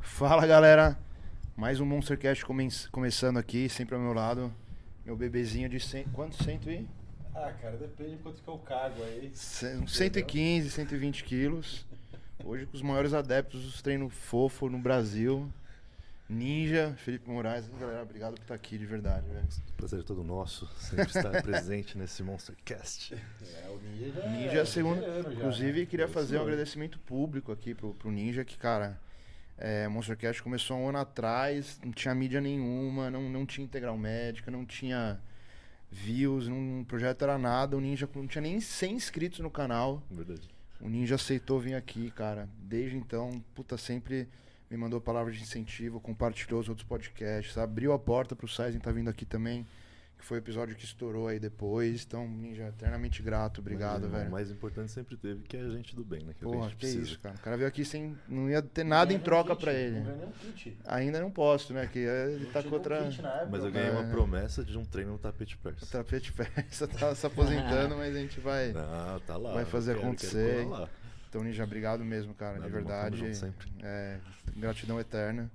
Fala galera, mais um Monstercast come começando aqui, sempre ao meu lado. Meu bebezinho de 100, quanto? 100 e? Ah, cara, depende de quanto que eu cago aí. Cem- 115, 120 quilos. Hoje com os maiores adeptos dos treinos fofo no Brasil. Ninja, Felipe Moraes. Galera, obrigado por estar aqui de verdade, velho. Prazer todo nosso, sempre estar presente nesse Monstercast. É, o Ninja já Ninja é a segunda. veterano já, Inclusive, né? queria fazer um agradecimento público aqui pro, pro Ninja, que, cara, é, Monstercast começou um ano atrás, não tinha mídia nenhuma, não, não tinha integral médica, não tinha views, não, o projeto era nada, o Ninja não tinha nem 100 inscritos no canal. Verdade. O Ninja aceitou vir aqui, cara. Desde então, puta, sempre me mandou palavras de incentivo, compartilhou os outros podcasts, abriu a porta pro Sizen tá vindo aqui também, que foi o episódio que estourou aí depois. Então, Ninja, eternamente grato, obrigado, Mas, velho. O mais importante sempre teve, que é a gente do bem, né? Que é o Porra, que a que gente precisa. isso, cara. O cara veio aqui sem. Não ia ter nada em Não troca kit, ele. Não ganha nem um kit. Ainda não posso, né? Que ele Não tá chegou com outra. um Mas eu né? ganhei É. uma promessa de um treino no tapete persa. O tapete persa tá se aposentando, mas a gente vai. Ah, tá lá. Vai fazer quero- acontecer. quero lá. Então, Ninja, obrigado mesmo, cara. Nada, de verdade. junto sempre. É, gratidão eterna.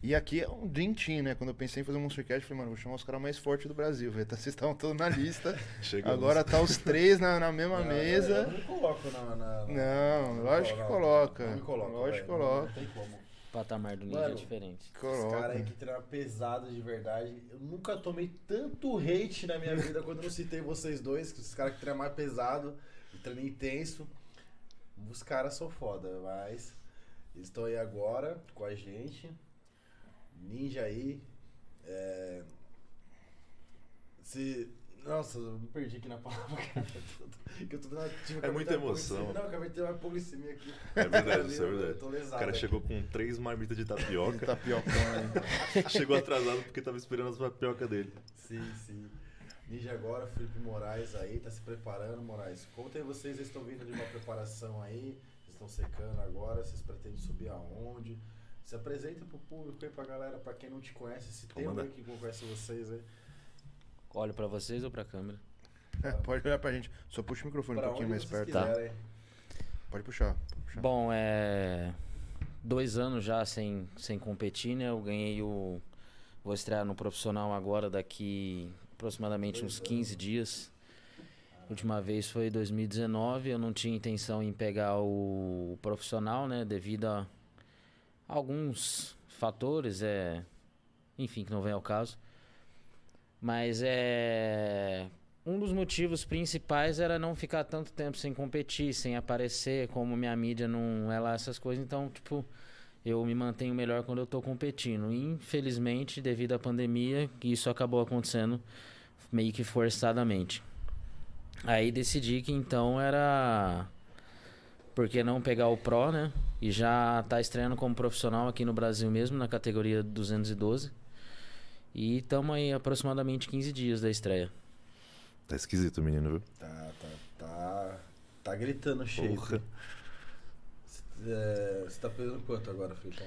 E aqui é um Dream Team, né? Quando eu pensei em fazer um Monstercast, eu falei, mano, vou chamar os caras mais fortes do Brasil, velho. Tá- Vocês estavam todos na lista. Chegamos. Agora tá os três na, na mesma Não, Eu mesa. não me coloco na. na- Não, na- lógico que não, coloca. Não me coloco. Lógico que coloca. Não tem como. O patamar do ninja Mano, é diferente. Os Coloca. caras aí que treinam pesado de verdade. Eu nunca tomei tanto hate na minha vida quando eu não citei vocês dois, que os caras que treinam mais pesado e treinam intenso. Os caras são foda, mas eles estão aí agora com a gente. Ninja aí. É... Se. Nossa, eu me perdi aqui na palavra, cara. Que eu tô na- tive- acabei muita emoção. Não, acabei de ter uma hipoglicemia aqui. É verdade, isso é Eu verdade. tô O cara aqui. chegou com três marmitas de tapioca. Tapiocão aí. chegou atrasado porque tava esperando as tapioca dele. Sim, sim. Ninja agora, Felipe Moraes aí, tá se preparando, Moraes. Contem vocês, vocês estão vindo de uma preparação aí, vocês estão secando agora, vocês pretendem subir aonde? Se apresenta pro público aí, pra galera, pra quem não te conhece, se tem Vamos alguém que conhece vocês aí. Olho pra vocês ou pra câmera? É, pode olhar pra gente. Só puxa o microfone um Pra pouquinho onde mais perto. Tá. Pode puxar. Pode puxar. Bom, é. Dois anos já sem, sem competir, né? Eu ganhei o. Vou estrear no profissional agora, daqui aproximadamente uns 15 dias. Última vez foi em 2019. Eu não tinha intenção em pegar o, o profissional, né? Devido a alguns fatores, é. Enfim, que não vem ao caso. Mas é. Um dos motivos principais era não ficar tanto tempo sem competir, sem aparecer, como minha mídia não é lá essas coisas, então, tipo, eu me mantenho melhor quando eu tô competindo. Infelizmente, devido à pandemia, isso acabou acontecendo meio que forçadamente. Aí decidi que então era por que não pegar o Pro, né? E já tá estreando como profissional aqui no Brasil mesmo, na categoria 212. E estamos aí aproximadamente 15 dias da estreia. Tá esquisito, menino, viu? Tá, tá, tá. Tá gritando cheio. É, você tá pesando quanto agora, Filipão?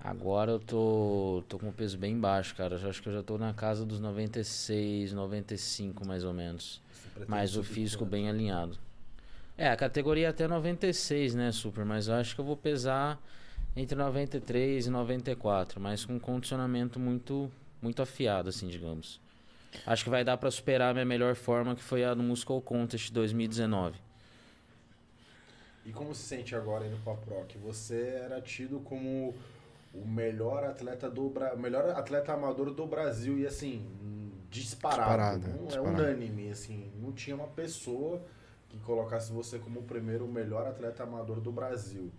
Agora eu tô, tô com um peso bem baixo, cara. Eu acho que eu já tô na casa dos 96, 95 mais ou menos. Mas o físico bem alinhado. É, a categoria é até 96, né, Super? Mas eu acho que eu vou pesar entre 93 e 94, mas com um condicionamento muito, muito afiado, assim, digamos. Acho que vai dar pra superar a minha melhor forma, que foi a do Muscle Contest 2019. E como se sente agora indo pra Pro? Que você era tido como o melhor atleta do Bra... melhor atleta amador do Brasil e assim, disparado. Disparado, não, disparado. É unânime, assim, não tinha uma pessoa que colocasse você como o primeiro melhor atleta amador do Brasil.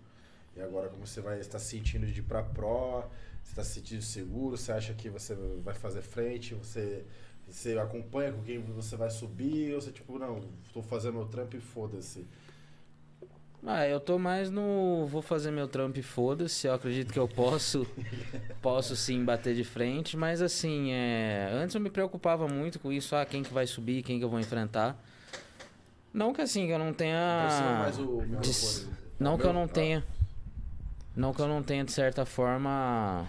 E agora como você vai estar sentindo de ir pra Pro, você está se sentindo seguro, você acha que você vai fazer frente, você você acompanha com quem você vai subir, ou você tipo, não, estou fazendo meu trampo e foda-se. Ah, eu tô mais no. Vou fazer meu trampo e foda-se. Eu acredito que eu posso. posso sim bater de frente. Mas assim, é. Antes eu me preocupava muito com isso. Ah, quem que vai subir, quem que eu vou enfrentar. Não que assim, que eu não tenha. Aproxima mais o de- microfone. Não que eu não Meu? tenha. Não que eu não tenha, de certa forma,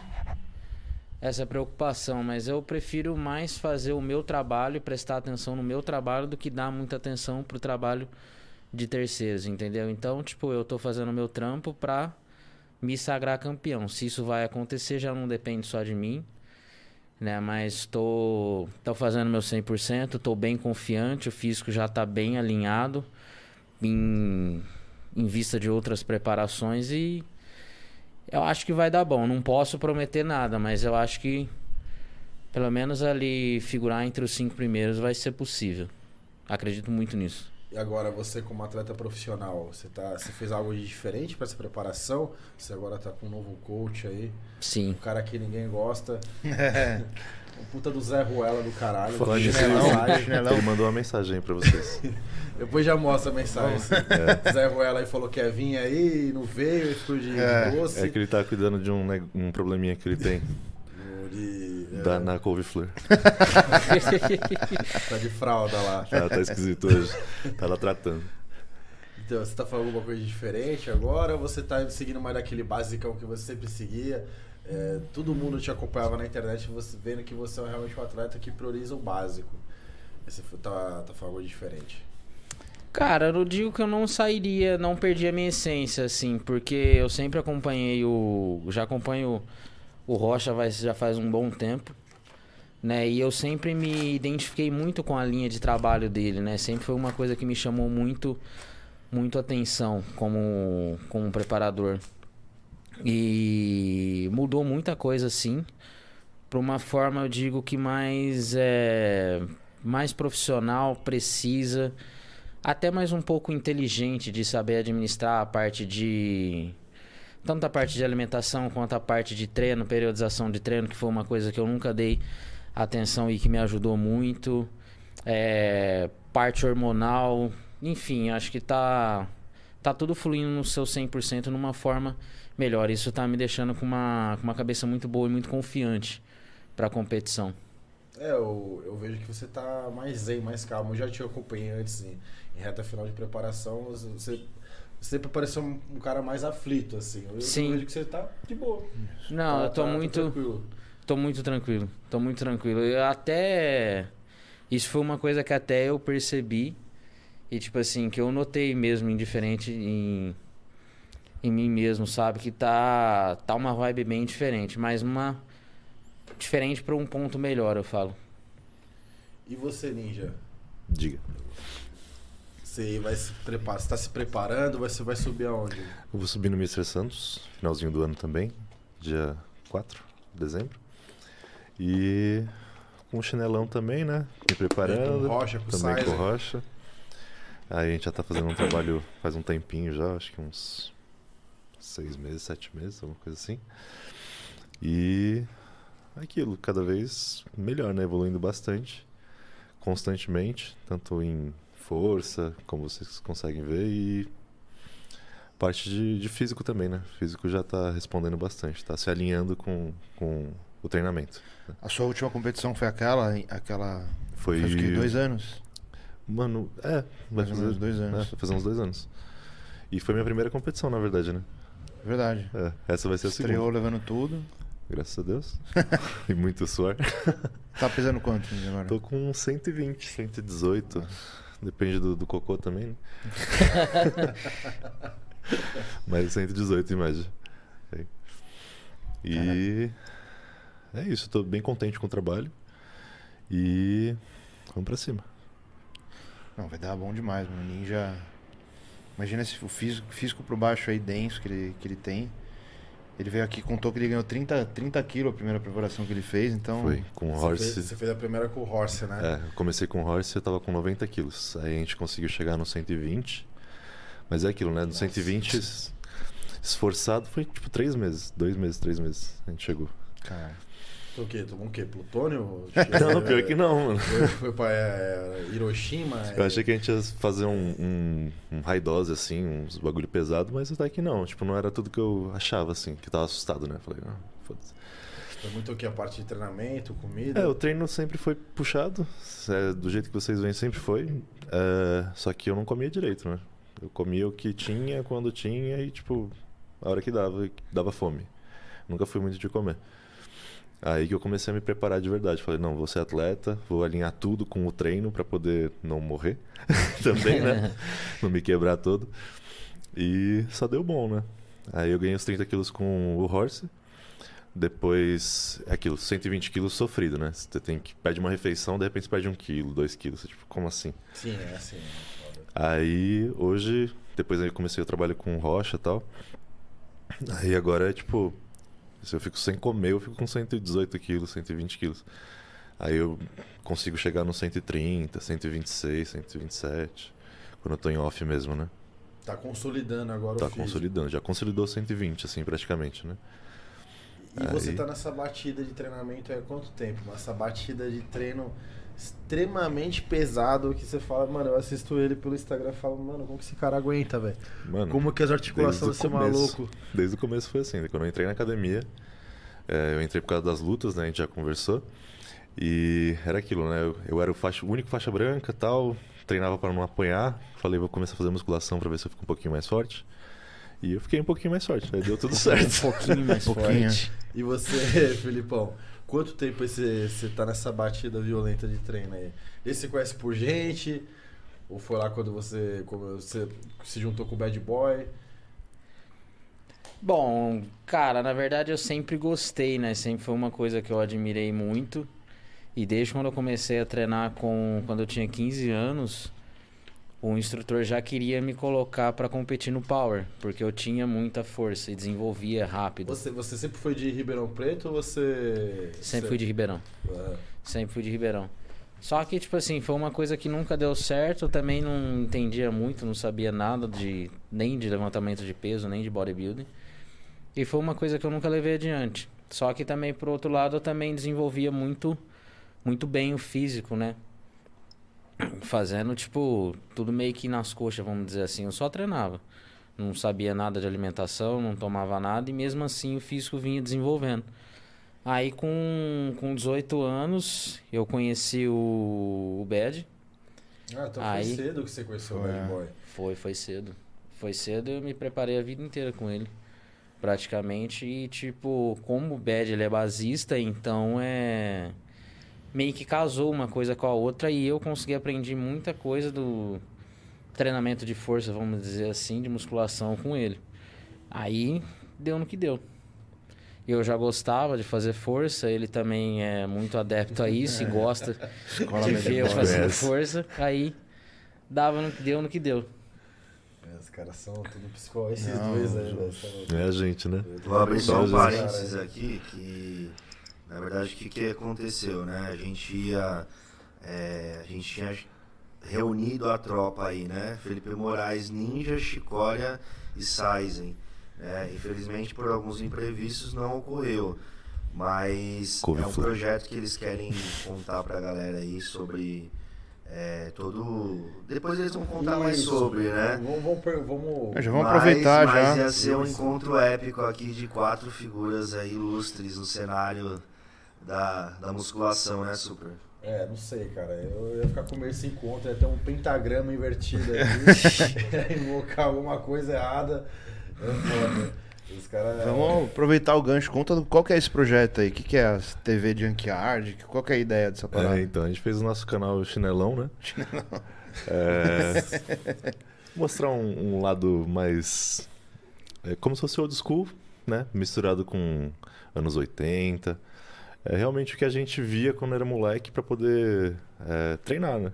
essa preocupação, mas eu prefiro mais fazer o meu trabalho e prestar atenção no meu trabalho do que dar muita atenção pro trabalho de terceiros, entendeu? Então, tipo, eu tô fazendo meu trampo pra me sagrar campeão. Se isso vai acontecer, já não depende só de mim, né? Mas tô, tô fazendo meu 100%, tô bem confiante, o físico já tá bem alinhado em, em vista de outras preparações e eu acho que vai dar bom. Não posso prometer nada, mas eu acho que pelo menos ali figurar entre os cinco primeiros vai ser possível. Acredito muito nisso. E agora, você como atleta profissional, você, tá, você fez algo de diferente para essa preparação? Você agora tá com um novo coach aí. Sim. Um cara que ninguém gosta. um puta do Zé Ruela do caralho. Falando chinelão. ele, chinelão. ele mandou uma mensagem aí pra vocês. Depois já mostra a mensagem. Zé Ruela aí falou que ia vir aí, não veio, ficou de É, doce. É que ele tá cuidando de um, né, um probleminha que ele tem De, é, da, na couve-flor. Tá de fralda lá. Ah, tá esquisito hoje. Tá lá tratando. Então, você tá falando alguma coisa diferente agora ou você tá seguindo mais daquele basicão que você sempre seguia? É, todo mundo te acompanhava na internet você vendo que você é realmente um atleta que prioriza o básico. Você tá, tá falando algo diferente. Cara, eu não digo que eu não sairia, não perdi a minha essência, assim, porque eu sempre acompanhei o. Já acompanho o Rocha vai, já faz um bom tempo, né? E eu sempre me identifiquei muito com a linha de trabalho dele, né? Sempre foi uma coisa que me chamou muito, muito atenção como, como preparador. E mudou muita coisa, sim, para uma forma, eu digo que mais, é, mais profissional, precisa até mais um pouco inteligente de saber administrar a parte de tanto a parte de alimentação quanto a parte de treino, periodização de treino, que foi uma coisa que eu nunca dei atenção e que me ajudou muito. É, parte hormonal, enfim, acho que tá tá tudo fluindo no seu 100% numa forma melhor. Isso tá me deixando com uma, com uma cabeça muito boa e muito confiante para a competição. É, eu, eu vejo que você tá mais zen, mais calmo. Eu já te acompanhei antes em, em reta final de preparação. Você, sempre pareceu um, um cara mais aflito, assim. Eu, Sim. eu vejo que você tá de boa. Não, Tá- eu tô tá- tá muito tranquilo. Tô muito tranquilo, tô muito tranquilo. Eu até. Isso foi uma coisa que até eu percebi. E, tipo assim, que eu notei mesmo indiferente em, em mim mesmo, sabe? Que tá, tá uma vibe bem diferente, mas uma. Diferente pra um ponto melhor, eu falo. E você, Ninja? Diga. Você vai se preparar, você tá se preparando, você vai subir aonde? Eu vou subir no Mr. Santos, finalzinho do ano também, dia 4 de dezembro. E com o chinelão também, né? Me preparando. Com Rocha, com também Sizer. com rocha. Aí a gente já tá fazendo um trabalho faz um tempinho já, acho que uns seis meses, sete meses, alguma coisa assim. E aquilo, cada vez melhor, né? Evoluindo bastante, constantemente, tanto em força, como vocês conseguem ver, e parte de, de físico também, né? Físico já tá respondendo bastante, tá se alinhando com, com o treinamento. A sua última competição foi aquela, aquela Foi. faz o quê? Dois anos? Mano, é, vai ou fazer, menos dois anos. é, vai fazer uns dois anos. E foi minha primeira competição, na verdade, né? Verdade. É, essa vai ser a Estreou segunda. levando tudo. Graças a Deus. e muito suor. Tá pesando quanto agora? Tô com 120, 118. Depende do, do cocô também, né? Mas 118 em média. É. E é isso, tô bem contente com o trabalho. E vamos pra cima. Não, vai dar bom demais, mano. Ninja. Imagina esse, o físico, físico pro baixo aí denso que ele, que ele tem. Ele veio aqui contou que ele ganhou 30, 30 quilos a primeira preparação que ele fez, então. Foi com o Você Horse. fez, você fez a primeira com o Horse, né? É, eu comecei com o Horse eu tava com 90 quilos. Aí a gente conseguiu chegar no 120. Mas é aquilo, né? No 120, es- esforçado foi tipo três meses. Dois meses, três meses. A gente chegou. Cara, o quê? Tomou o quê? Plutônio? Não, pior que não, mano. Foi, foi pra é, Hiroshima? Eu é, achei que a gente ia fazer um, um, um high dose, assim, uns bagulho pesado, mas até que não. Tipo, não era tudo que eu achava, assim, que tava assustado, né? Falei, ah, foda-se. Foi muito o quê? A parte de treinamento, comida? É, o treino sempre foi puxado, é, do jeito que vocês veem, sempre foi. É, só que eu não comia direito, né? Eu comia o que tinha, quando tinha e, tipo, a hora que dava, dava fome. Nunca fui muito de comer. Aí que eu comecei a me preparar de verdade. Falei, não, vou ser atleta, vou alinhar tudo com o treino para poder não morrer também, né? não me quebrar todo. E só deu bom, né? Aí eu ganhei os 30 quilos com o Horse. Depois, é aquilo, 120 quilos sofrido, né? Você tem que pede uma refeição, de repente você pede um quilo, dois quilos. Tipo, como assim? Sim, é assim. Aí, hoje, depois aí comecei o trabalho com rocha e tal. Aí agora é tipo, se eu fico sem comer, eu fico com 118 quilos, 120 quilos. Aí eu consigo chegar no 130, 126, 127. Quando eu tô em off mesmo, né? Tá consolidando agora Tá o físico. consolidando. Já consolidou 120, assim, praticamente, né? E você Aí- tá nessa batida de treinamento há quanto tempo? Essa batida de treino extremamente pesado que você fala, mano, eu assisto ele pelo Instagram e falo, mano, como que esse cara aguenta, velho? Mano, Como que as articulações desse começo. maluco? Desde o começo foi assim. Quando eu entrei na academia, é, eu entrei por causa das lutas, né? A gente já conversou. E era aquilo, né? Eu, eu era o, faixa, o único faixa branca tal. Treinava para não apanhar. Falei, vou começar a fazer musculação para ver se eu fico um pouquinho mais forte. E eu fiquei um pouquinho mais forte. Aí deu tudo Um certo. pouquinho mais Pouquinho. forte. E você, Filipão, quanto tempo você, tá nessa batida violenta de treino aí? Esse você conhece por gente? Ou foi lá quando você, você se juntou com o Bad Boy? Bom, cara, na verdade eu sempre gostei, né? Sempre foi uma coisa que eu admirei muito. E desde quando eu comecei a treinar com quando eu tinha 15 anos, o instrutor já queria me colocar pra competir no power, porque eu tinha muita força e desenvolvia rápido. Você, você sempre foi de Ribeirão Preto ou você. Sempre você- fui de Ribeirão. Ah, Sempre fui de Ribeirão. Só que, tipo assim, foi uma coisa que nunca deu certo. Eu também não entendia muito, não sabia nada de nem de levantamento de peso, nem de bodybuilding. E foi uma coisa que eu nunca levei adiante. Só que também, por outro lado, eu também desenvolvia muito, muito bem o físico, né? Fazendo, tipo, tudo meio que nas coxas, vamos dizer assim. Eu só treinava. Não sabia nada de alimentação, não tomava nada. E mesmo assim o físico vinha desenvolvendo. Aí com, com 18 anos eu conheci o, o Bad. Ah, então Aí- foi cedo que você conheceu o Foi. Bad Boy. Foi, foi cedo. Foi cedo eu me preparei a vida inteira com ele. Praticamente. E tipo, como o Bad ele é basista, então é. Meio que casou uma coisa com a outra e eu consegui aprender muita coisa do treinamento de força, vamos dizer assim, de musculação com ele. Aí deu no que deu. Eu já gostava de fazer força, ele também é muito adepto a isso e gosta de ver eu fazendo força. Aí dava no que deu, no que deu. É, os caras são tudo psicólogo. Esses Não, dois aí, loucos. É a gente, né? Vou abrir só um Só parênteses aqui, que na verdade o que, que aconteceu, né? A gente ia. é, a gente tinha reunido a tropa aí, né? Felipe Moraes, Ninja, Chicória e Saizen. né? Infelizmente por alguns imprevistos não ocorreu. Mas é um projeto que eles querem contar pra galera aí sobre é, todo. Depois eles vão contar mais Isso. sobre, né? Vamos, vamos, vamos- É, já vamos Mas- aproveitar mas já. ia ser um encontro épico aqui de quatro figuras aí ilustres no cenário da, da musculação, né, Super? É, não sei, cara. Eu ia ficar com medo desse encontro, ia ter um pentagrama invertido aqui, ia invocar alguma coisa errada. É foda. Os caras. Vamos aproveitar o gancho. Conta qual que é esse projeto aí. O que, que é a TV Junkyard? Qual que é a ideia dessa parada? É, então, a gente fez o nosso canal Chinelão, né? É, mostrar um, um lado mais. É, como se fosse old school, né? Misturado com anos 80. É realmente o que a gente via quando era moleque pra poder é, treinar, né?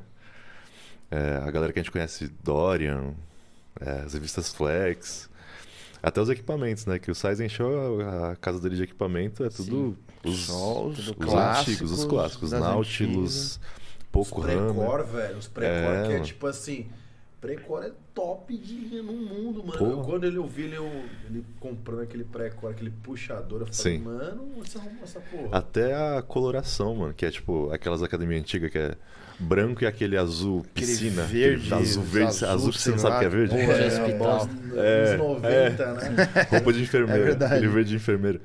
É, a galera que a gente conhece, Dorian, é, as revistas Flex. Até os equipamentos, né? Que o Size encheu a, casa dele de equipamento, é tudo os, Só os os clássicos antigos, os clássicos. Nautilus, Os pouco Hammer. Precor, velho. Os Precor, É, que é tipo assim. Precor é top de linha no mundo, mano. Porra. Quando ele eu vi ele, ele comprando aquele Precor, aquele puxador, eu falei, Sim. mano, você arrumou essa porra. Até a coloração, mano, que é tipo aquelas academias antigas que é branco e aquele azul Aquele piscina. verde, aquele azul verde, azul, azul, que você não sei sabe que é verde. Porra, de é, hospital. anos É, 90, né? Roupa de enfermeiro. É verdade. Aquele verde de enfermeiro.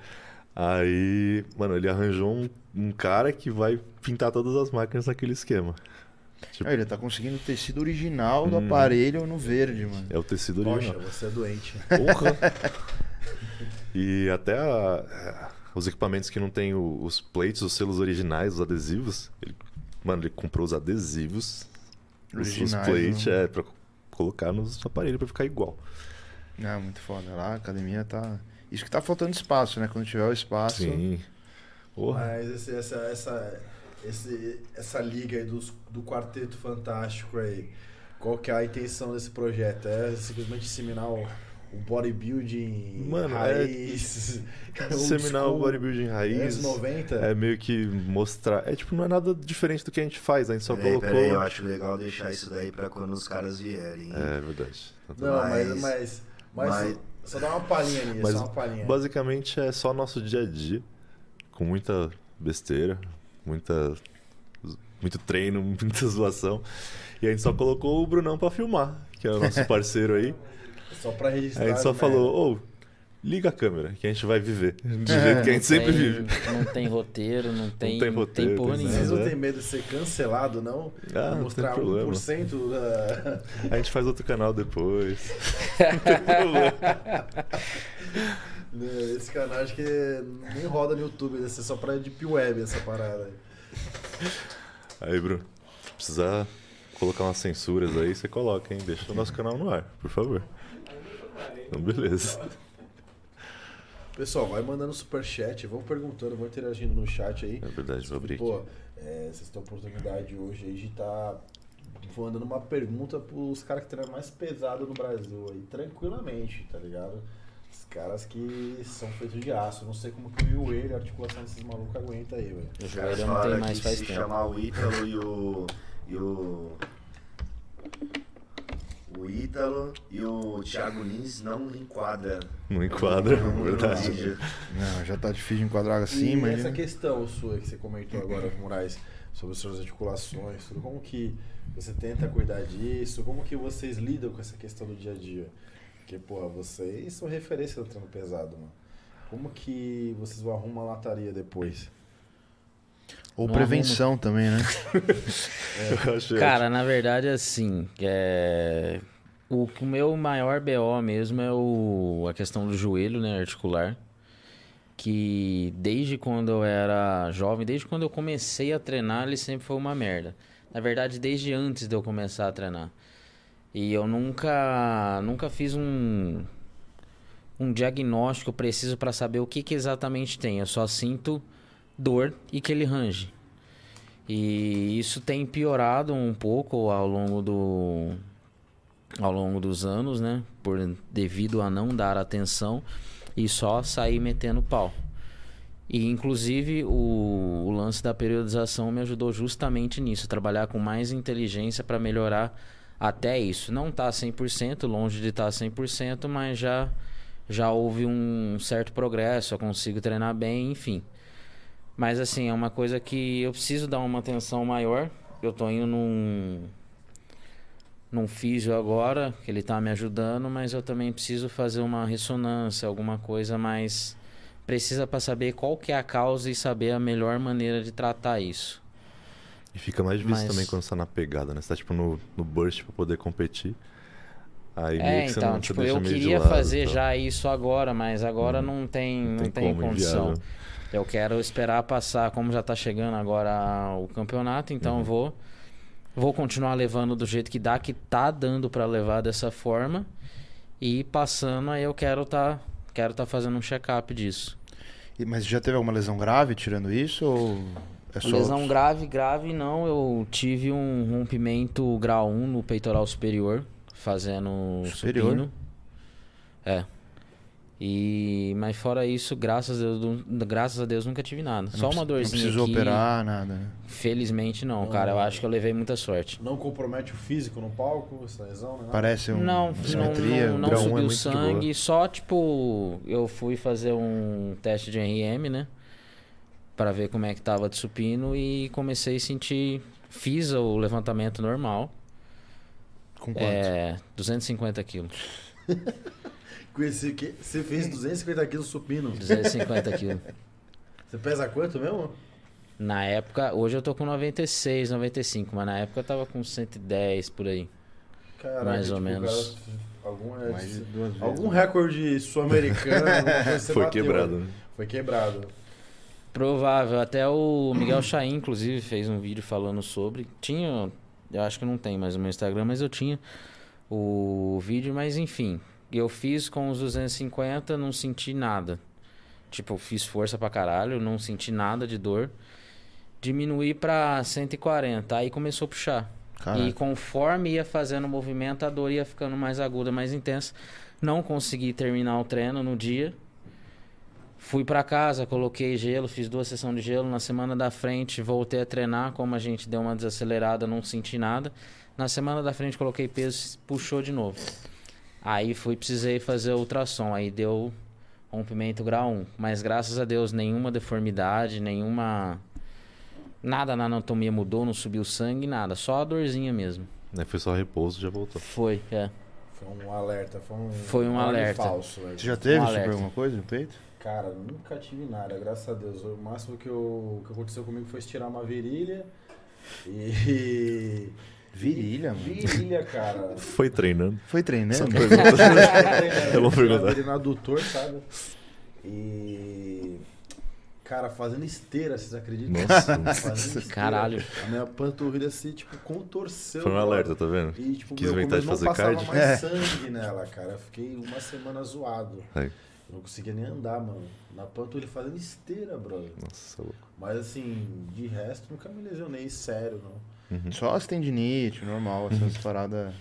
Aí, mano, ele arranjou um, um cara que vai pintar todas as máquinas naquele esquema. Tipo, ele tá conseguindo o tecido original do Hum. aparelho no verde, mano. é o tecido Poxa, original. você é doente. Porra! e até a, os equipamentos que não tem o- os plates, os selos originais, os adesivos. Ele, mano, ele comprou os adesivos, os, os Originais, plates, né? é, pra colocar nos aparelhos pra ficar igual. É, muito foda. Lá a academia tá. Isso que tá faltando espaço, né? Quando tiver o espaço. Sim. Porra. Mas esse- essa, essa, esse- essa liga aí dos, do Quarteto Fantástico aí, qual que é a intenção desse projeto? É simplesmente disseminar o, o bodybuilding Mano, é raiz, old Disseminar o bodybuilding raiz. anos 90? É meio que mostrar. É tipo, não é nada diferente do que a gente faz, a gente só Peraí, colocou. peraí, eu acho legal deixar isso daí pra quando os caras vierem. É verdade. Não, mas, Mas- mas, mas, mas- só dá uma palhinha nisso, Mas só uma palhinha. Basicamente é só nosso dia a dia, com muita besteira, muita muito treino, muita zoação. E a gente só colocou o Brunão pra filmar, que é o nosso parceiro aí. Só pra registrar. A gente só as falou, ô, liga a câmera, que a gente vai viver. Do jeito que a gente sempre tem, vive. Não tem roteiro, não tem, tem roteiro, porra tem nenhuma. Vocês não É. têm medo de ser cancelado, não? Ah, não Mostrar tem problema. 1% da... A gente faz outro canal depois. Não tem problema. Esse canal acho que nem roda no YouTube, deve ser só pra Deep Web essa parada. aí. Aí, Bruno, se precisar colocar umas censuras aí, você coloca, hein? Deixa o nosso canal no ar, por favor. Então, beleza. Pessoal, vai mandando superchat, vão perguntando, vão interagindo no chat aí. É verdade, vou abrir. Pô, é, vocês têm a oportunidade hoje aí de estar mandando uma pergunta pros caras que treinam mais pesado no Brasil aí, tranquilamente, tá ligado? Os caras que são feitos de aço. Não sei como que o joelho, a articulação desses malucos aguenta aí, velho. O Os joelho caras não tem mais faz se tempo. chamar o Ítalo e o. E o. O Ítalo e o Thiago Lins não enquadra. Não enquadra, no verdade. Não, já tá difícil de enquadrar assim, e mas. essa questão sua que você comentou agora, Moraes, sobre as suas articulações, tudo, como que você tenta cuidar disso? Como que vocês lidam com essa questão do dia a dia? Porque, pô, vocês são referência no treino pesado, mano. Como que vocês vão arrumar uma lataria depois? Ou Não prevenção também, né? Achei Cara, na verdade, assim, é... o, o meu maior BO mesmo é o... a questão do joelho, né, articular. Que desde quando eu era jovem, desde quando eu comecei a treinar, ele sempre foi uma merda. Na verdade, desde antes de eu começar a treinar. E eu nunca, nunca fiz um, um diagnóstico preciso para saber o que, que exatamente tem. Eu só sinto dor e que ele range. E isso tem piorado um pouco ao longo do ao longo dos anos, né? Por devido a não dar atenção e só sair metendo pau. E inclusive o, o lance da periodização me ajudou justamente nisso, trabalhar com mais inteligência para melhorar até isso. Não tá 100%, longe de estar 100%, mas já já houve um certo progresso, eu consigo treinar bem, enfim. Mas assim, é uma coisa que eu preciso dar uma atenção maior. Eu tô indo num num físio agora, que ele tá me ajudando, mas eu também preciso fazer uma ressonância, alguma coisa mais precisa para saber qual que é a causa e saber a melhor maneira de tratar isso. E fica mais difícil Mas- também quando você tá na pegada, né? Você tá tipo no, no burst pra poder competir. Aí É, meio que você então, não, você tipo, deixa eu queria lado, fazer então. já isso agora, mas agora não tem, não tem, como, condição. inviável. Eu quero esperar passar, como já tá chegando agora o campeonato, Uhum. então eu vou vou continuar levando do jeito que dá, que tá dando pra levar dessa forma. E passando aí eu quero tá quero tá fazendo um check-up disso. E- Mas já teve alguma lesão grave tirando isso? Ou é só. Lesão grave, grave não, eu tive um rompimento grau 1 no peitoral superior, fazendo Superior? supino. É. E mas fora isso, graças a Deus, graças a Deus nunca tive nada. Não Só uma dorzinha Não precisou aqui. operar, nada. né? Felizmente não, cara. Eu acho que eu levei muita sorte. Não compromete o físico no palco, essa lesão, né? Parece um, não, uma não, simetria. não, não grau um é subiu de sangue, só tipo, eu fui fazer um teste de RM, né? Pra ver como é que tava de supino e comecei a sentir, fiz o levantamento normal, Com quanto? é, 250 quilos, Com esse que- Você fez 250 quilos supino. 250 quilos. Você pesa quanto mesmo? Na época, hoje eu tô com 96, 95, mas na época eu tava com 110 por aí. Caraca, Mais ou tipo, menos. cara, algum, é, Mais de duas vezes. algum recorde sul-americano Foi bateu, quebrado, né? né? Foi quebrado. Provável. Até o Miguel Chain, inclusive, fez um vídeo falando sobre. Tinha. Eu acho que não tem mais no meu Instagram, mas eu tinha o vídeo, mas enfim. Eu fiz com os 250, não senti nada. Tipo, eu fiz força pra caralho, não senti nada de dor. Diminuí pra 140, aí começou a puxar. Caraca. E conforme ia fazendo o movimento, a dor ia ficando mais aguda, mais intensa. Não consegui terminar o treino no dia. Fui pra casa, coloquei gelo, fiz duas sessões de gelo. Na semana da frente, voltei a treinar. Como a gente deu uma desacelerada, não senti nada. Na semana da frente, coloquei peso, puxou de novo. Aí fui, precisei fazer ultrassom. Aí deu rompimento grau 1. Mas graças a Deus, nenhuma deformidade, nenhuma. Nada na anatomia mudou, não subiu sangue, nada. Só a dorzinha mesmo. Né, Foi só repouso já voltou. Foi, é. Foi um alerta, foi um, Foi um alerta. falso. Você já teve Um alguma coisa no peito? Cara, nunca tive nada, graças a Deus. O máximo que, eu, que aconteceu comigo foi estirar uma virilha. E. Virilha, mano. Virilha, cara. Foi treinando. Foi treinando? Só pergunta. Eu vou perguntar. No adutor, sabe? E. Cara, fazendo esteira, vocês acreditam? Nossa. Fazendo esteira. Caralho. A minha panturrilha assim, tipo, contorceu. Foi um alerta, tá vendo? E, tipo, Quis meu, inventar de fazer não passava cardio. mais É. sangue nela, cara. Eu fiquei uma semana zoado. Aí. Eu não conseguia nem andar, mano. Na panturrilha fazendo esteira, brother. Nossa, louco. Mas assim, de resto, nunca me lesionei sério, não. Uhum. Só as tendinite, normal, essas paradas.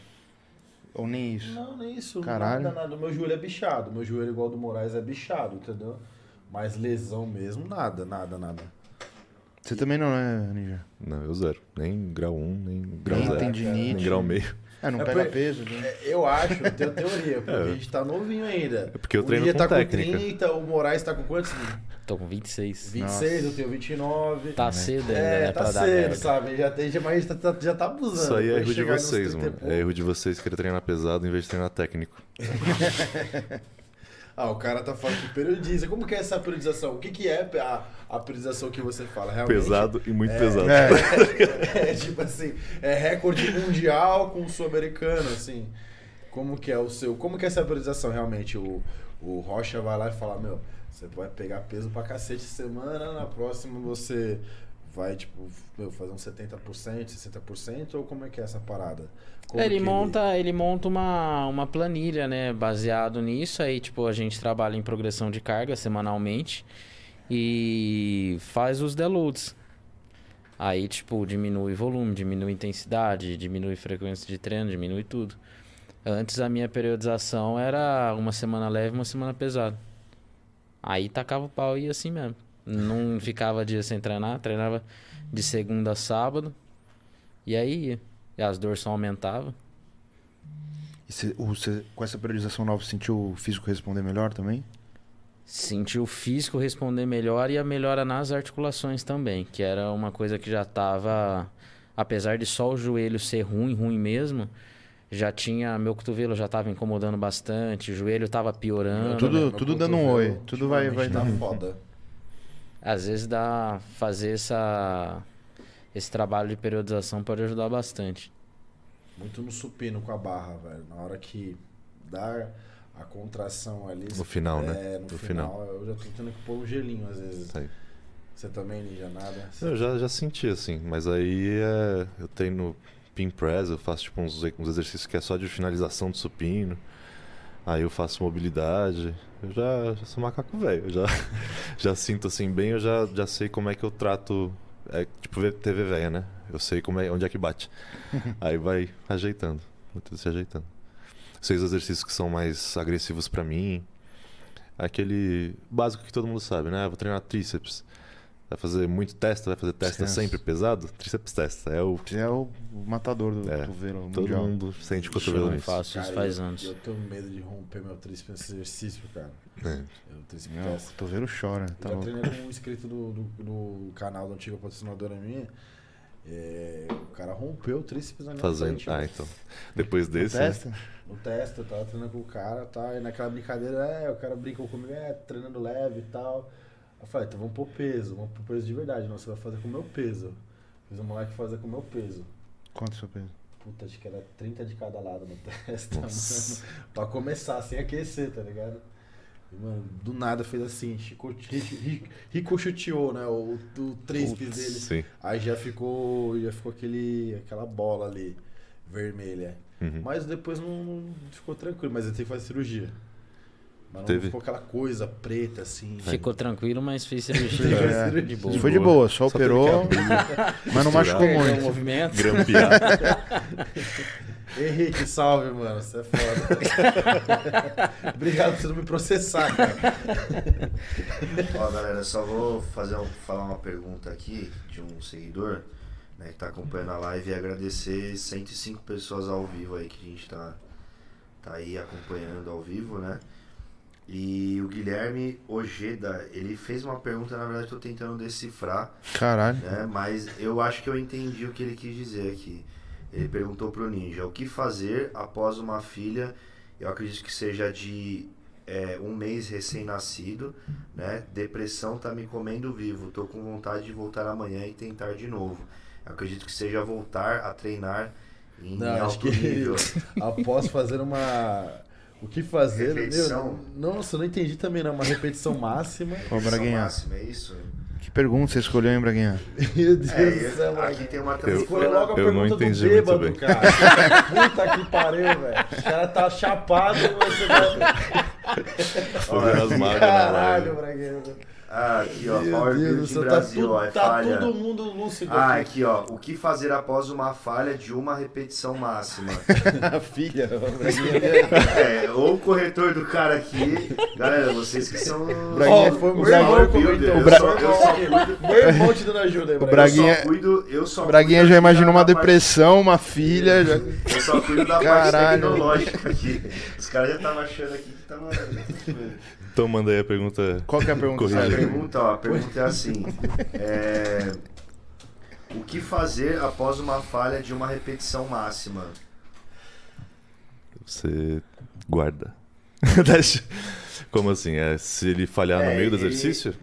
Ou nem isso. Não, nem isso. Caralho. Nada, nada. O meu joelho é bichado. Meu joelho, igual do Moraes, é bichado, entendeu? Mas lesão mesmo, nada, nada, nada. Você também não é, Ninja? Não, eu zero. Nem grau 1, nem grau Nem 0. tendinite. Nem grau meio. É, não É pega por- peso. né? É, Eu acho, eu tenho teoria, porque É. a gente tá novinho ainda. É porque eu o treino Ninja com tá técnica. com 30, o Moraes tá com quantos? Tô com 26. 26, eu tenho 29. Tá cedo ainda, é, né? tá pra dar cedo, merda. sabe? Já tem, já, mas já tá, já tá abusando. Isso aí é erro de vocês, 30 mano. É erro de vocês querer treinar pesado em vez de treinar técnico. Ah, o cara tá falando que periodiza. Como que é essa periodização? O que, que é a, a periodização que você fala? Realmente, Pesado e muito pesado. É, É tipo assim, é recorde mundial com o sul-americano, assim. Como que é o seu. Como que é essa periodização realmente? O, o Rocha vai lá e fala, meu, você vai pegar peso pra cacete semana, na próxima você vai, tipo, meu, fazer uns 70%, 60%, ou como é que é essa parada? Ele monta, ele monta uma, uma planilha, né, baseado nisso. Aí, tipo, a gente trabalha em progressão de carga semanalmente e faz os deloads. Aí, tipo, diminui volume, diminui intensidade, diminui frequência de treino, diminui tudo. Antes a minha periodização era uma semana leve, uma semana pesada. Aí tacava o pau e ia assim mesmo. Não ficava dia sem treinar, treinava de segunda a sábado. E aí ia. E as dores só aumentavam. E você, o- você- com essa priorização nova, você sentiu o físico responder melhor também? Senti o físico responder melhor e a melhora nas articulações também, que era uma coisa que já tava, apesar de só o joelho ser ruim, ruim mesmo, já tinha, meu cotovelo já tava incomodando bastante, o joelho tava piorando. Tudo- Meu tudo dando um oi, tudo vai- vai Tá foda. Às vezes dá fazer essa esse trabalho de periodização pode ajudar bastante. Muito no supino com a barra, velho. Na hora que dá a contração ali. No final, é, né? No No final, Eu já tô tendo que pôr um gelinho às vezes. Isso aí. Você também, Ninja, nada? Eu já, já senti, assim, mas aí é, eu treino pin press, eu faço tipo uns, uns exercícios que é só de finalização do supino. Aí eu faço mobilidade. Eu já, já sou macaco velho, já, já sinto assim bem, eu já, já sei como é que eu trato. É tipo TV velha, né? Eu sei como é, onde é que bate. Aí vai ajeitando, vai tudo se ajeitando. Sei os exercícios que são mais agressivos pra mim. Aquele básico que todo mundo sabe, né? Ah, Vou treinar tríceps. Vai fazer muito testa, vai fazer testa Descanso. sempre pesado? Tríceps testa. É o. É o matador do É, cotovelo Todo mundial. mundo sente cotovelo eu nisso. faço isso Cara, faz eu, anos. Eu tenho medo de romper meu tríceps nesse exercício, cara. É. Eu tríceps Não, o testa. cotovelo chora, Eu tá louco. treinei com um inscrito do, do, do canal da antiga patrocinadora minha. É, o cara rompeu o tríceps na minha Fazendo. frente, Ah, velho. então. Depois desse. né? Testa? No teste, eu tava treinando com o cara, tá? E naquela brincadeira, é, o cara brincou comigo, é, treinando leve e tal. Eu falei, então vamos pôr peso, vamos pôr peso de verdade, não, você vai fazer com o meu peso. Fiz o moleque fazer com o meu peso. Quanto é o seu peso? Puta, acho que era 30 de cada lado no teste, Nossa. mano. Pra começar, sem aquecer, tá ligado? E, mano, do nada fez assim, chico- ri- ri- ricocheteou, né? O, o tríceps Putz, dele. Sim. Aí já ficou, já ficou aquele, aquela bola ali, vermelha. Uhum. Mas depois não, não ficou tranquilo, mas ele teve que fazer cirurgia. Mas não Teve? ficou aquela coisa preta assim. Ficou tranquilo, mas fez cirurgia. É. cirurgia. De boa. Foi de boa, só, Só operou, que mas não machucou muito. movimento. Henrique, salve, mano. Você é foda. Obrigado por você não me processar, cara. Ó, galera, só vou fazer um- falar uma pergunta aqui de um seguidor né, que tá acompanhando a live e agradecer 105 pessoas ao vivo aí que a gente tá, tá aí acompanhando ao vivo, né? E o Guilherme Ojeda, ele fez uma pergunta, na verdade tô tentando decifrar, Caralho. né? Mas eu acho que eu entendi o que ele quis dizer aqui. Ele perguntou pro Ninja, o que fazer após uma filha, eu acredito que seja de é, um mês recém-nascido, né? Depressão tá me comendo vivo, tô com vontade de voltar amanhã e tentar de novo. Eu acredito que seja voltar a treinar em Não, acho alto nível. após fazer uma. O que fazer? Repetição. Meu, nossa, eu não entendi também, não. Uma repetição máxima. Ô, Repetição Braguinha. máxima, é isso? Que pergunta você escolheu, hein, Braguinha? Meu Deus É, do céu, aqui tem uma Eu- Escolheu logo a Eu não pergunta do entendi muito bêbado, bem. cara. Puta que pariu, velho. O cara tá chapado, você vai. Fogando as mágoas na Caralho. Braguinha. Ah, aqui ó, Meu Power Deus Build tá, Brasil, tudo, ó, é tá falha. todo mundo lúcido Ah, aqui. aqui ó, o que fazer após uma falha de uma repetição máxima? Filha. É, ou o corretor do cara aqui. Galera, vocês que são. Braguinha- Ó, foi o que Builder, o Bra- só- eu só cuido- Meu irmão te dando ajuda aí, O Braguinha. Eu só cuido, eu só Braguinha cuido já imaginou uma parte- depressão, uma filha. já- Eu só cuido da Caralho. parte tecnológica aqui. Os caras já estavam achando aqui que tava. Então manda aí a pergunta. Qual que é a pergunta? A pergunta, ó, a pergunta é assim: é, O que fazer após uma falha de uma repetição máxima? Você guarda. Como assim? É, se ele falhar no É, meio do ele- exercício?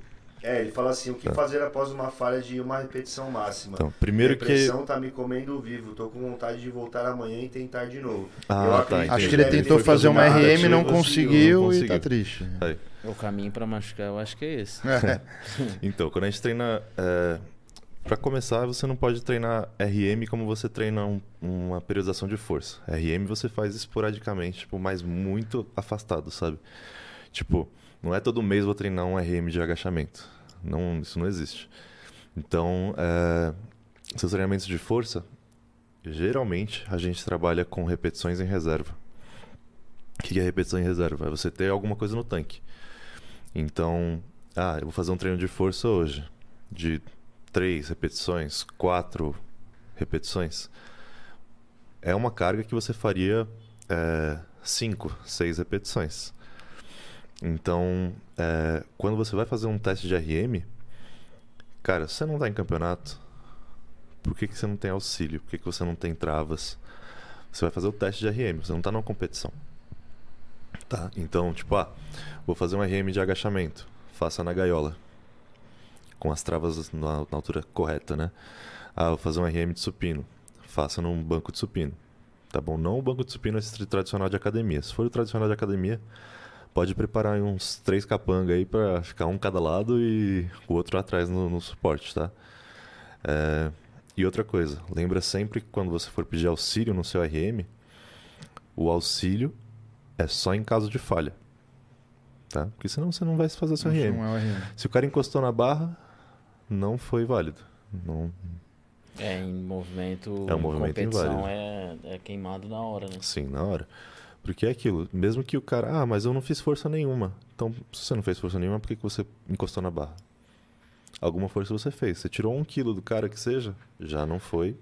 É, ele fala assim: o que Tá. fazer após uma falha de uma repetição máxima? Então, primeiro que. Depressão tá me comendo vivo, tô com vontade de voltar amanhã e tentar de novo. Ah, Eu tá. Acho que ele tentou fazer uma RM, não tipo, conseguiu não e tá conseguiu. triste. Aí. O caminho pra machucar, eu acho que é esse. É. Então, quando a gente treina. É, para começar, você não pode treinar RM como você treina um- uma periodização de força. RM você faz esporadicamente, tipo, mas muito afastado, sabe? Tipo, não é todo mês vou treinar um RM de agachamento. Não, isso não existe. Então, é, seus treinamentos de força, geralmente a gente trabalha com repetições em reserva. O que é repetição em reserva? É você ter alguma coisa no tanque. Então, ah, eu vou fazer um treino de força hoje, de três repetições, quatro repetições. É uma carga que você faria é, cinco, seis repetições. Então, é, quando você vai fazer um teste de RM, cara, você não está em campeonato, por que, que você não tem auxílio? Por que, que você não tem travas? Você vai fazer o teste de RM, você não está numa competição. Tá? Então, tipo, ah, vou fazer um RM de agachamento. Faça na gaiola. Com as travas na, na altura correta, né? Ah, vou fazer um RM de supino. Faça num banco de supino. Tá bom? Não o banco de supino esse tradicional de academia. Se for o tradicional de academia, pode preparar aí uns três capanga aí pra ficar um cada lado e o outro atrás no, no suporte, tá? É, E outra coisa, lembra sempre que quando você for pedir auxílio no seu RM, o auxílio é só em caso de falha. Tá? Porque senão você não vai fazer seu RM. É o RM. Se o cara encostou na barra, não foi válido. Não, É, em movimento, É um em movimento competição é, é queimado na hora, né? sim, na hora. Porque é aquilo, mesmo que o cara, ah, mas eu não fiz força nenhuma. Então, se você não fez força nenhuma, por que, que você encostou na barra? Alguma força você fez. Você tirou um quilo do cara que seja, já não foi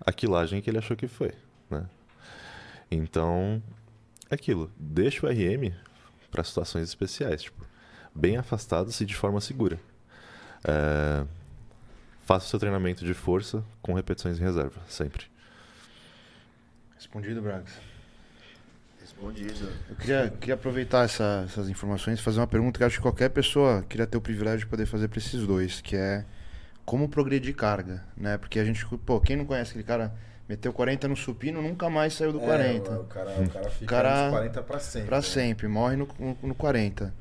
a quilagem que ele achou que foi, né? Então, é aquilo. Deixa o RM para situações especiais, tipo, bem afastados e de forma segura. É, Faça o seu treinamento de força com repetições em reserva, sempre. Respondido, Bragas. Respondido. Eu queria, queria aproveitar essa- essas informações e fazer uma pergunta que eu acho que qualquer pessoa queria ter o privilégio de poder fazer para esses dois, que é como progredir carga, né? Porque a gente, pô, quem não conhece aquele cara Meteu 40 no supino, nunca mais saiu do É, 40. o, cara, o cara fica Cara- nos 40 pra sempre. Pra né? sempre, morre no, no, no 40.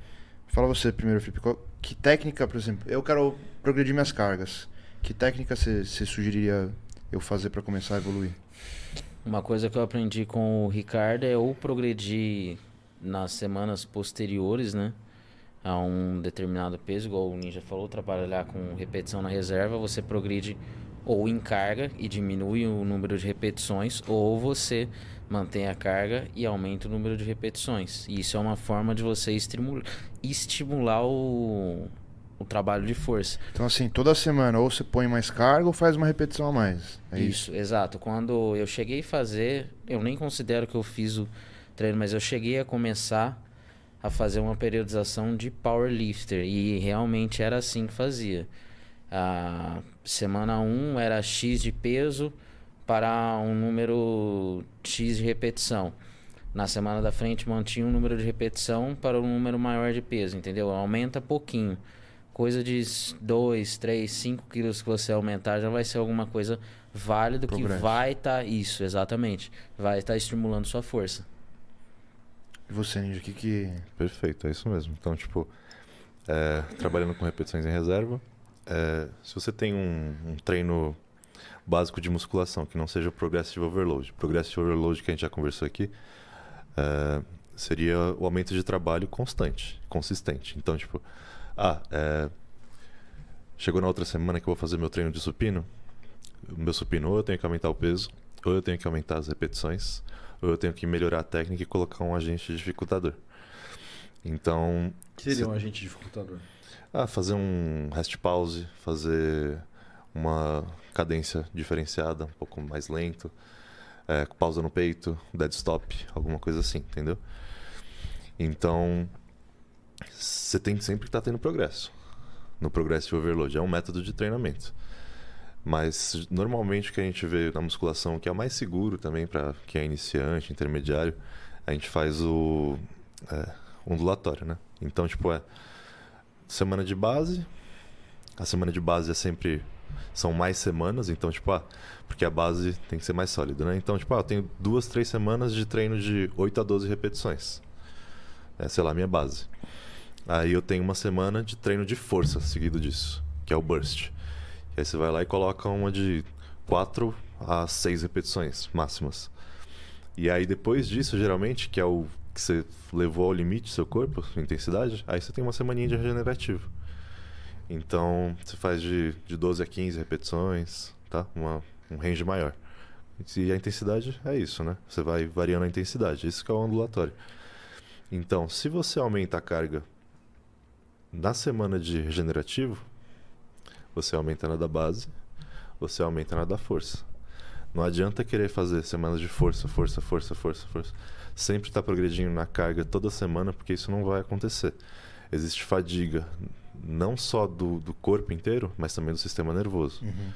Fala você primeiro, Felipe. qual- que técnica, por exemplo, eu quero progredir minhas cargas. Que técnica você sugeriria eu fazer pra começar a evoluir? Uma coisa que eu aprendi com o Ricardo é ou progredir nas semanas posteriores, né? A um determinado peso, igual o Ninja falou, trabalhar com repetição na reserva, você progride ou em carga e diminui o número de repetições, ou você mantém a carga e aumenta o número de repetições. E isso é uma forma de você estimular, estimular o, o trabalho de força. Então, assim, toda semana ou você põe mais carga ou faz uma repetição a mais. É isso. isso, exato. Quando eu cheguei a fazer, eu nem considero que eu fiz o treino, mas eu cheguei a começar a fazer uma periodização de powerlifter e realmente era assim que fazia. A semana 1 era X de peso para um número X de repetição. Na semana da frente mantinha um número de repetição para um número maior de peso, entendeu? Aumenta pouquinho. Coisa de 2, 3, 5 quilos que você aumentar já vai ser alguma coisa válida que vai estar. isso, exatamente. Vai estar estimulando sua força. E você, Ninja, o que que... Perfeito, é isso mesmo. Então, tipo, é, trabalhando com repetições em reserva, é, se você tem um, um treino básico de musculação que não seja o Progressive Overload, Progressive Overload que a gente já conversou aqui, é, seria o aumento de trabalho constante, consistente. Então, tipo, ah, é, chegou na outra semana que eu vou fazer meu treino de supino, o meu supino ou eu tenho que aumentar o peso, ou eu tenho que aumentar as repetições, ou eu tenho que melhorar a técnica e colocar um agente dificultador. Então, Que seria um agente dificultador? ah, fazer um rest pause, fazer uma cadência diferenciada, um pouco mais lento, é, pausa no peito, dead stop, alguma coisa assim, entendeu? Então, você tem sempre que estar tendo progresso no Progressive Overload. É um método de treinamento. Mas normalmente o que a gente vê na musculação, que é o mais seguro também para quem é iniciante, intermediário, a gente faz o é, ondulatório, né? Então, tipo, é semana de base. A semana de base é sempre são mais semanas, então tipo, ah, porque a base tem que ser mais sólida, né? Então, tipo, ah, eu tenho duas, três semanas de treino de 8 a 12 repetições. É, sei lá, minha base. Aí eu tenho uma semana de treino de força seguido disso, que é o burst. E aí você vai lá e coloca uma de 4 a 6 repetições máximas. E aí depois disso, geralmente, que é o que você levou ao limite do seu corpo, sua intensidade, aí você tem uma semaninha de regenerativo. Então, você faz de, de 12 a 15 repetições, tá? Uma, um range maior. E a intensidade é isso, né? Você vai variando a intensidade. Isso que é o ondulatório. Então, se você aumenta a carga na semana de regenerativo, você aumenta na da base, você aumenta na da força. Não adianta querer fazer semanas de força, força, força, força, força. Sempre estar progredindo na carga toda semana, porque isso não vai acontecer. Existe fadiga, não só do, do corpo inteiro, mas também do sistema nervoso. Uhum.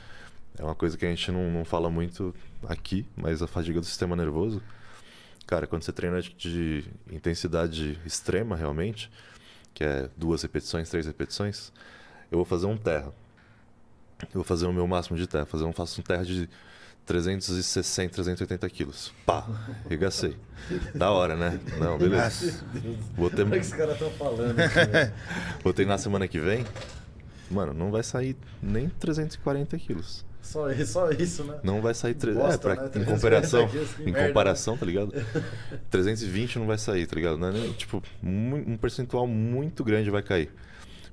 É uma coisa que a gente não, não fala muito aqui, mas a fadiga do sistema nervoso. Cara, quando você treina de, de intensidade extrema, realmente, que é duas repetições, três repetições, eu vou fazer um terra. Eu vou fazer o meu máximo de terra. Fazer um, faço um terra de 360, 380 quilos. Pá, regacei. Da hora, né? Não, beleza. Vou ter, O que os caras estão falando? cara? vou treinar semana que vem. Mano, não vai sair nem 340 quilos. Só, isso, só isso, né? Não vai sair. Tre... Bosta, é, pra, né? em 340 comparação. que Em merda, comparação, tá ligado? 320 não vai sair, tá ligado? Não é nem, tipo, um percentual muito grande vai cair.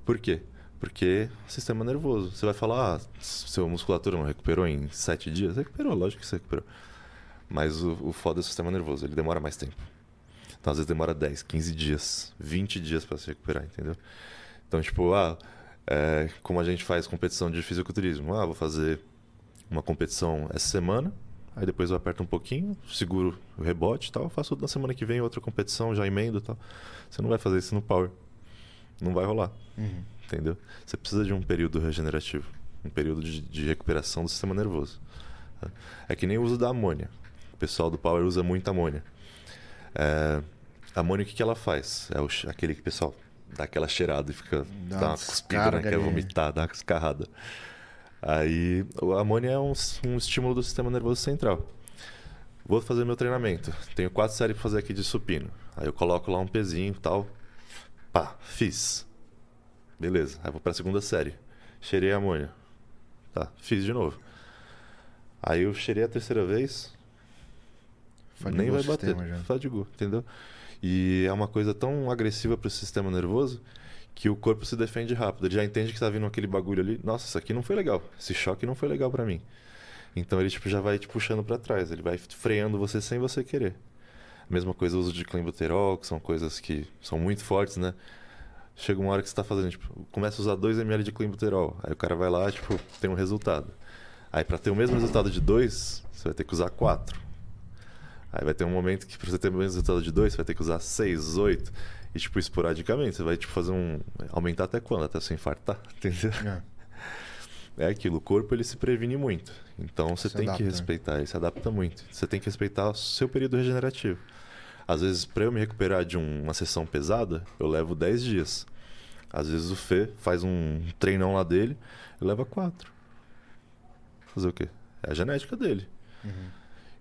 Por quê? Porque sistema nervoso. Você vai falar, ah, seu musculatura não recuperou em 7 dias? Recuperou, lógico que você recuperou. Mas o, o foda é o sistema nervoso, ele demora mais tempo. Então, às vezes demora 10, 15 dias, 20 dias pra se recuperar, entendeu? Então, tipo, ah, é, como a gente faz competição de fisiculturismo, ah, vou fazer uma competição essa semana, aí depois eu aperto um pouquinho, seguro o rebote e tal, faço na semana que vem outra competição, já emendo e tal. Você não vai fazer isso no power. Não vai rolar, Uhum. entendeu? Você precisa de um período regenerativo, um período de, de recuperação do sistema nervoso. É que nem o uso da amônia. O pessoal do power usa muito amônia. É, a amônia, o que, que ela faz? É o aquele que o pessoal dá aquela cheirada e fica Dá dá uma cuspida, né? Quer ali. vomitar, dá uma escarrada. Aí a amônia é um, um estímulo do sistema nervoso central. Vou fazer meu treinamento. Tenho quatro séries pra fazer aqui de supino. Aí eu coloco lá um pezinho e tal. Pá, fiz. Beleza. Aí vou pra segunda série. Cheirei a amônia. Tá, fiz de novo. Aí eu cheirei a terceira vez. Fadigou nem o vai bater. já. Fadigou, entendeu? E é uma coisa tão agressiva pro sistema nervoso que o corpo se defende rápido. Ele já entende que tá vindo aquele bagulho ali. Nossa, isso aqui não foi legal. Esse choque não foi legal pra mim. Então ele tipo, já vai te puxando pra trás. Ele vai freando você sem você querer. Mesma coisa o uso de clenbuterol, que são coisas que são muito fortes, né? Chega uma hora que você tá fazendo, tipo, começa a usar 2ml de clenbuterol. Aí o cara vai lá, tipo, tem um resultado. Aí pra ter o mesmo resultado de 2, você vai ter que usar 4. Aí vai ter um momento que pra você ter o mesmo resultado de 2, você vai ter que usar 6, 8. E tipo, esporadicamente, você vai tipo fazer um. Aumentar até quando? Até você infartar, entendeu? É. É aquilo, o corpo ele se previne muito. Então você Se tem adapta, que né? respeitar, ele se adapta muito. Você tem que respeitar o seu período regenerativo. Às vezes, para eu me recuperar de um- uma sessão pesada, eu levo 10 dias. Às vezes o Fê faz um treinão lá dele, eu levo 4. Fazer o quê? É a genética dele. Uhum.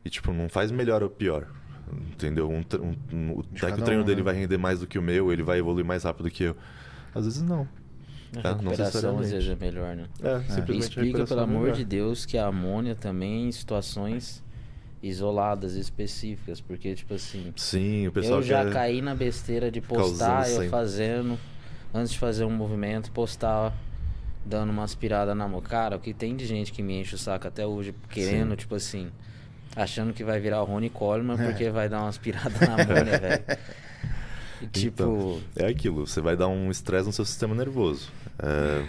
E tipo, não faz melhor ou pior. Entendeu? Um, um, um, daí que o treino um, dele né? vai render mais do que o meu, ele vai evoluir mais rápido que eu. Às vezes não. A Tá, não recuperação às vezes é melhor, né? É, E simplesmente a explica, pelo é amor melhor. de Deus, que a amônia também em situações isoladas, específicas. Porque, tipo assim, Sim, o pessoal eu já quer- caí na besteira de postar, eu sempre. fazendo, antes de fazer um movimento, postar dando uma aspirada na mão. Cara, o que tem de gente que me enche o saco até hoje, querendo, Sim. tipo assim, achando que vai virar o Rony Coleman É. porque vai dar uma aspirada na amônia, velho. E, tipo, Então, é aquilo, você vai dar um estresse no seu sistema nervoso. É,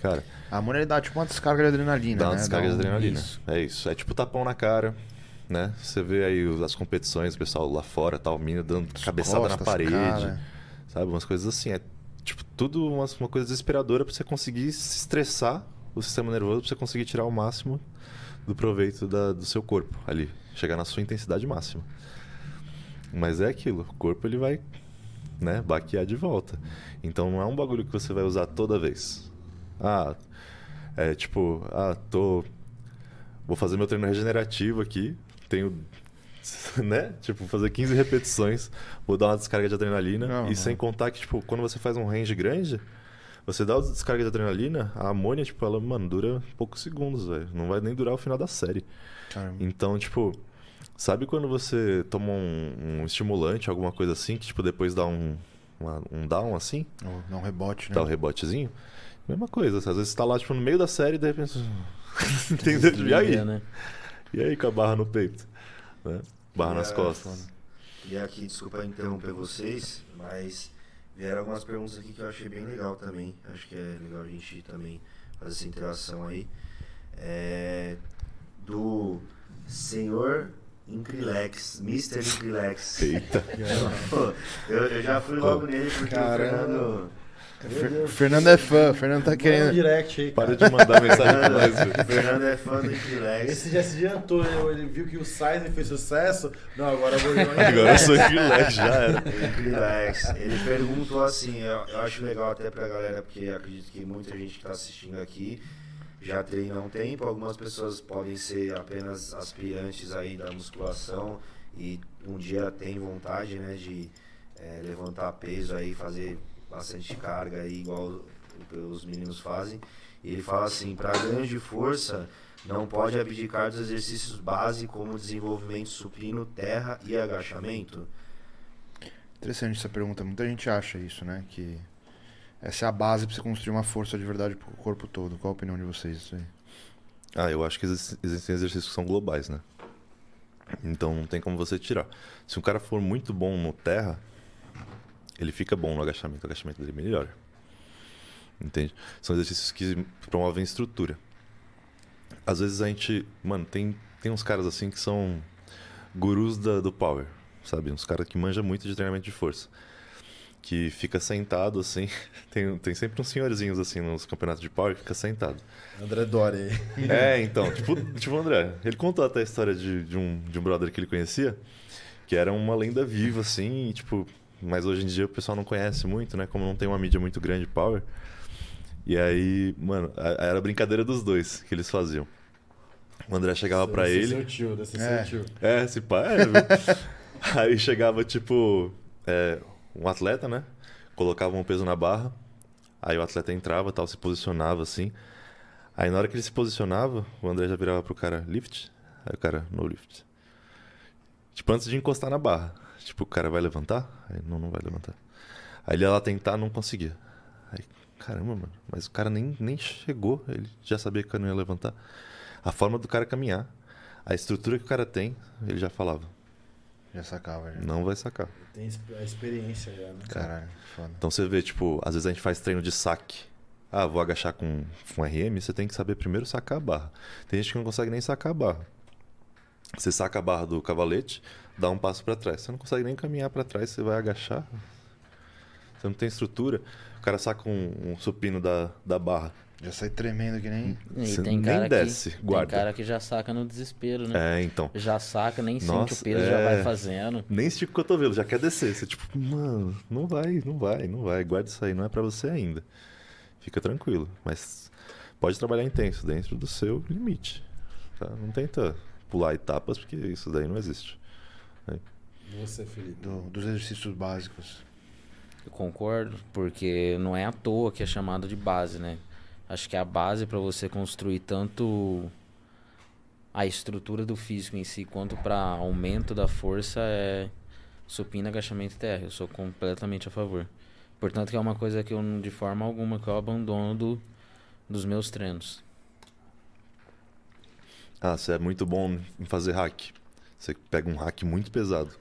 cara, A amônia ele dá tipo uma descarga de adrenalina, dá uma né? descarga de um- adrenalina. Isso. É isso. É tipo tapão na cara, né? Você vê aí as competições, o pessoal lá fora, tal, mina dando As cabeçada na parede, cara. sabe? Umas coisas assim. É tipo tudo uma, uma coisa desesperadora pra você conseguir se estressar o sistema nervoso, pra você conseguir tirar o máximo do proveito da- do seu corpo ali, chegar na sua intensidade máxima. Mas é aquilo, o corpo ele vai, né, baquear de volta. Então não é um bagulho que você vai usar toda vez. Ah, é tipo, ah, tô vou fazer meu treino regenerativo aqui, tenho né? Tipo, fazer 15 repetições, vou dar uma descarga de adrenalina Não, e não. sem contar que tipo, quando você faz um range grande, você dá a descarga de adrenalina, a amônia, tipo, ela, mano, dura poucos segundos, velho. Não vai nem durar o final da série. Caramba. Então, tipo, sabe quando você toma um, um estimulante, alguma coisa assim, que tipo, depois dá um, uma- um down assim, Ou Dá um rebote, né? dá o rebotezinho? Mesma coisa, às vezes você tá lá, tipo, no meio da série e de repente. Entendeu? E aí? né? E aí com a barra no peito? Né? Barra nas É, costas. E aqui, desculpa interromper vocês, mas vieram algumas perguntas aqui que eu achei bem legal também. Acho que é legal a gente também fazer essa interação aí. É, do senhor Incrilex, Mr. Incrilex. Eita. Eu, eu já fui logo nele porque Caramba. o Fernando. Fer- Fernando é fã, o Fernando tá Manda um querendo. direct aí, Para de mandar mensagem pra nós, Fernando, velho. Fernando é fã do Incrilex. Esse já se adiantou, né? Ele viu que o Sizen fez sucesso. Não, agora eu vou jogar. Agora eu sou Gillette, já era. Ele perguntou assim, eu, eu acho legal até pra galera, porque acredito que muita gente que tá assistindo aqui já treina há um tempo. Algumas pessoas podem ser apenas aspirantes aí da musculação e um dia tem vontade, né, de eh, levantar peso aí, fazer bastante carga aí, igual os meninos fazem. E ele fala assim, para ganho de força, não pode abdicar dos exercícios base como desenvolvimento supino, terra e agachamento. Interessante essa pergunta. Muita gente acha isso, né? Que essa é a base pra você construir uma força de verdade pro corpo todo. Qual a opinião de vocês disso aí? Ah, eu acho que existe- existem exercícios que são globais, né? Então não tem como você tirar. Se um cara for muito bom no terra, ele fica bom no agachamento, o agachamento dele melhora. Entende? São exercícios que promovem estrutura. Às vezes a gente. Mano, tem, tem uns caras assim que são gurus da- do power, sabe? Uns caras que manjam muito de treinamento de força. Que fica sentado assim. Tem, tem sempre uns senhorzinhos assim nos campeonatos de power que fica sentado. André Doria aí. É, então, tipo, tipo o André. Ele contou até a história de, de, um, de um brother que ele conhecia, que era uma lenda viva, assim, e, tipo, mas hoje em dia o pessoal não conhece muito, né? Como não tem uma mídia muito grande power. E aí, mano, a- era brincadeira dos dois que eles faziam. O André chegava ser ele. Seu tio, deve ser É. seu tio. É, se pá, é? Aí chegava, tipo, é, um atleta, né? Colocava um peso na barra. Aí o atleta entrava, tal, se posicionava assim. Aí na hora que ele se posicionava, o André já virava pro cara, lift? Aí o cara, no lift. Tipo, antes de encostar na barra. Tipo, o cara vai levantar? Aí, não, não vai levantar. Aí ele ia lá tentar, não conseguia. Aí, caramba, mano. Mas o cara nem, nem chegou, ele já sabia que o cara não ia levantar. A forma do cara caminhar, a estrutura que o cara tem, ele já falava, Já sacava, já. não vai sacar. Tem a experiência já, né? Caralho, foda. Então você vê, tipo, às vezes a gente faz treino de saque. Ah, vou agachar com, com RM, você tem que saber primeiro sacar a barra. Tem gente que não consegue nem sacar a barra. Você saca a barra do cavalete, dá um passo pra trás. Você não consegue nem caminhar pra trás, você vai agachar. Você não tem estrutura. O cara saca um, um supino da, da barra. Já sai tremendo que nem. E tem nem cara desce, que, guarda. Tem cara que já saca no desespero, né? É, então. Já saca, nem sente Nossa, o peso, já é. vai fazendo. Nem estica o cotovelo, já quer descer. Você, tipo, mano, não vai, não vai, não vai. Guarda isso aí, não é pra você ainda. Fica tranquilo. Mas pode trabalhar intenso, dentro do seu limite. Tá? Não tenta pular etapas, porque isso daí não existe. E você, Felipe? do- dos exercícios básicos. Eu concordo, porque não é à toa que é chamado de base, né? Acho que a base para você construir tanto a estrutura do físico em si quanto para aumento da força é supino, agachamento e terra. Eu sou completamente a favor. Portanto, que é uma coisa que eu não- de forma alguma que eu abandono do, dos meus treinos. Ah, você é muito bom em fazer hack. Você pega um hack muito pesado.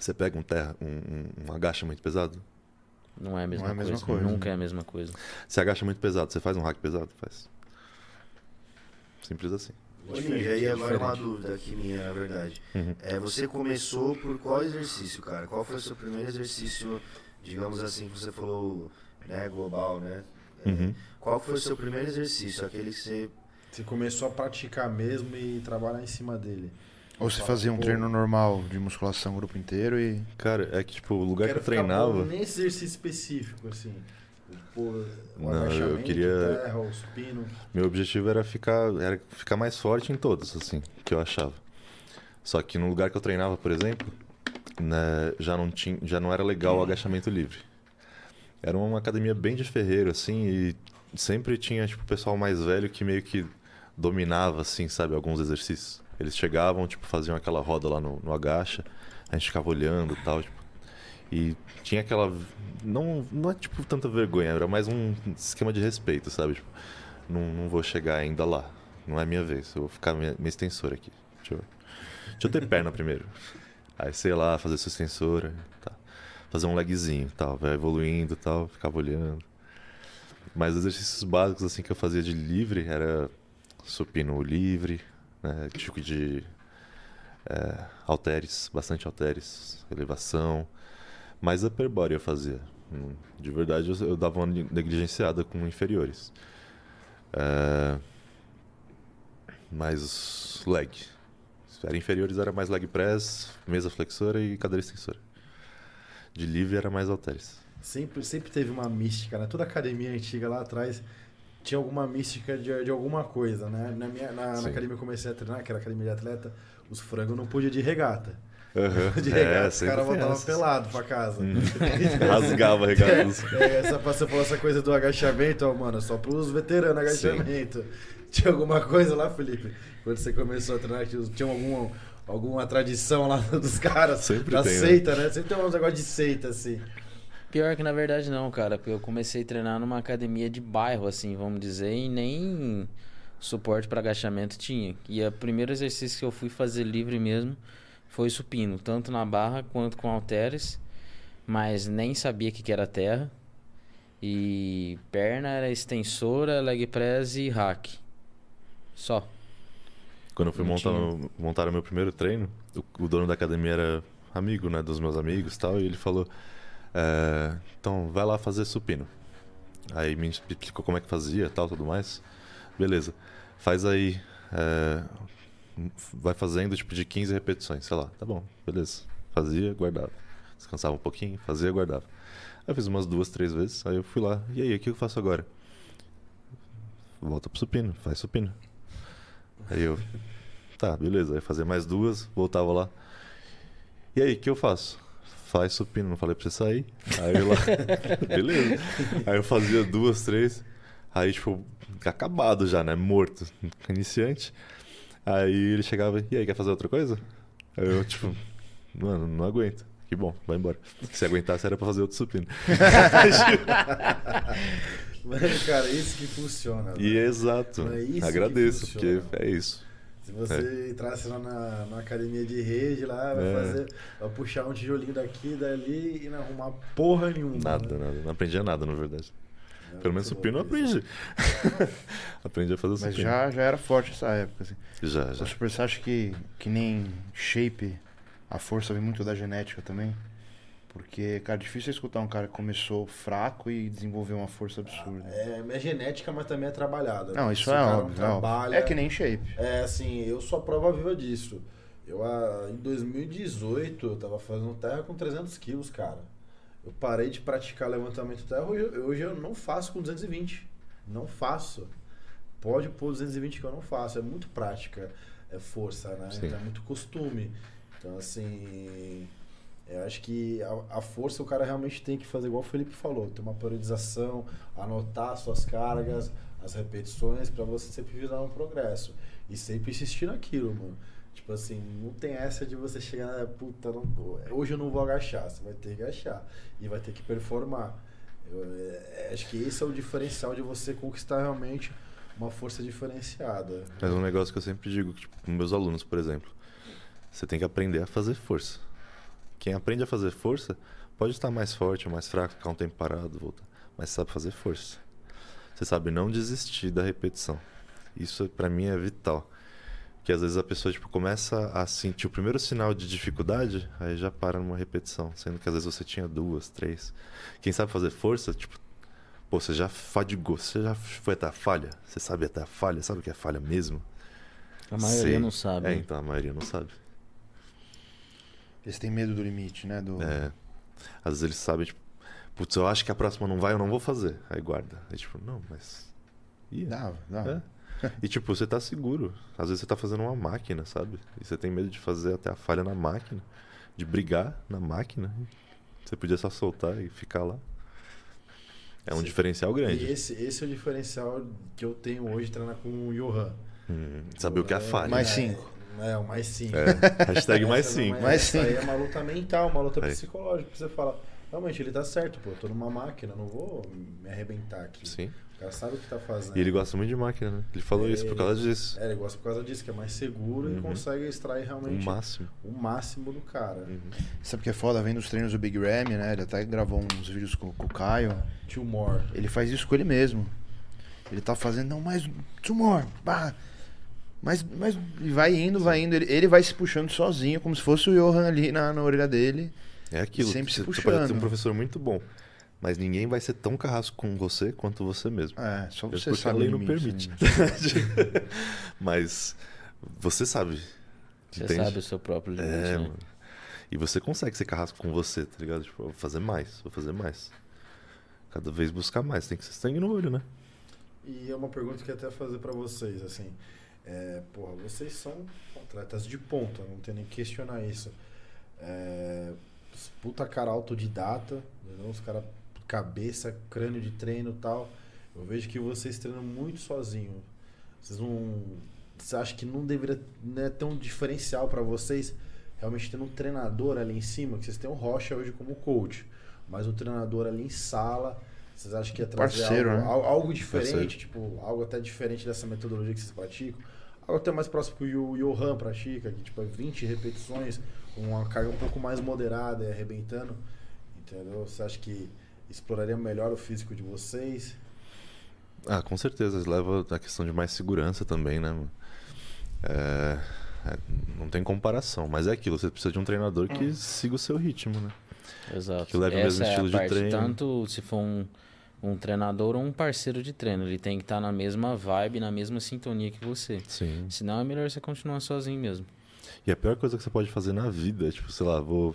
Você pega um terra, um, um, um agacha muito pesado. Não é a mesma, é a mesma coisa. coisa, Nunca né? é a mesma coisa. Você agacha muito pesado, você faz um hack pesado? Faz. Simples assim. Ninja, e agora uma dúvida aqui minha, na verdade. Uhum. É, você começou por qual exercício, cara? Qual foi o seu primeiro exercício, digamos assim, que você falou, né, global, né? É, Uhum. Qual foi o seu primeiro exercício? Aquele que você. Você começou a praticar mesmo e trabalhar em cima dele. Ou você fazia um Pô. treino normal de musculação grupo inteiro e. Cara, é que, tipo, o lugar Quero que eu ficar treinava. bom nesse exercício específico, assim. Pô, o Não, eu queria- terra, o supino. Meu objetivo era ficar, era ficar mais forte em todos, assim, que eu achava. Só que no lugar que eu treinava, por exemplo, né, já não tinha, já não era legal o agachamento livre. Era uma academia bem de ferreiro, assim, e sempre tinha tipo pessoal mais velho que meio que dominava, assim, sabe, alguns exercícios. Eles chegavam, tipo, faziam aquela roda lá no, no agacha, a gente ficava olhando, e tal, tipo, e tinha aquela não não é tipo tanta vergonha, era mais um esquema de respeito, sabe? Tipo, não, não vou chegar ainda lá. Não é minha vez. Eu vou ficar minha, minha extensora aqui. Deixa eu, deixa eu ter perna primeiro. Aí, sei lá, fazer sua extensora. Tá. Fazer um legzinho tal. Vai evoluindo tal. Ficava olhando. Mas os exercícios básicos assim que eu fazia de livre era supino livre, né? Tipo de é, bastante halteres, elevação. Mais upper body eu fazia. De verdade, eu, eu dava uma negligenciada com inferiores. É, mais leg. Era inferiores, era mais leg press, mesa flexora e cadeira extensora. De livre era mais halteres. Sempre, sempre teve uma mística, né? Toda academia antiga lá atrás tinha alguma mística de, de alguma coisa, né? Na, minha, na, na Sim. academia que eu comecei a treinar, que era academia de atleta, os frangos não podiam de regata. Aham. De É, regata, os sempre caras voltavam pelado pra casa. Hum. Rasgava a regata dos- É, essa, você falou essa coisa do agachamento, ó, mano, só pros veteranos agachamento. Tinha alguma coisa lá, Felipe? Quando você começou a treinar, tinha alguma, alguma tradição lá dos caras? Sempre da tem, né? seita, né? Sempre tem uns negócios de seita, assim. Pior que na verdade não, cara, porque eu comecei a treinar numa academia de bairro, assim, vamos dizer, e nem suporte para agachamento tinha. E o primeiro exercício que eu fui fazer livre mesmo foi supino, tanto na barra quanto com halteres, mas nem sabia o que, que era terra. E perna era extensora, leg press e hack. Só. Quando eu fui montar, montar o meu primeiro treino, o, o dono da academia era amigo, né, dos meus amigos e tal, e ele falou, é, então vai lá fazer supino. Aí me explicou como é que fazia tal, tudo mais. Beleza. Faz aí, é, vai fazendo tipo de 15 repetições, sei lá. Tá bom, beleza. Fazia, guardava. Descansava um pouquinho, fazia, guardava. Aí eu fiz umas duas, três vezes, aí eu fui lá, e aí, o que eu faço agora? volta pro supino, faz supino. Aí eu, tá, beleza. Aí fazia mais duas, voltava lá. E aí, o que eu faço? Faz supino, não falei pra você sair. Aí eu lá, beleza. Aí eu fazia duas, três. Aí, tipo, acabado já, né? Morto, iniciante. Aí ele chegava, e aí, quer fazer outra coisa? Aí eu, tipo, mano, não aguento. Que bom, vai embora. Se aguentasse era pra fazer outro supino. Mas, cara, isso que funciona. E velho. exato. É Agradeço, porque é isso. Se você entrasse lá na, na academia de rede, lá, vai É. fazer. Vai puxar um tijolinho daqui, dali e não arrumar porra nenhuma. Nada, né? nada. Não aprendia nada, na verdade. É Pelo menos supino eu aprendi. aprendi a fazer Mas supino. já, já era forte essa época, assim. Já, já. O Super você acha que, que nem shape, a força vem muito da genética também? Porque, cara, difícil é escutar um cara que começou fraco e desenvolveu uma força absurda. É, é genética, mas também é trabalhada. Não, isso é óbvio, é óbvio. trabalha- É que nem shape. É, assim, eu sou a prova viva disso. Eu, ah, em 2018, eu tava fazendo terra com 300 quilos, cara. Eu parei de praticar levantamento terra, hoje, hoje eu não faço com 220. Não faço. Pode pôr 220 que eu não faço. É muito prática, é força, né? Sim. Então é muito costume. Então, assim, eu acho que a, a força o cara realmente tem que fazer igual o Felipe falou, ter uma periodização, anotar suas cargas, as repetições, pra você sempre visar um progresso. E sempre insistir naquilo, mano. Tipo assim, não tem essa de você chegar na puta, não, hoje eu não vou agachar, você vai ter que agachar e vai ter que performar. Eu, é, acho que esse é o diferencial de você conquistar realmente uma força diferenciada. Mas um negócio que eu sempre digo, tipo, com meus alunos, por exemplo. Você tem que aprender a fazer força. Quem aprende a fazer força pode estar mais forte ou mais fraco, ficar um tempo parado, voltar. Mas sabe fazer força. Você sabe não desistir da repetição. Isso pra mim é vital. Porque às vezes a pessoa tipo, começa a sentir o primeiro sinal de dificuldade, aí já para numa repetição. Sendo que às vezes você tinha duas, três. Quem sabe fazer força, tipo, pô, você já fadigou, você já foi até a falha? Você sabe até a falha? Sabe o que é falha mesmo? A maioria Sei. não sabe. É, então a maioria não sabe. Eles têm medo do limite, né? Do... É. Às vezes eles sabem, tipo, putz, eu acho que a próxima não vai, eu não vou fazer. Aí guarda. Aí tipo, não, mas. Ia. Dava, dava. É. E tipo, você tá seguro. Às vezes você tá fazendo uma máquina, sabe? E você tem medo de fazer até a falha na máquina, de brigar na máquina. Você podia só soltar e ficar lá. É um Sim. diferencial E grande. esse, esse é o diferencial que eu tenho hoje treinar com o Johan. Hum, saber o que é a falha. Mais é, cinco. É, o mais cinco. É. Hashtag mais é- cinco. Mais essa aí é uma luta mental, uma luta Aí. psicológica. Você fala, realmente, ele tá certo, pô. Eu tô numa máquina, não vou me arrebentar aqui. Sim. O cara sabe o que tá fazendo. E ele gosta muito de máquina, né? Ele falou isso por causa disso. É, ele gosta por causa disso, que é mais seguro e Uhum. consegue extrair O realmente máximo. o máximo do cara. Uhum. Sabe o que é foda? Vendo os treinos do Big Ram, né? Ele até gravou uns vídeos com, com o Caio. Two more. Ele faz isso com ele mesmo. Ele tá fazendo, não, mais two more, bah. Mas, mas vai indo, vai indo. Ele, ele vai se puxando sozinho, como se fosse o Johan ali na, na orelha dele. É aquilo. Sempre se você, você pode ter puxando. um professor muito bom, mas ninguém vai ser tão carrasco com você quanto você mesmo. É, só você porque sabe a lei não permite. né? mas você sabe. Você entende? sabe o seu próprio limite, É, né? mano. E você consegue ser carrasco com você, tá ligado? Tipo, vou fazer mais, vou fazer mais. Cada vez buscar mais, tem que ser sangue no olho, né? E é uma pergunta que eu ia até fazer pra vocês, assim. É, porra, vocês são atletas de ponta, não tem nem que questionar isso. É, puta cara autodidata, entendeu? os caras cabeça, crânio de treino e tal. Eu vejo que vocês treinam muito sozinho. Vocês não. Você acha que não deveria não é tão diferencial pra vocês realmente tendo um treinador ali em cima? Que vocês têm o Rocha hoje como coach, mas o treinador ali em sala. Vocês acham que ia trazer Parceiro, algo, né? al- algo diferente, Parceiro. tipo, algo até diferente dessa metodologia que vocês praticam? Algo até mais próximo que o Johan pratica, que tipo é 20 repetições, com uma carga um pouco mais moderada e arrebentando. Entendeu? Você acha que exploraria melhor o físico de vocês? Ah, com certeza. Leva a questão de mais segurança também, né? É, é, não tem comparação, mas é aquilo. Você precisa de um treinador que siga o seu ritmo, né? Exato. Que leve o Essa mesmo é a estilo de parte, treino. Tanto se for um, um treinador ou um parceiro de treino. Ele tem que estar na mesma vibe, na mesma sintonia que você. Sim. Senão é melhor você continuar sozinho mesmo. E a pior coisa que você pode fazer na vida é, tipo, sei lá, vou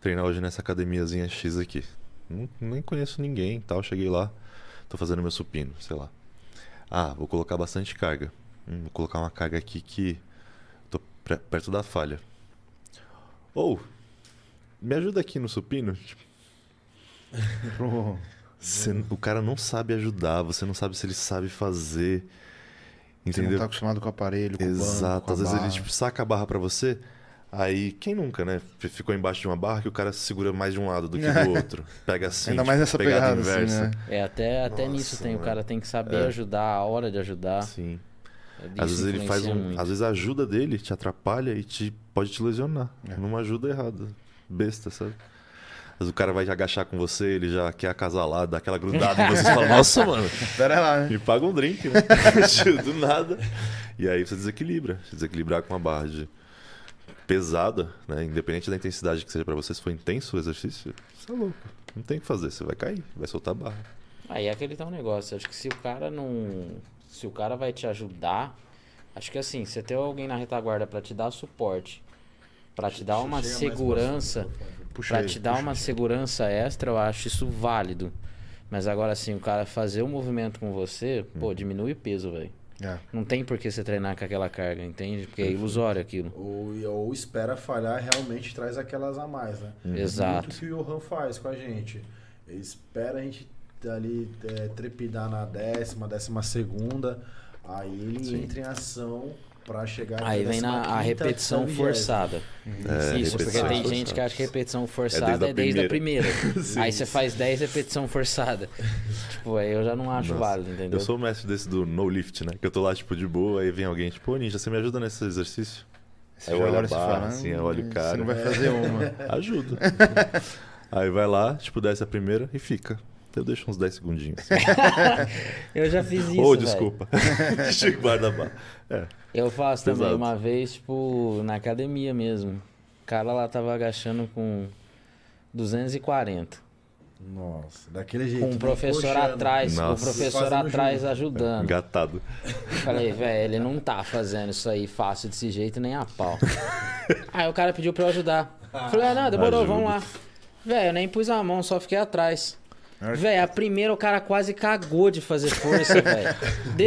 treinar hoje nessa academiazinha X aqui. Não, nem conheço ninguém e tal. Cheguei lá, tô fazendo meu supino, sei lá. Ah, vou colocar bastante carga. Hum, vou colocar uma carga aqui que tô perto da falha. Ou, me ajuda aqui no supino. Tipo, você- o cara não sabe ajudar, você não sabe se ele sabe fazer. Você não Entendeu? tá acostumado com o aparelho, com o banco, Exato. com a Às vezes barra. ele tipo, saca a barra pra você. Aí, quem nunca, né? Ficou embaixo de uma barra que o cara segura mais de um lado do que do outro. Pega assim. Ainda tipo, mais nessa pegada pegada, assim, inversa. né? É, até, até Nossa, nisso tem. O mano. cara tem que saber É. ajudar, a hora de ajudar. Sim. Isso Às vezes ele faz um. muito. Às vezes a ajuda dele te atrapalha e te pode te lesionar. É. Numa ajuda errada. Besta, sabe? O cara vai agachar com você, ele já quer acasalar, dá aquela grudada e você fala, nossa, mano, Pera lá, né? me paga um drink, né? Do nada. E aí você desequilibra. Se desequilibrar com uma barra de pesada, né? Independente da intensidade que seja pra você, se for intenso o exercício, você é louco. Não tem o que fazer, você vai cair, vai soltar a barra. Aí é aquele tal negócio. Acho que se o cara não. Se o cara vai te ajudar. Acho que assim, você ter alguém na retaguarda pra te dar suporte, pra te dar uma segurança, Puxa pra te dar puxa uma segurança extra, eu acho isso válido. Mas agora assim, o cara fazer o movimento com você, pô, diminui o peso, velho. É. Não tem por que você treinar com aquela carga, entende? Porque é ilusório aquilo. Ou, ou espera falhar e realmente traz aquelas a mais, né? Exato. Muito que o Johan faz com a gente. Ele espera a gente ali é, trepidar na décima, décima segunda, aí ele Sim. entra em ação pra chegar Aí vem na a 15ª, repetição forçada. É, Isso, porque repetições tem gente forçadas. que acha que repetição forçada desde a é desde a primeira. primeira. Aí você faz 10 repetição forçada. tipo, aí eu já não acho Nossa, válido, entendeu? Eu sou o mestre desse do no lift, né? Que eu tô lá, tipo, de boa, aí vem alguém, tipo, ô Ninja, você me ajuda nesse exercício? Aí eu olho a barra, fala, assim, "Hum, eu olho o cara." Você não vai fazer uma. Ajuda. aí vai lá, tipo, desce a primeira e fica. Eu deixo uns 10 segundinhos. Eu já fiz isso, Ô, velho. desculpa. Chico guarda a barra. É. Eu faço também Pesado. uma vez, tipo, na academia mesmo. O cara lá tava agachando com 240. Nossa, daquele jeito. Com o bem professor coxando. atrás, com o Nossa. professor atrás junto. ajudando. Engatado. Falei, velho, ele não tá fazendo isso aí fácil desse jeito nem a pau. aí o cara pediu pra eu ajudar. Falei, ah, não, demorou, Ajuda. vamos lá. Velho, eu nem pus a mão, só fiquei atrás. Velho, a primeira o cara quase cagou de fazer força, velho.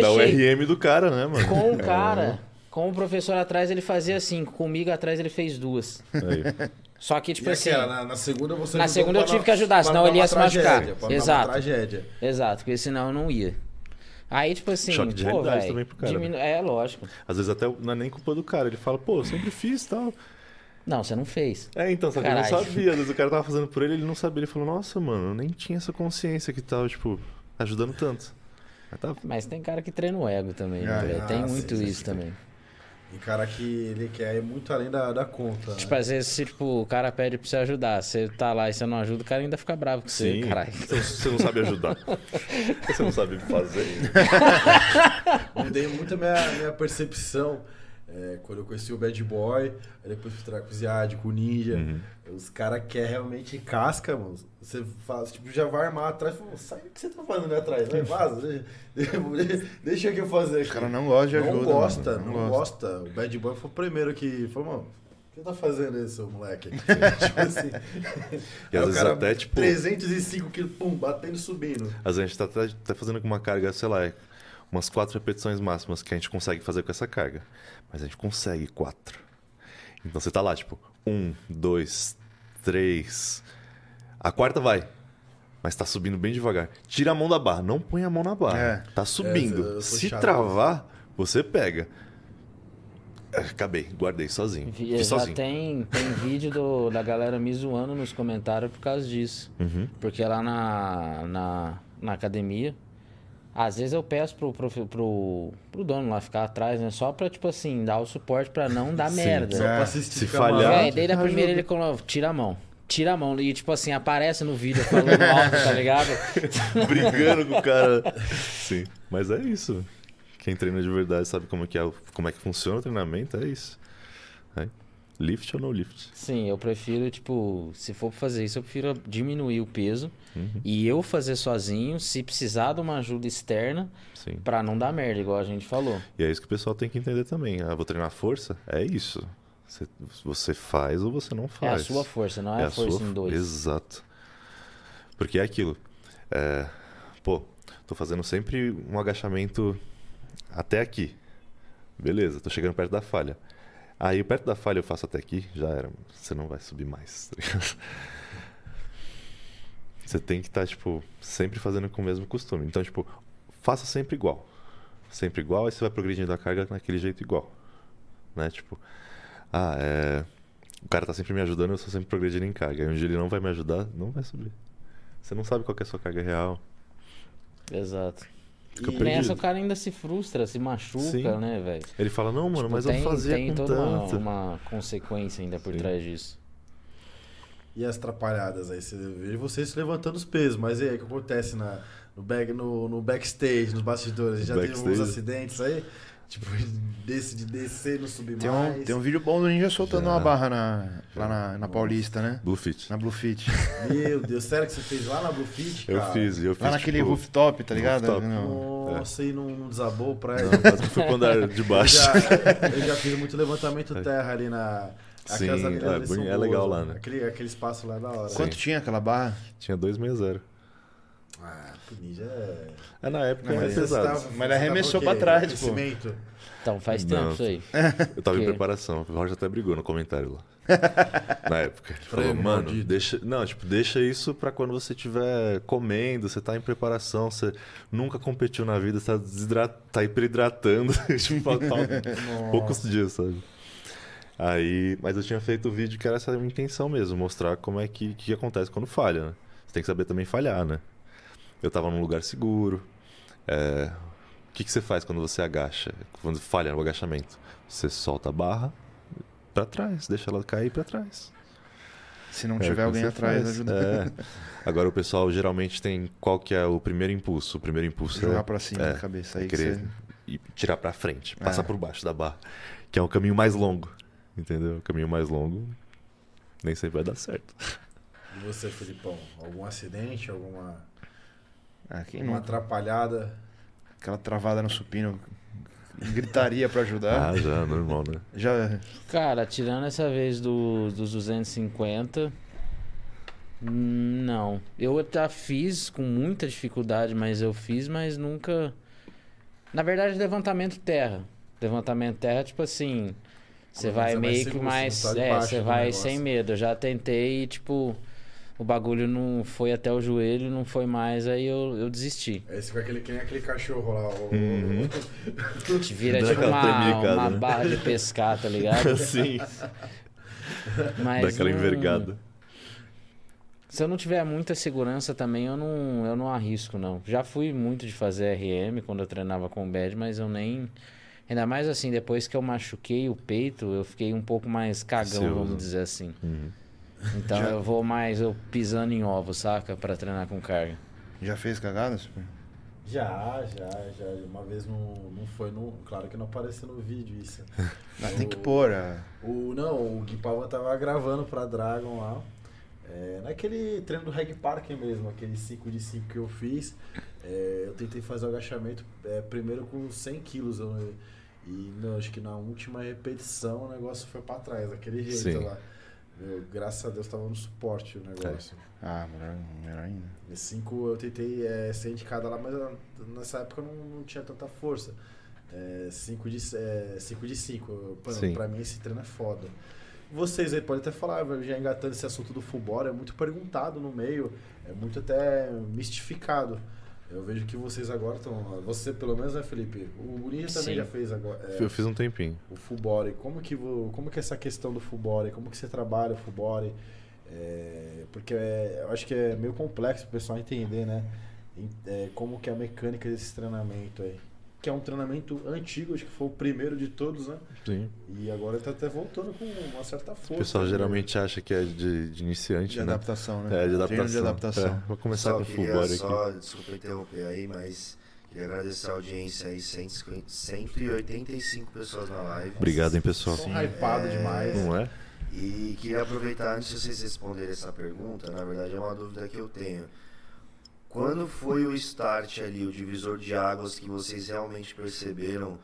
Dá o Deixei RM do cara, né, mano? com o cara, com o professor atrás, ele fazia assim, comigo atrás ele fez duas. Aí. Só que, E tipo assim. aquela, na, na segunda você Na segunda eu tive que ajudar, senão não ele ia se machucar. Exato. tragédia. Exato, porque senão eu não ia. Aí, tipo assim, Choque de pô, realidade velho. também pro cara, né? diminu- É, lógico. Às vezes até não é nem culpa do cara. Ele fala, pô, eu sempre fiz e tal. Não, você não fez. É, então, só que ele Caralho. não sabia. Às vezes o cara tava fazendo por ele, ele não sabia. Ele falou, nossa, mano, eu nem tinha essa consciência que tava, tipo, ajudando tanto. Mas tá. Mas tem cara que treina o ego também, né, Ah, ah, Tem sim, muito sim, isso sim. também. E cara que ele quer ir muito além da, da conta. Tipo, né? às vezes, se tipo, o cara pede pra você ajudar, você tá lá e você não ajuda, o cara ainda fica bravo com você, Sim. caralho. Você, você não sabe ajudar. Você não sabe fazer. Mudei muito a minha, minha percepção. É, quando eu conheci o Bad Boy, depois fui com o Ziad, com o Ninja. Uhum. Os caras querem realmente casca, mano. Você faz, tipo, já vai armar atrás. Fala, sai o que você tá fazendo ali atrás, vai, vaza. Deixa, que eu fazer aqui. O cara não gosta de ajuda. Não mano, gosta, não, gosta. O Bad Boy foi o primeiro que falou, mano, o que tá fazendo seu moleque? tipo assim. E às vezes cara, até, tipo- 305 quilos, pum, batendo e subindo. Às vezes a gente tá até tá fazendo com uma carga, sei lá, umas quatro repetições máximas que a gente consegue fazer com essa carga. Mas a gente consegue quatro. Então você tá lá, tipo, um, dois, três. A quarta vai. Mas tá subindo bem devagar. Tira a mão da barra. Não põe a mão na barra. É. Tá subindo. sou Se chato. travar, você pega. É, Acabei, guardei sozinho. Vi- Já sozinho. tem, tem vídeo do, da galera me zoando nos comentários por causa disso. Uhum. Porque lá na, na, na academia, às vezes eu peço pro, pro, pro, pro dono lá ficar atrás, né? Só pra, tipo assim, dar o suporte pra não dar Sim. merda. Só É. pra assistir Se falhar-. Véi, desde a primeira ele colocou, tira a mão. Tira a mão. E, tipo assim, aparece no vídeo falando alto, tá ligado? brigando com o cara. Sim, mas é isso. Quem treina de verdade sabe como é que, é, como é que funciona o treinamento, é isso. É. Lift ou no lift? Sim, eu prefiro, tipo, se for fazer isso, eu prefiro diminuir o peso Uhum. e eu fazer sozinho, se precisar de uma ajuda externa, pra não dar merda, igual a gente falou. E é isso que o pessoal tem que entender também. Ah, vou treinar força? É isso. Você, você faz ou você não É faz. a sua força, não é, a força sua em dois. Exato. Porque é aquilo. É, pô, tô fazendo sempre um agachamento até aqui. Beleza, tô chegando perto da falha. Aí perto da falha eu faço até aqui, já era. Você não vai subir mais. tá? Você tem que estar, tipo, sempre fazendo com o mesmo costume. Então, tipo, faça sempre igual. Sempre igual, aí você vai progredindo a carga naquele jeito igual. Né? Tipo, ah, é. O cara tá sempre me ajudando, eu sou sempre progredindo em carga. Um dia ele não vai me ajudar, não vai subir. Você não sabe qual é a sua carga real. Exato. Fica E perdido. nessa o cara ainda se frustra, se machuca, Sim. né, velho? Ele fala, não, mano, Tipo, mas tem, eu fazia tem com toda uma, tanto. uma consequência ainda por Sim. trás disso. E as atrapalhadas aí? Você vejo vocês levantando os pesos, mas e aí, o que acontece na, no, back, no, no backstage, nos bastidores? Já teve Backstage. uns acidentes aí? Tipo, desse de descer não subir Tem mais? um, tem um vídeo bom do Ninja soltando Já. uma barra na, lá na, na Paulista, né? Bluefit. Na Bluefit. Meu Deus, sério que você fez lá na Bluefit, Eu cara? fiz, eu fiz. Lá naquele tipo, rooftop, tá ligado? rooftop. Nossa, e não, não desabou o prédio? Não, eu fui pro andar de Eu baixo. já, eu já fiz muito levantamento terra ali na... Sim, aquelas avenidas é é legal né? lá, né? Aquele, aquele espaço lá é da hora. Quanto tinha aquela barra? Tinha 260. Ah, ninja é... É, na época Não, era mas Você pesado. tava- Mas ele arremessou pra trás, pô. Aquecimento? Então, faz Não. tempo isso aí. Eu tava em Que? preparação. O Roger até brigou no comentário lá. Na época. Ele falou, mano, maldito." deixa. Não, tipo, deixa isso pra quando você estiver comendo, você tá em preparação, você nunca competiu na vida, você tá, desidra... tá hiperidratando. tipo, faltam poucos dias, sabe? Aí, mas eu tinha feito o vídeo que era essa minha intenção mesmo, mostrar como é que, que acontece quando falha, né? Você tem que saber também falhar, né? Eu tava num lugar seguro. é, O que, que você faz quando você agacha? Quando falha no agachamento? Você solta a barra pra trás, deixa ela cair pra trás. Se não É, tiver que alguém atrás faz. ajuda É. Agora o pessoal geralmente tem qual que é o primeiro impulso? O primeiro impulso jogar é, pra cima é, da cabeça. Aí é que querer você... e tirar pra frente, passar É. por baixo da barra, que é o caminho mais longo, entendeu? O caminho mais longo nem sempre vai dar certo. E você, Filipão? Algum acidente? Alguma Quem uma não? atrapalhada? Aquela travada no supino. Gritaria pra ajudar. Ah, já, normal, né? Já. Cara, tirando essa vez do, dos 250, hum, não. Eu até fiz com muita dificuldade, mas eu fiz, mas nunca. Na verdade, levantamento terra. Levantamento terra, tipo assim. Você vai vai meio que mais. você não tá É, você vai negócio. sem medo. Eu já tentei tipo. O bagulho não foi até o joelho, não foi mais, aí eu, eu desisti. Aí você fica aquele, que nem aquele cachorro lá. o- Uhum. Te vira Dá tipo uma, tremicada, uma né? barra de pescar, tá ligado? Sim, Mas dá aquela não- envergada. Se eu não tiver muita segurança também, eu não, eu não arrisco, não. Já fui muito de fazer RM quando eu treinava com o Bad, mas eu nem. Ainda mais assim, depois que eu machuquei o peito, eu fiquei um pouco mais cagão, Ansioso. vamos dizer assim. Uhum. Então Já- eu vou mais eu pisando em ovo, saca? Pra treinar com carga. Já fez cagada? Super? Já, já, já. Uma vez não, não foi no. Claro que não apareceu no vídeo isso. Ah, tem que pôr. ah. O, não, o Gui Pava tava gravando pra Dragon lá. É, naquele treino do Reg Park mesmo, aquele 5 de 5 que eu fiz. é, eu tentei fazer o agachamento é, primeiro com 100 quilos. eu- e não, acho que na última repetição o negócio foi pra trás, daquele jeito Sim. lá. Graças a Deus tava no suporte o negócio. Ah, melhor, melhor ainda. E 5 eu tentei é, ser indicado lá, mas eu- nessa época eu não, não tinha tanta força. 5 de 5. É, cinco de cinco. Pra, pra mim esse treino é foda. Vocês aí podem até falar, já engatando esse assunto do futebol, é muito perguntado no meio, é muito até mistificado. Eu vejo que vocês agora estão. Você pelo menos, né, Felipe? O Gurinha também Sim. já fez agora. é, Eu fiz um tempinho. o Fubore, como que como que é essa questão do Fubore, como que você trabalha o Fubore? É, porque é- eu acho que é meio complexo o pessoal entender, né? É, como que é a mecânica desse treinamento aí. Que é um treinamento antigo, acho que foi o primeiro de todos, né? Sim. E agora tá até voltando com uma certa força. O pessoal né? geralmente acha que é de, de iniciante, De né? adaptação, né? É, de Treino adaptação. de adaptação. É, vou começar Só com o full body aqui. só, desculpa interromper aí, mas queria agradecer a audiência aí, 150 185 pessoas na live. Obrigado, hein, pessoal. São hypado demais. Não é? E queria aproveitar antes de vocês responderem essa pergunta, na verdade é uma dúvida que eu tenho. Quando foi o start ali, o divisor de águas que vocês realmente perceberam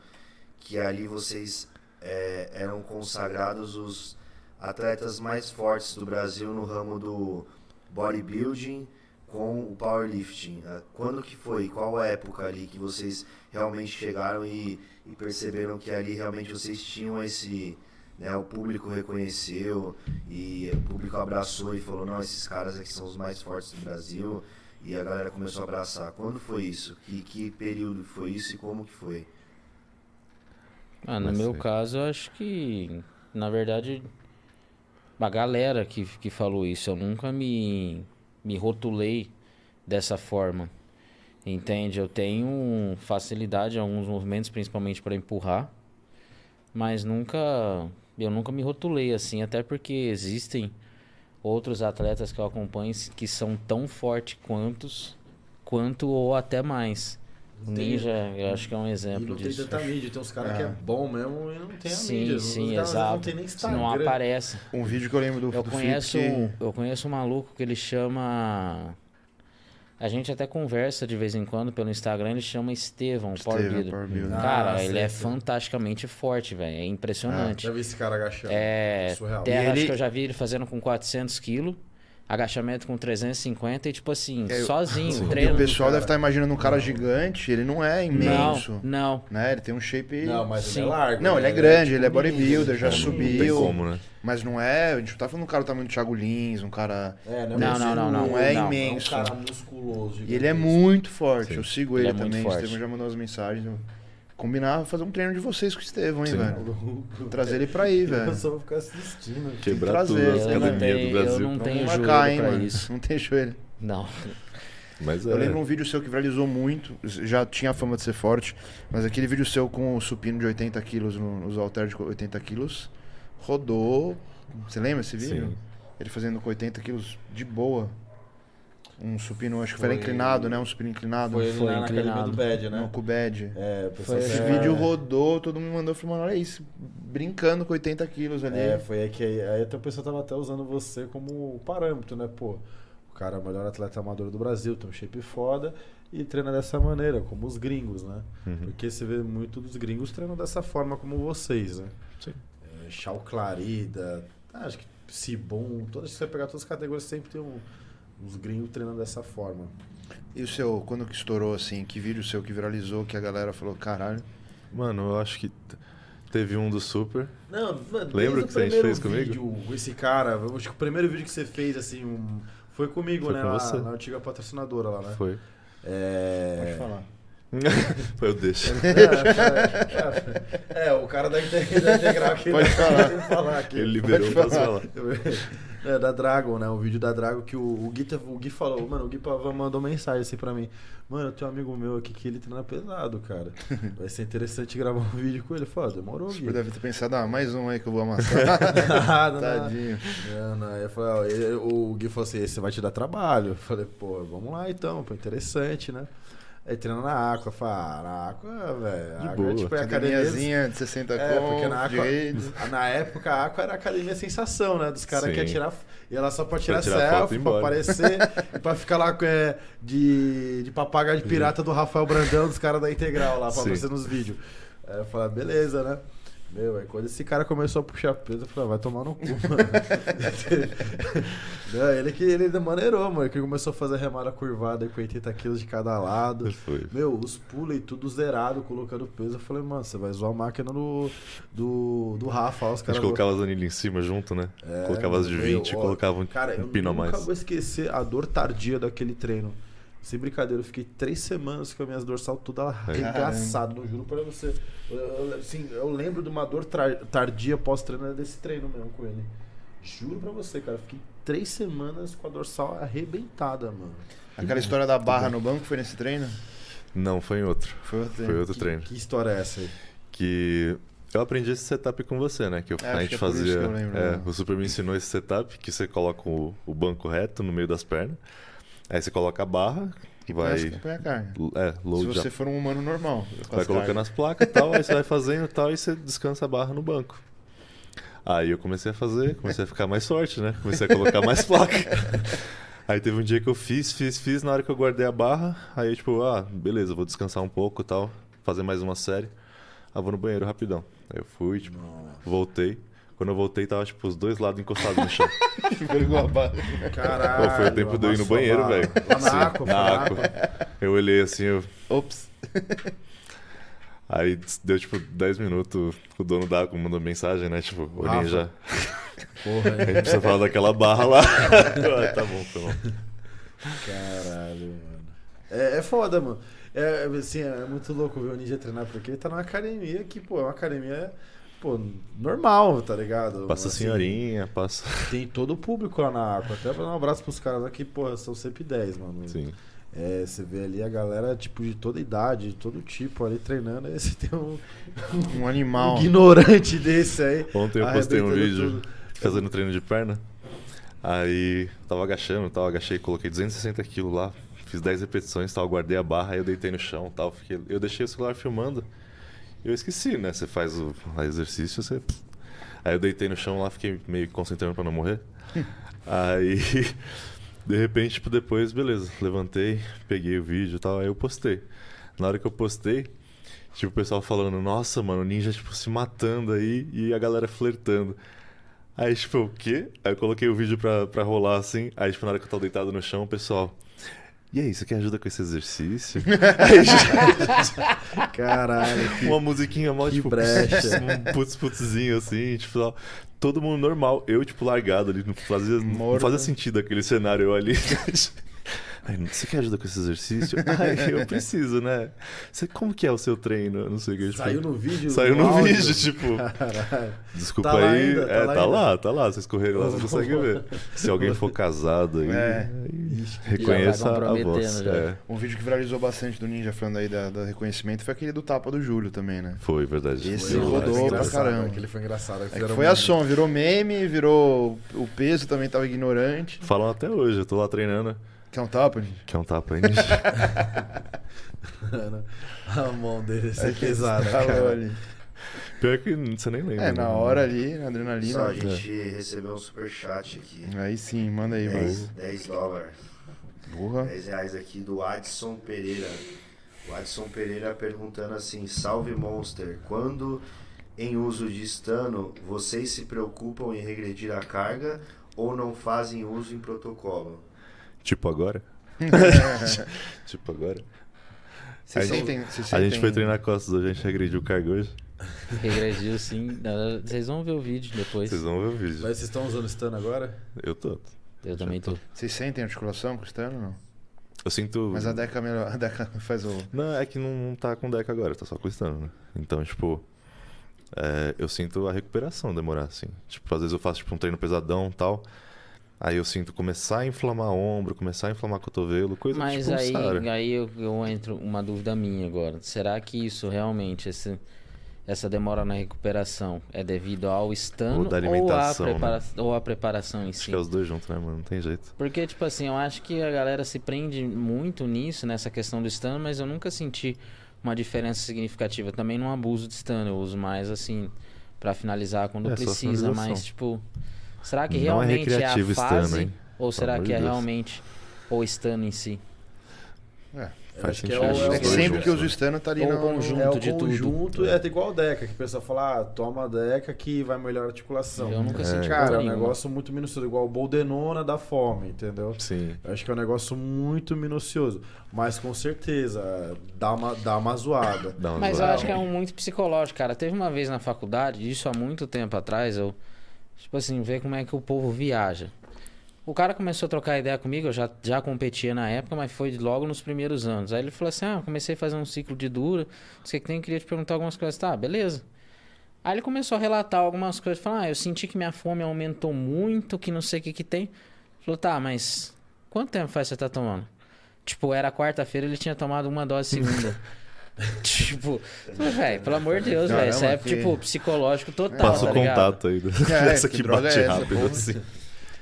que ali vocês é, eram consagrados os atletas mais fortes do Brasil no ramo do bodybuilding com o powerlifting? Ah, Quando que foi? Qual época ali que vocês realmente chegaram e, e perceberam que ali realmente vocês tinham esse, né, o público reconheceu e o público abraçou e falou, não, esses caras aqui são os mais fortes do Brasil e a galera começou a abraçar. Quando foi isso? Que, que período foi isso e como que foi? Ah, no Mas meu caso, eu acho que, na verdade, a galera que, que falou isso, eu nunca me, me rotulei dessa forma. Entende? Eu tenho facilidade em alguns movimentos, principalmente para empurrar, mas nunca, eu nunca me rotulei assim, até porque existem outros atletas que eu acompanho que são tão fortes quantos, quanto ou até mais. O Tem- Ninja, eu acho que é um E exemplo não tem disso. tanta mídia, tem uns caras que é É. bom mesmo e não tem a Sim, mídia. Sim, caras exato. Não tem nem Instagram. Não aparece. Um vídeo que eu lembro do, Eu do conheço, Felipe que- eu conheço um maluco que ele chama. A gente até conversa de vez em quando pelo Instagram, ele chama Estevão, Power Builder. Power Builder. Ah, Cara, sei, ele é fantasticamente forte, velho. É impressionante. Já vi esse cara agachando. É, Surreal. terra, E ele- acho que eu já vi ele fazendo com 400 quilos, agachamento com 350 e tipo assim, É, eu- sozinho, E treino. o pessoal deve estar imaginando um cara gigante, ele não é imenso. Não, não. Né? Ele tem um shape. Não, mas Sim. ele é largo. Não, né? ele é grande, ele é tipo um menino, bodybuilder, já né? Não tem subiu. como, né? Mas não é. A gente não tá falando um cara do tamanho do Thiago Lins, um cara. É, Não, não, não, não. Não é não. imenso. É um cara musculoso. E ele é muito forte. Sim. Eu sigo Ele ele, é muito também. O forte. Estevão já mandou as mensagens. Eu combinava fazer um treino de vocês com o Estevão, hein, Sim. velho? Trazer ele pra aí, velho. Eu só vou ficar assistindo. Quebrar trazer, tudo as né? Eu não academias tenho- do eu Brasil. não tenho Vamos joelho marcar, hein, pra mano. isso. Não tem joelho. Não. Mas é. Eu lembro um vídeo seu que viralizou muito, já tinha a fama de ser forte, mas aquele vídeo seu com o supino de 80 quilos, no- nos halteres de 80 quilos, rodou. Você lembra esse vídeo? Sim. Ele fazendo com 80 quilos de boa. Um supino, acho que foi, Foi- inclinado, né? Um supino inclinado. Foi Foi na inclinado. do Bad, no né? Cubed. É, o Foi Esse é, vídeo rodou, todo mundo mandou, falou, mano, olha isso, brincando com 80 quilos ali. É, foi aí que aí, aí até o pessoal tava até usando você como parâmetro, né? Pô, o cara é o melhor atleta amador do Brasil, tem um shape foda e treina dessa maneira, como os gringos, né? Uhum. Porque você vê muito dos gringos treinam dessa forma como vocês, né? Sim. É, Chau Clarida, acho que Sibum, todas que você pegar todas as categorias sempre tem um, uns gringos treinando dessa forma. E o seu, quando que estourou assim, que vídeo seu que viralizou, que a galera falou, caralho, Mano, eu acho que teve um do Super. Não, mano, Lembra que a gente primeiro fez comigo? vídeo, com esse cara, eu acho que o primeiro vídeo que você fez, assim, um- foi comigo, Foi né? com lá você. na antiga patrocinadora lá, né? Foi. É... pode falar. Foi eu deixo. É, o cara da da Integral aqui. Pode falar. Tem falar aqui. Ele liberou pra falar. É, da Dragon, né? O vídeo da Dragon que o, o, Gui, o Gui falou, mano, o Gui mandou mensagem assim pra mim. Mano, eu tenho um amigo meu aqui que ele treina pesado, cara. Vai ser interessante gravar um vídeo com ele. Falei, ó, demorou, Gui. Você deve ter pensado, ah, mais um aí que eu vou amassar. Nada. Tadinho. Não, não. Aí eu falei, ó, ele- o Gui falou assim, esse vai te dar trabalho. Eu falei, pô, vamos lá então, pô, interessante, né? Aí treina na Aqua, eu falei, ah, na Aqua, velho. De Aqua boa. é tipo é academia. Academiazinha de 60 É, porque na Aqua, na época a Aqua era a academia sensação, né? Dos caras que iam tirar. E ela só pra tirar, tirar selfie, pra aparecer, e pra ficar lá é, de, de papagaio de pirata do Rafael Brandão, dos caras da Integral lá, pra Sim. aparecer nos vídeos. Aí eu falei, beleza, né? Meu, aí quando esse cara começou a puxar peso, eu falei, ah, vai tomar no cu, mano. Não, ele que ele maneirou, mano. Que começou a fazer remada curvada com 80 quilos de cada lado. Foi. Meu, os pula e tudo zerado, colocando peso. Eu falei, mano, você vai zoar a máquina do, do, do Rafa. Os A gente colocava as anilhas em cima junto, né? É, colocava as de meu, 20 ó, colocava um, Cara, eu um pino a nunca mais. vou esquecer a dor tardia daquele treino. Sem brincadeira, eu fiquei três semanas com as minhas dorsal toda arregaçada, não juro pra você. Eu, eu- assim, eu lembro de uma dor tardia pós-treino desse treino mesmo com ele. Juro pra você, cara, eu fiquei três semanas com a dorsal arrebentada, mano. Aquela história da barra no banco foi nesse treino? Não, foi em outro. Foi outro Foi treino. outro treino. Que história é essa aí? Que eu aprendi esse setup com você, né? Que eu- É, a gente que é por isso fazia. que eu lembro, é, né? o Super me ensinou esse setup que você coloca o, o banco reto no meio das pernas. Aí você coloca a barra e vai. põe a carne. É, Se load você up. for um humano normal. Vai colocando as placas e tal, aí você vai fazendo e tal, e você descansa a barra no banco. Aí eu comecei a fazer, comecei a ficar mais forte, né? Comecei a colocar mais placa. Aí teve um dia que eu fiz, fiz, fiz, na hora que eu guardei a barra, aí eu, tipo, ah, beleza, vou descansar um pouco e tal, fazer mais uma série. Ah, vou no banheiro rapidão. Aí eu fui, tipo, voltei. Quando eu voltei, tava, tipo, os dois lados encostados no chão. A bala. Caralho. Pô, foi o tempo de eu ir no banheiro, velho. Na na na Aqua. Aqua. Eu olhei assim, eu... Ops. Aí deu, tipo, 10 minutos, o dono da Aqua mandou mensagem, né? Tipo, o Rafa. Ninja, Porra, a gente precisa falar daquela barra lá. ah, tá bom, tá bom. Caralho, mano. É, é foda, mano. É, assim, é muito louco ver o Ninja treinar, porque ele tá numa academia que, pô, é uma academia, pô, normal, tá ligado? Passa Assim, senhorinha, passa... Tem todo o público lá na Aqua. Até pra dar um abraço pros caras lá que, pô, são sempre 10, mano. Sim. É, você vê ali a galera, tipo, de toda idade, de todo tipo ali treinando. Aí você tem um, Um um animal. ignorante desse aí. Ontem eu postei um vídeo tudo. fazendo treino de perna. Aí tava agachando, tal, agachei, coloquei 260 quilos lá, fiz 10 repetições, tal, guardei a barra, aí eu deitei no chão, tal, fiquei, eu deixei o celular filmando. Eu esqueci, né? Você faz o exercício, você Aí eu deitei no chão lá, fiquei meio concentrando pra não morrer. aí de repente, tipo, depois, beleza, levantei, peguei o vídeo e tal, aí eu postei. Na hora que eu postei, Tipo, o pessoal falando, nossa, mano, o ninja, tipo, se matando aí e a galera flertando. Aí, tipo, o quê? Aí eu coloquei o vídeo pra, pra rolar assim. Aí, tipo, na hora que eu tô deitado no chão, o pessoal. E aí, você quer ajuda com esse exercício? aí, já- Caralho. que- uma musiquinha mó, que tipo, brecha. um putz putzzinho assim, tipo, ó, todo mundo normal. Eu, tipo, largado ali, não fazia, não fazia sentido aquele cenário eu ali. Aí, você quer ajuda com esse exercício? Ai, eu preciso, né? Você, como que é o seu treino? Não sei o que. tipo, Saiu no vídeo? Saiu no áudio? vídeo, tipo. Caralho. Desculpa Tá aí. ainda, tá é, lá tá ainda. lá, tá lá. Vocês correram lá, você consegue ver. Se alguém for casado aí, É. reconheça vai a voz. já. É, Um vídeo que viralizou bastante do Ninja falando aí da, da reconhecimento foi aquele do tapa do Júlio também, né? foi, verdade. Esse Foi, rodou pra caramba. Aquele foi engraçado. É foi a som, virou meme, virou. O peso também tava ignorante. Falam até hoje, eu tô lá treinando. Quer um tapa, Ninja? Quer um tapa aí? A mão dele Aí é pesada. cara. ali. Pior que você nem lembra. É, né? na hora ali, na adrenalina. Só, a gente recebeu um superchat aqui. Aí sim, manda aí, vai. 10, 10 dólares. Porra. 10 reais aqui do Adson Pereira. O Adson Pereira perguntando assim: Salve Monster, quando em uso de stano, vocês se preocupam em regredir a carga ou não fazem uso em protocolo? Tipo agora? tipo agora? Vocês A gente- sentem, A gente sentem- foi treinar costas hoje, a gente regrediu o cargo hoje. Regrediu sim. Vocês vão ver o vídeo depois. Vocês vão ver o vídeo. Mas vocês estão usando stun agora? Eu tô. Eu também tô. Vocês sentem articulação com o Stano ou não? Eu sinto. Mas a Deca é melhor. A Deca faz o. Não, é que não, não tá com deck agora, tá só com stun, né? Então, tipo. é, eu sinto a recuperação demorar, assim. Tipo, às vezes eu faço tipo, um treino pesadão e tal. Aí eu sinto começar a inflamar ombro, começar a inflamar cotovelo, coisa Mas tipo aí, aí eu, eu entro uma dúvida minha agora. Será que isso realmente, esse, essa demora na recuperação, é devido ao stun Ou da ou, à alimentação, né? prepara ou à preparação em Acho si? que é os dois juntos, né, mano? Não tem jeito. Porque, tipo assim, eu acho que a galera se prende muito nisso, nessa questão do stun, mas eu nunca senti uma diferença significativa. Também não abuso de stun, eu uso mais assim pra finalizar quando É, precisa, mas tipo, será que Não é realmente é, a recreativo stun, fase hein? ou será que é Deus. realmente o stun em si? É. Eu Faz acho que é sentido. o- Os é É o sempre juntos, que usa o né? Stano tá ali no. conjunto. É o de tudo. conjunto, é igual a Deca, que o pessoal fala, ah, toma a Deca que vai melhorar a articulação. Eu nunca É. senti Cara, é um nenhuma. negócio muito minucioso, igual o Boldenona da fome, entendeu? Sim. Eu acho que é um negócio muito minucioso. Mas com certeza, dá uma, dá uma zoada. Dá uma Mas eu zoada. acho que é um muito psicológico, cara. Teve uma vez na faculdade, isso há muito tempo atrás, eu, tipo assim, ver como é que o povo viaja. O cara começou a trocar ideia comigo, eu já, já competia na época, mas foi logo nos primeiros anos. Aí ele falou assim: Ah, comecei a fazer um ciclo de dura, não sei o que tem, queria te perguntar algumas coisas. Tá, beleza. Aí ele começou a relatar algumas coisas, falou: Ah, eu senti que minha fome aumentou muito, que não sei o que que tem. Falou: Tá, mas quanto tempo faz você tá tomando? Tipo, era quarta-feira, ele tinha tomado uma dose segunda. tipo, velho, pelo amor de Deus, velho. Isso é, que- tipo, psicológico total. Passa tá o ligado? contato aí. É, Essa que que bate é essa, rápido, porra? assim.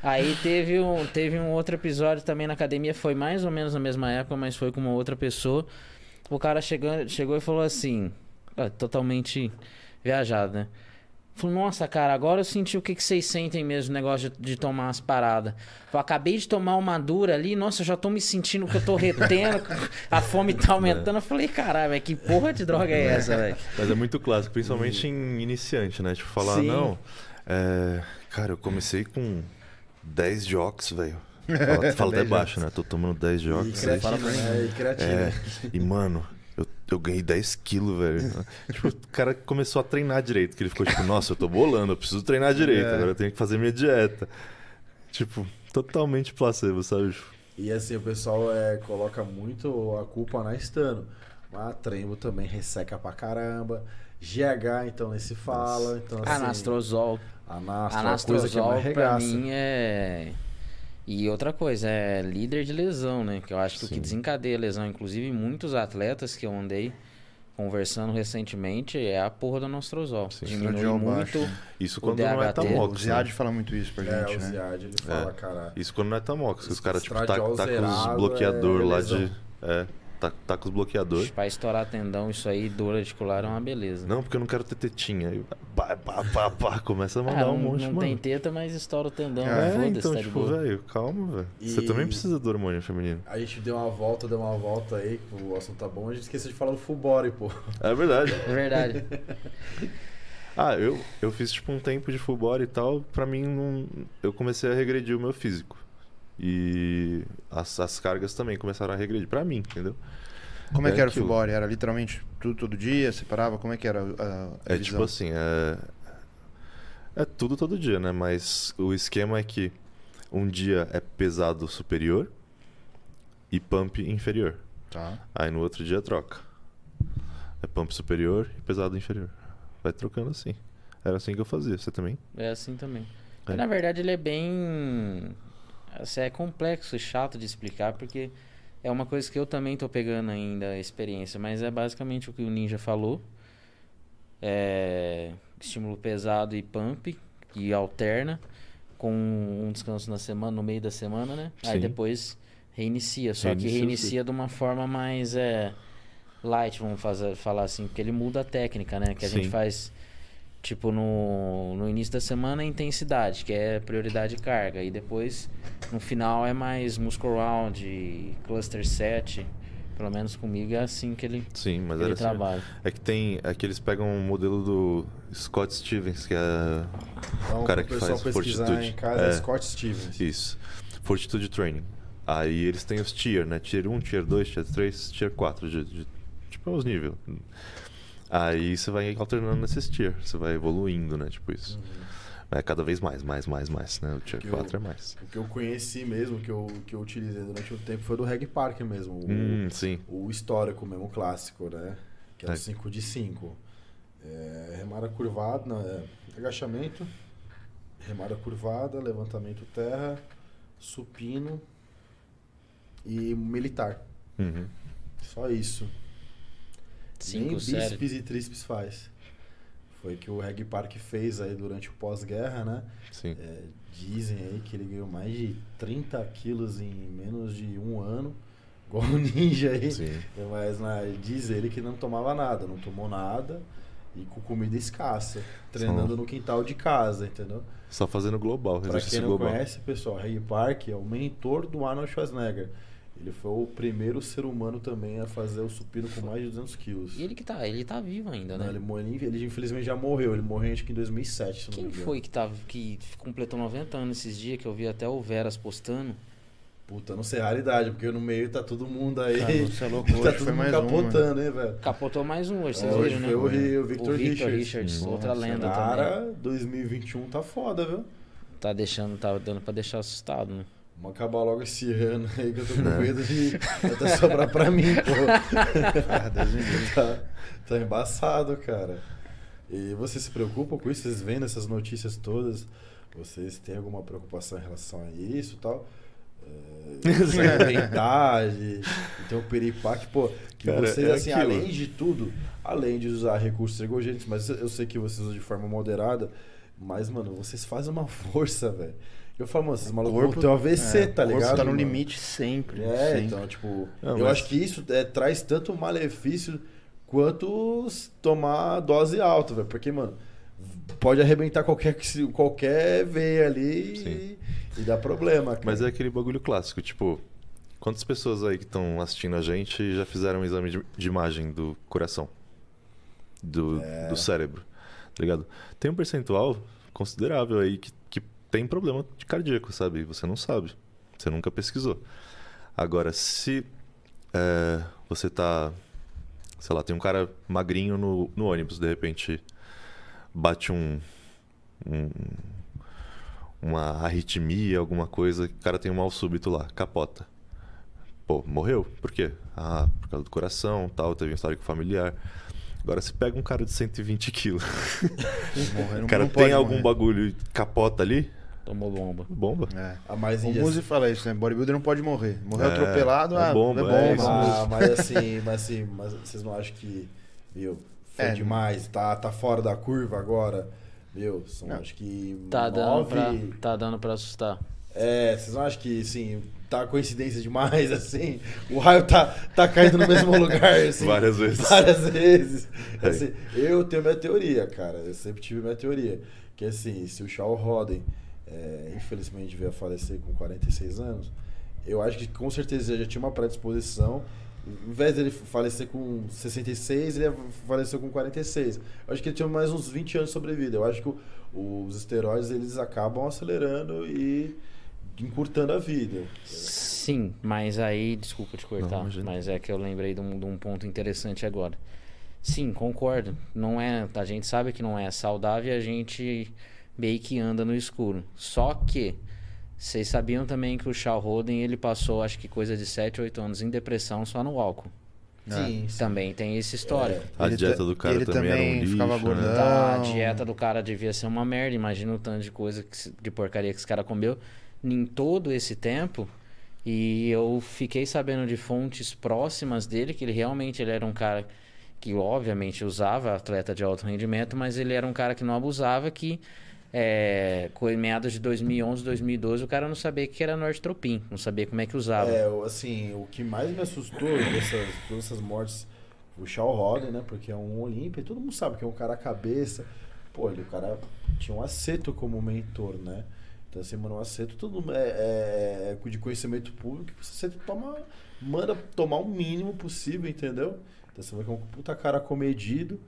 Aí teve um, teve um outro episódio também na academia, foi mais ou menos na mesma época, mas foi com uma outra pessoa. O cara chegou, chegou e falou assim, ó, totalmente viajado, né? Falou, nossa, cara, agora eu senti o que, que vocês sentem mesmo, o negócio de, de tomar umas paradas. Falei, acabei de tomar uma dura ali, nossa, eu já tô me sentindo que eu tô retendo, a fome tá aumentando. Eu falei, caralho, que porra de droga é essa, velho? Mas é muito clássico, principalmente em iniciante, né? Tipo, falar, Sim. não, É, cara, eu comecei com 10 jocks, velho. Fala, fala até 10 baixo, né? Tô tomando 10 E jocks. creatina, né? E creatina. É, e mano, eu, ganhei 10 quilos, velho. tipo, o cara começou a treinar direito, que ele ficou tipo, nossa, eu tô bolando, eu preciso treinar direito, É. agora eu tenho que fazer minha dieta. Tipo, totalmente placebo, sabe? E assim, o pessoal é, coloca muito a culpa na Estano. Mas Trembo também resseca pra caramba. GH, então, nem se fala. Então, assim, Anastrozol. Anastro, é uma coisa que é Anastrozol pra mim é. E outra coisa, é líder de lesão, né? Que eu acho que o que Sim. desencadeia a lesão, inclusive muitos atletas que eu andei conversando recentemente, é a porra do anastrozol. Sim. Diminui muito. baixo. Isso O quando não é DHT. O tamox, né? Ziad fala muito isso pra É, gente, o né? Ziad, ele fala, cara. Isso quando não é tamox, que os caras, tipo, tá, tá com os bloqueador é lá lesão. de... É, tá, tá com os bloqueador. Pra estourar tendão, isso aí, dor articular é uma beleza. Não, porque eu não quero ter tetinha. Aí, pá, pá, pá, pá, começa a Ah, mandar não, um monte, não mano. tem teta, mas estoura o tendão. É, Foda-se, então, tá tipo, velho, calma, velho. Você E- também precisa do hormônio feminino. A gente deu uma volta, deu uma volta aí, o assunto tá bom. A gente esqueceu de falar do Fubori, pô. É verdade. É verdade. Ah, eu, eu fiz tipo um tempo de full body e tal, pra mim não, eu comecei a regredir o meu físico. E as, as cargas também começaram a regredir pra mim, entendeu? Como é É que era o full body? Era literalmente tudo todo dia? Separava? Como é que era a, a É divisão? tipo assim, é, é tudo todo dia, né? Mas o esquema é que um dia é pesado superior e pump inferior. Tá. Aí no outro dia troca. É pump superior e pesado inferior. Vai trocando assim. Era assim que eu fazia. Você também? É assim também. É. Na verdade, ele é bem. Assim, é complexo e chato de explicar, porque é uma coisa que eu também tô pegando ainda a experiência, mas é basicamente o que o Ninja falou. É estímulo pesado e pump, que alterna com um descanso na semana, no meio da semana, né? Aí Sim. depois reinicia, só que Reinicia o reinicia de uma forma mais é, light, vamos fazer, falar assim, porque ele muda a técnica, né? Que a gente Sim. faz Tipo, no, no início da semana é intensidade, que é prioridade de carga. E depois, no final, é mais muscle round, cluster set. Pelo menos comigo é assim que ele, Sim, mas ele assim. trabalha. É que tem. É que eles pegam um modelo do Scott Stevens, que é. Então, O cara que faz fortitude. em casa, É. é Scott Stevens. Isso. Fortitude Training. Aí eles têm os tier, né? Tier 1, tier 2, tier 3, tier 4. De, de- tipo, os níveis. Aí você vai alternando nesses tier. Você vai evoluindo, né? Tipo isso. É cada vez mais, mais, mais, mais, né? O tier Que 4 eu- é mais. O que eu conheci mesmo, que eu, que eu utilizei durante um tempo, foi do Reg Park mesmo. O, Hum, sim. o histórico mesmo, o clássico, né? Que é o É. 5 de 5. É, remada curvada, não, é agachamento, remada curvada, levantamento terra, supino e militar. Uhum. Só isso. Nem Cinco séries. bíceps e tríceps faz. Foi que o Reg Park fez aí durante o pós-guerra, né? Sim. É, dizem aí que ele ganhou mais de 30 quilos em menos de um ano. Igual o ninja aí. Sim. Mas né, diz ele que não tomava nada, não tomou nada e com comida escassa, treinando no quintal de casa, entendeu? Só fazendo global, Pra exercício quem não global. conhece, pessoal, Ray Park é o mentor do Arnold Schwarzenegger. Ele foi o primeiro ser humano também a fazer o supino com mais de 200 quilos. E ele que tá, ele tá vivo ainda, Não, né? ele, morreu- ele, ele infelizmente já morreu. Ele morreu acho que em 2007, se não Quem me engano. foi que, tava, que completou 90 anos esses dias, que eu vi até o Veras postando? Puta, não sei a raridade, porque no meio tá todo mundo aí. Cara, você é louco, tá todo foi mundo mais um, capotando, hein, velho? Capotou mais um hoje, vocês É, hoje viram, né? foi o, o Victor, o Victor Richards. Richards, Nossa, outra lenda também. Cara, 2021 tá foda, viu? Tá deixando, tá dando pra deixar assustado, né? Vamos acabar logo esse ano aí que eu tô com medo de até sobrar pra mim, pô. Ah, tá, tá embaçado, cara. E vocês se preocupam com isso? Vocês vendo essas notícias todas? Vocês têm alguma preocupação em relação a isso e tal? É, inventar, de, de ter um peripaque, pô, que Cara, vocês, é assim, aquilo. além de tudo, além de usar recursos ergogênicos, mas eu sei que vocês usam de forma moderada, mas, mano, vocês fazem uma força, velho. Eu falo, mano, esses malucos vão ter um AVC, é, tá o corpo ligado? tá no mano? limite sempre. É, sempre. então, tipo, Não, eu mas- acho que isso é, traz tanto malefício quanto tomar dose alta, velho. Porque, mano, pode arrebentar qualquer, qualquer veia ali e, e dar problema. Cara. Mas é aquele bagulho clássico, tipo, quantas pessoas aí que estão assistindo a gente já fizeram um exame de, de imagem do coração? Do, É. do cérebro, tá ligado? Tem um percentual considerável aí que, que tem problema de cardíaco, sabe? Você não sabe. Você nunca pesquisou. Agora, se é, você tá. Sei lá, tem um cara magrinho no, no ônibus, de repente bate um, um uma arritmia, alguma coisa, o cara tem um mal súbito lá, capota. Pô, morreu. Por quê? Ah, por causa do coração, tal, teve um histórico familiar. Agora, se pega um cara de 120 quilos, o cara tem algum morrer. bagulho e capota ali, Tomou bomba. bomba. É. A mais O Muzi fala isso, né? Bodybuilder não pode morrer. Morreu É, atropelado, é ah, bomba, é bomba. é isso Ah, mas assim, mas assim, mas vocês não acham que, viu, foi É. demais, tá, tá fora da curva agora, viu? São, Não. acho que Tá dando, nove... pra, tá dando pra assustar. É, vocês não acham que, assim, tá coincidência demais, assim? O raio tá, tá caindo no mesmo lugar, assim? Várias vezes. Várias vezes. É. Assim, eu tenho minha teoria, cara. Eu sempre tive minha teoria. Que assim, se o Shaw Roden, é, infelizmente, veio a falecer com 46 anos, eu acho que com certeza já tinha uma predisposição. Em vez dele falecer com 66, ele faleceu com 46. Eu acho que ele tinha mais uns 20 anos de sobrevida. Eu acho que o- os esteroides eles acabam acelerando e encurtando a vida. Sim, mas aí, desculpa te cortar, Não, mas é que eu lembrei de um, de um ponto interessante agora. Sim, concordo. Não é, a gente sabe que não é saudável e a gente meio que anda no escuro. Só que vocês sabiam também que o Shaw Roden ele passou acho que coisa de 7, 8 anos em depressão só no álcool. Sim, sim. Também tem esse histórico. A Ele dieta ta- do cara ele também, era um também lixo, ficava né? gordão. Tá, a dieta do cara devia ser uma merda. Imagina o tanto de coisa, que, de porcaria que esse cara comeu em todo esse tempo. E eu fiquei sabendo de fontes próximas dele que ele realmente ele era um cara que obviamente usava atleta de alto rendimento, mas ele era um cara que não abusava, que é, com meados de 2011, 2012, o cara não sabia que era nortropin, não sabia como é que usava. É, assim, o que mais me assustou dessas, todas essas mortes, o Shaw Roden, né? Porque é um Olímpia, todo mundo sabe que é um cara cabeça. Pô, ele, o cara tinha um aceto como mentor, né? Então, assim, mano, um aceto tudo é, é de conhecimento público, que você toma, manda tomar o mínimo possível, entendeu? Então você vai com um puta cara comedido.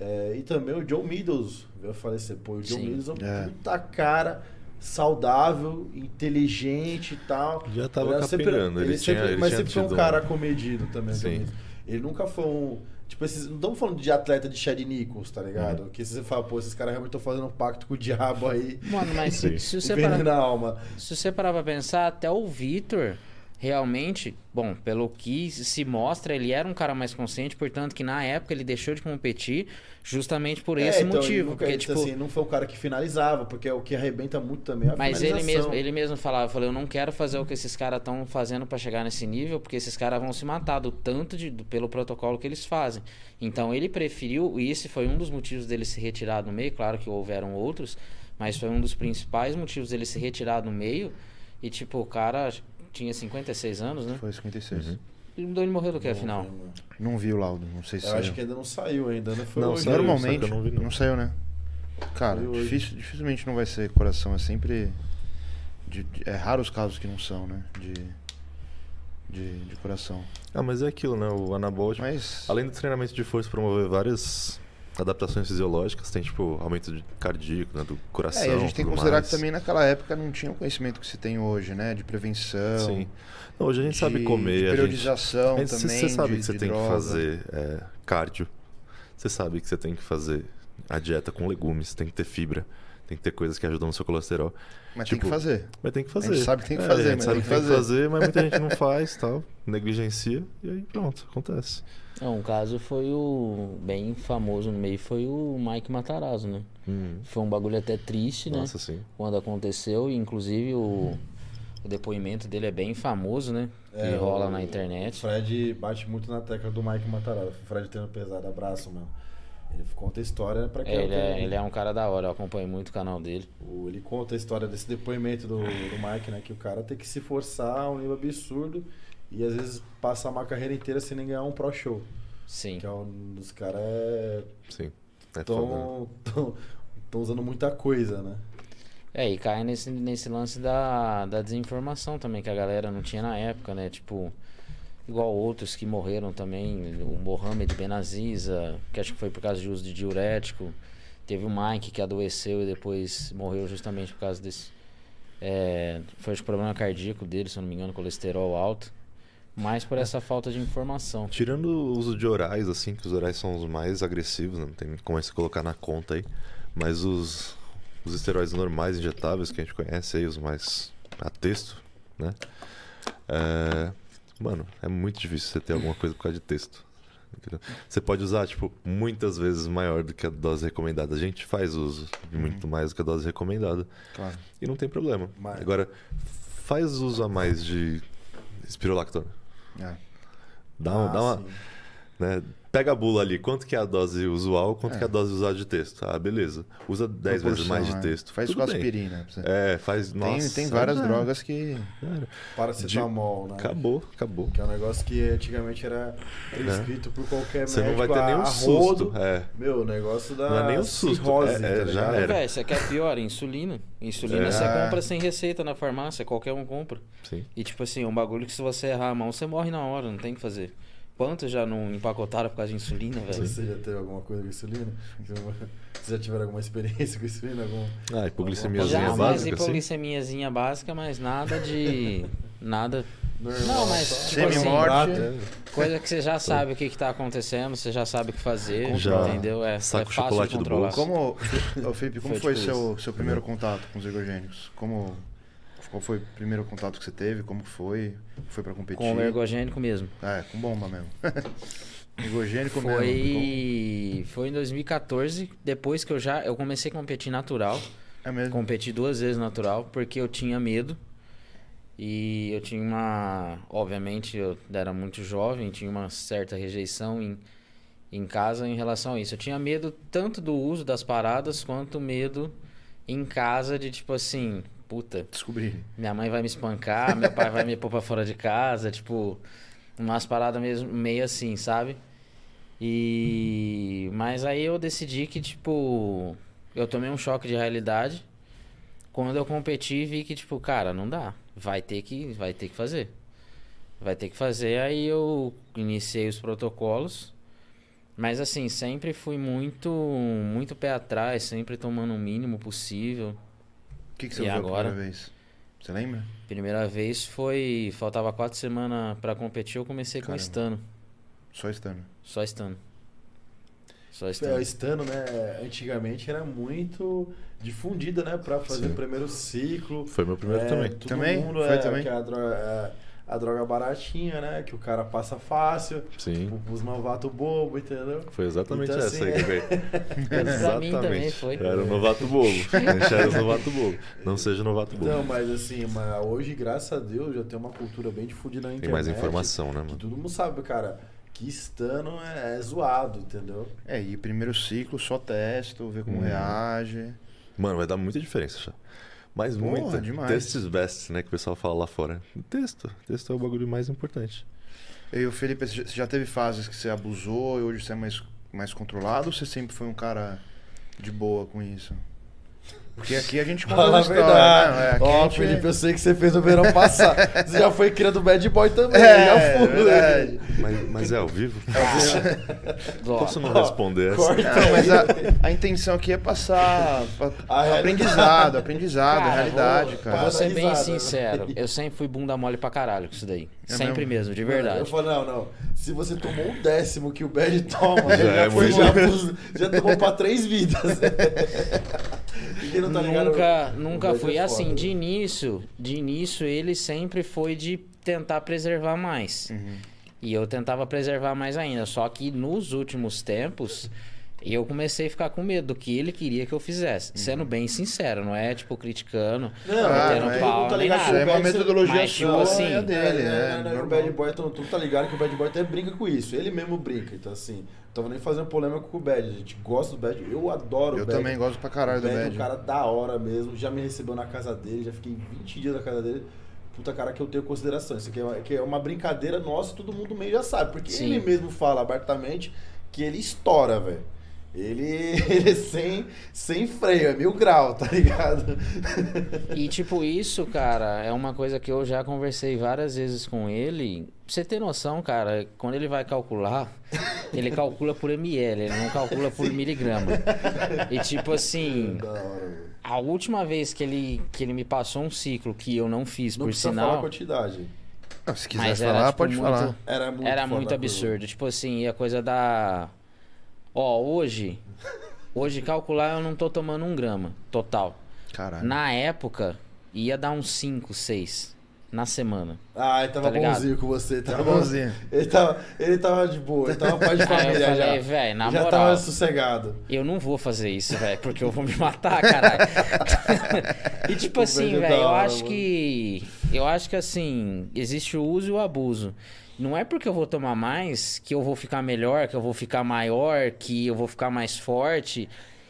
É, e também o John Meadows veio falecer. Pô, o John Sim. Meadows é um É. puta cara saudável, inteligente e tal. Já tava Ele sempre- ele sempre- tinha- ele mas sempre foi um cara comedido também. Sim. Ele nunca foi um. Tipo, esses, não estamos falando de atleta de Chad Nichols, tá ligado? Uhum. Que você fala, pô, esses caras realmente estão fazendo um pacto com o diabo aí. Mano, mas se, se você parar, na alma. Se você parar pra pensar, até o Vitor, realmente, bom, pelo que se mostra, ele era um cara mais consciente, portanto que na época ele deixou de competir justamente por esse É, então, ele motivo. nunca- Porque, ele, tipo, assim, não foi o cara que finalizava, porque é o que arrebenta muito também é a mas ele mesmo, ele mesmo falava, eu falei, eu não quero fazer o que esses caras estão fazendo pra chegar nesse nível, porque esses caras vão se matar do tanto de, do- pelo protocolo que eles fazem. Então ele preferiu, e esse foi um dos motivos dele se retirar do meio, claro que houveram outros, mas foi um dos principais motivos dele se retirar do meio. E tipo, o cara tinha 56 anos, né? Foi 56. Uhum. E ele morreu do que Não, afinal? não, não. Não vi o laudo, não sei se Eu saiu. acho que ainda não saiu ainda, não foi Não, hoje. Normalmente, não vi, não. saiu, né? Cara, difícil- dificilmente não vai ser coração, é sempre... de- de- é raro os casos que não são, né? De, de, de coração. Ah, mas é aquilo, né? O anabólico. Mas... Além do treinamento de força promover várias adaptações fisiológicas, tem tipo aumento de cardíaco, né, do coração. É, e a gente tem que considerar mais. que também naquela época não tinha o conhecimento que se tem hoje, né? De prevenção. Sim. Não, hoje a gente de- sabe comer, de periodização A gente- também. Você sabe de- que você tem droga. que fazer é, cardio. Você sabe que você tem que fazer a dieta com legumes, tem que ter fibra, tem que ter coisas que ajudam no seu colesterol. Mas tem tipo, que fazer. Mas tem que fazer. A gente sabe que tem que É, fazer, gente mas sabe tem que que tem que fazer. fazer, mas muita gente não faz, tal, negligencia e aí pronto, acontece. Não, um caso foi o bem famoso no meio foi o Mike Matarazzo, né? Hum, Foi um bagulho até triste, né? Nossa, sim. Quando aconteceu, e inclusive o, o depoimento dele é bem famoso, né? Que É, rola o- na O internet. Fred bate muito na tecla do Mike Matarada. O Fred tendo pesado, abraço, mano. Ele conta a história pra quem É, ele, é, ele é um cara da hora, eu acompanho muito o canal dele. O- Ele conta a história desse depoimento do, do Mike, né? Que o cara tem que se forçar a um nível absurdo e às vezes passar uma carreira inteira sem nem ganhar um pro show. Sim. Que é um dos caras é, Sim. É foda, né? tão, tão, tão usando muita coisa, né? É, e cai nesse, nesse lance da, da desinformação também, que a galera não tinha na época, né? Tipo, igual outros que morreram também, o Mohamed Benaziza, que acho que foi por causa de uso de diurético. Teve o Mike que adoeceu e depois morreu justamente por causa desse. É, foi acho, que problema cardíaco dele, se eu não me engano, colesterol alto. Mais por essa falta de informação. Tirando o uso de orais, assim, que os orais são os mais agressivos, né? não tem como você colocar na conta aí. Mas os, os esteroides normais, injetáveis, que a gente conhece aí, os mais a texto, né? É, mano, é muito difícil você ter alguma coisa por causa de texto. entendeu? Você pode usar, tipo, muitas vezes maior do que a dose recomendada. A gente faz uso de muito mais do que a dose recomendada. Claro. E não tem problema. Mas- Agora, faz uso a mais de espirolactona. É. Dá, um- Ah, dá uma. né? Pega a bula ali, quanto que é a dose usual, quanto É. que é a dose usada de texto. Ah, beleza. Usa 10 vezes mais de né? texto. Faz Tudo com aspirina. você. É, faz. Tem, Nossa, tem várias já drogas que. era. Paracetamol, né? Acabou, acabou. Que é um negócio que antigamente era prescrito por qualquer Você médico. não vai ter nenhum susto. rodo. É. Meu, o negócio da Não é nem um susto, cirrose, é- é, tá já ligado? era. Véi, você quer pior? Insulina. Insulina É. você compra sem receita na farmácia, qualquer um compra. Sim. E tipo assim, é um bagulho que se você errar a mão, você morre na hora, não tem o que fazer. Quantos já não empacotaram por causa de insulina, velho? Você já teve alguma coisa com insulina? Vocês já tiveram alguma experiência com insulina? Algum... Ah, hipoglicemiazinha Já, mas básica, assim. hipoglicemiazinha básica, mas nada de. nada. Normal, Não, mas, tipo assim, Semi-morte. É, Coisa que você já sabe o que, que tá acontecendo, você já sabe o que fazer, Já entendeu? É, saca é chocolate de do bolso. Como, Felipe, como Foi foi, tipo seu, seu primeiro contato com os ergogênicos? Como, qual foi o primeiro contato que você teve? Como foi? Foi pra competir? Com o ergogênico mesmo. É, com bomba mesmo. Ergogênico mesmo. Foi, foi em 2014, depois que eu já eu comecei a competir natural. É mesmo. Competi duas vezes natural porque eu tinha medo. E eu tinha uma. Obviamente, eu era muito jovem, tinha uma certa rejeição em, em casa em relação a isso. Eu tinha medo tanto do uso das paradas quanto medo em casa de tipo assim, puta, Descobri. minha mãe vai me espancar, meu pai vai me pôr pra fora de casa, tipo, umas paradas mesmo, meio assim, sabe? E. Mas aí eu decidi que, tipo, eu tomei um choque de realidade. Quando eu competi, vi que, tipo, cara, não dá. Vai ter que, vai ter que fazer. Vai ter que fazer. Aí eu iniciei os protocolos. Mas assim, sempre fui muito, muito pé atrás, sempre tomando o mínimo possível. O que, que você E usou agora? a primeira vez? Você lembra? Primeira vez foi. Faltava quatro semanas pra competir, eu comecei com Caramba. estano. Só estando. Só estano. Só É, o estano. estano, né? Antigamente era muito difundida, né? Pra fazer Sim. o primeiro ciclo. Foi meu primeiro É, também. Todo Também? mundo Foi é, também? que a droga, é a droga baratinha, né? Que o cara passa fácil. Sim. Os novatos bobo, entendeu? Foi exatamente Então, essa assim, aí que também foi. Era o novato bobo. A gente era o novato bobo. Não seja novato bobo. Então, mas assim, mas hoje, graças a Deus, já tem uma cultura bem difundida na Tem internet. mais informação, né, Que mano? todo mundo sabe, cara, que estano é, é zoado, entendeu? É, e primeiro ciclo, só testo, ver como Hum. reage. Mano, vai dar muita diferença já. Mas Porra, muita. demais. Test is best, né? Que o pessoal fala lá fora. Texto. Texto é o bagulho mais importante. E o Felipe, você já- você já teve fases que você abusou e hoje você é mais, mais controlado ou você sempre foi um cara de boa com isso? Porque aqui a gente conta Fala a história, verdade. né? É, Ó, a gente- Felipe, eu sei que você fez no verão passado. Você já foi criando bad boy também, É, já fui. verdade. Mas, mas é ao vivo? Ó, Posso não responder essa? corta. Não, mas a, a intenção aqui é passar pa- A aprendizado, aprendizado, Cara, realidade, vou- cara. Vou ser bem sincero, eu sempre fui bunda mole pra caralho com isso daí. É sempre mesmo? mesmo, de Eu verdade. falo, não, não. Se você tomou um décimo que o Bad toma, Já já, é foi, já, já tomou pra três vidas. E quem tá ligado, nunca nunca fui é assim, de início, de início ele sempre foi de tentar preservar mais. Uhum. E eu tentava preservar mais ainda, só que nos últimos tempos eu comecei a ficar com medo do que ele queria que eu fizesse. Sendo bem sincero, não é tipo criticando, Não, metendo não é- pau, tu tá nem ligado nada. É o uma metodologia Mas, sua tipo assim, e a dele, é. não, não, o normal. Bad Boy, tu, tu tá ligado que o Bad Boy até brinca com isso. Ele mesmo brinca. Então, assim, não tava nem fazendo polêmica com o Bad. A gente gosta do Bad. Eu adoro Eu o Bad. também gosto pra caralho o do Bad é um cara da hora mesmo. Já me recebeu na casa dele, já fiquei 20 dias na casa dele. Puta cara que eu tenho consideração. Isso aqui é uma, que é uma brincadeira nossa, todo mundo meio já sabe. Porque Sim. ele mesmo fala abertamente que ele estoura, velho. Ele, ele é sem, sem freio, é mil grau, tá ligado? E tipo, isso, cara, é uma coisa que eu já conversei várias vezes com ele. Pra você ter noção, cara, quando ele vai calcular, ele calcula por ml, ele não calcula por miligrama. E tipo assim, Da hora, mano. a última vez que ele, que ele me passou um ciclo que eu não fiz, Não por precisa falar a sinal, quantidade. Não, se quiser mas falar, era, tipo, pode muito- falar. Era muito, Era muito absurdo. Tipo assim, a coisa da. Ó, hoje. Hoje calcular eu não tô tomando um grama total. Caralho. Na época, ia dar uns 5, 6 na semana. Ah, ele tava Tá ligado? bonzinho com você. Tá Tava bonzinho. Ele tava, ele tava de boa, ele tava pai de Aí eu família falei, já. velho, na já moral, tava sossegado. eu não vou fazer isso, velho, porque eu vou me matar, caralho. e tipo O assim, velho é eu acho mano. que. Eu acho que assim, existe o uso e o abuso. Não é porque eu vou tomar mais que eu vou ficar melhor, que eu vou ficar maior, que eu vou ficar mais forte.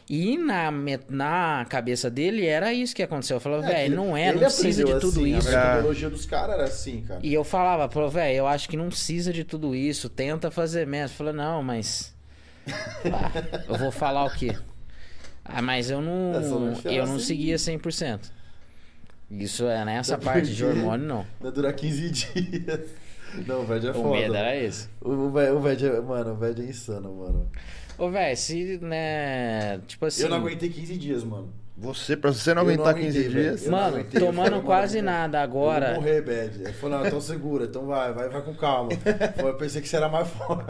E na, na cabeça dele era isso que aconteceu. Eu falava, É, velho, não é, não precisa de tudo assim, isso. A metodologia dos caras era assim, cara. E eu falava, velho, eu acho que não precisa de tudo isso, tenta fazer menos. Falei, não, mas. Ah, eu vou falar o quê? Ah, mas eu não. É, eu não assim. seguia 100%. Isso é nessa parte de hormônio, não. Vai durar 15 dias. Não, o Ved é O foda. medo era esse. O, o Ved- o é, mano, o Ved é insano, mano. Ô, velho, se, né. Tipo assim. Eu não aguentei 15 dias, mano. Você, pra você não Eu não aguentar aguentei, 15 velho. dias. Eu Mano, aguentei, eu tomando falei, quase mano, nada Eu agora. vou morrer, Bad. Ele falou, não, então segura, então vai, vai, vai com calma. Eu pensei que você era mais forte.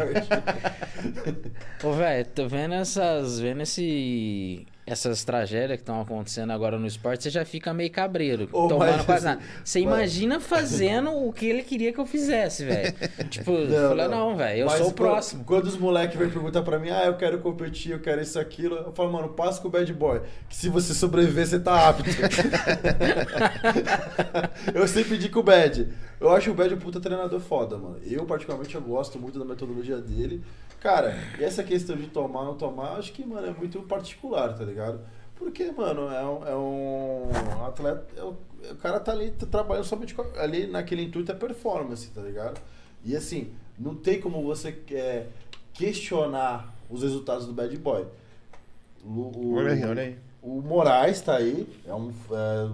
Ô, velho, tô vendo essas. Vendo esse. Essas tragédias que estão acontecendo agora no esporte, você já fica meio cabreiro. Ô, tomando mas quase nada. Você mano. imagina fazendo o que ele queria que eu fizesse, velho. Tipo, Não, falar, não. velho, eu Mas sou o próximo. Quando os moleques vêm perguntar pra mim, ah, eu quero competir, eu quero isso, aquilo, eu falo, mano, passa com o bad boy. Que se você sobreviver, você tá apto. eu sempre digo o Bad. Eu acho o Bad um puta treinador foda, mano. Eu, particularmente, eu gosto muito da metodologia dele. Cara, e essa questão de tomar ou não tomar, acho que, mano, é muito particular, tá ligado? Porque, mano, é um, é um atleta. é um- o cara tá ali tá trabalhando somente ali naquele intuito é performance, tá ligado? E assim, não tem como você é, questionar os resultados do bad boy. O, o- Olha aí, olha aí. o Moraes tá aí, é um. é,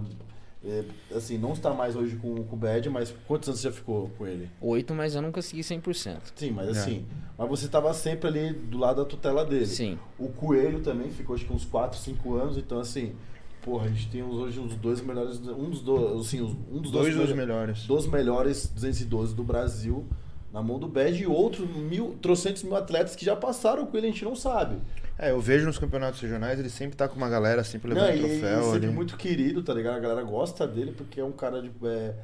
é, assim, não está mais hoje com, com o Bad, mas quantos anos você já ficou com ele? Oito, mas eu não consegui 100%. Sim, mas É. assim. Mas você tava sempre ali do lado da tutela dele. Sim. O Coelho também ficou acho que uns 4, 5 anos, então assim, porra, a gente tem hoje uns dois melhores, um dos dois, assim, os- um dos Dois dos melhores- melhores. dos melhores 212 do Brasil na mão do Bad e outros mil, trocentos mil atletas que já passaram com ele, a gente não sabe. É, eu vejo nos campeonatos regionais, ele sempre tá com uma galera, sempre Não, levando e troféu sempre ali. muito querido, tá ligado? A galera gosta dele porque é um cara de. É...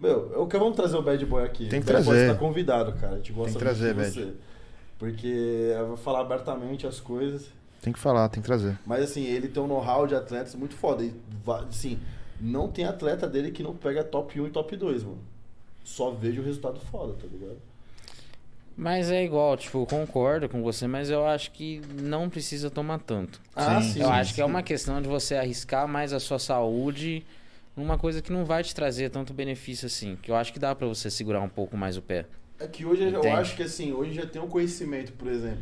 Meu, eu que vamos trazer o Bad Boy aqui. Tem que Bad trazer. está convidado, cara. A gente gosta Tem que trazer, de Bad. você. Porque eu vou falar abertamente as coisas. Tem que falar, tem que trazer. Mas assim, ele tem um know-how de atletas muito foda. E, assim, não tem atleta dele que não pega top 1 e top 2, mano. Só vejo o resultado foda, tá ligado? Mas é igual, tipo, eu concordo com você, mas eu acho que não precisa tomar tanto. Ah, Sim, sim. eu acho que é sim. uma questão de você arriscar mais a sua saúde numa coisa que não vai te trazer tanto benefício assim. Que eu acho que dá pra você segurar um pouco mais o pé. É que hoje eu Entende? acho que assim, hoje já tem um conhecimento, por exemplo,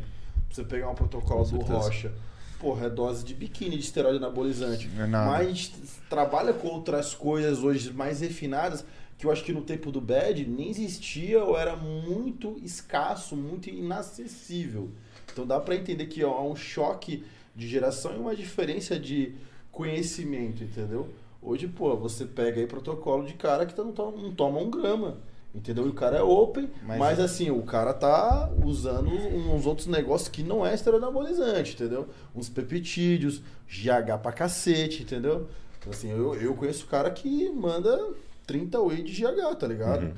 pra você pegar um protocolo Com do certeza. Rocha. Porra, é dose de biquíni de esteroide anabolizante. É nada. Mas trabalha com outras coisas hoje mais refinadas que eu acho que no tempo do Bad nem existia ou era muito escasso, muito inacessível. Então dá pra entender que ó, há um choque de geração e uma diferença de conhecimento, entendeu? Hoje, pô, você pega aí protocolo de cara que tá- não, toma- não toma um grama. Entendeu? E o cara é open, Mas- mas, assim, o cara tá usando uns outros negócios que não é esteroide anabolizante, entendeu? Uns peptídeos, GH pra cacete, entendeu? Então, assim, eu, eu conheço cara que manda 30 whey de GH, tá ligado? Uhum.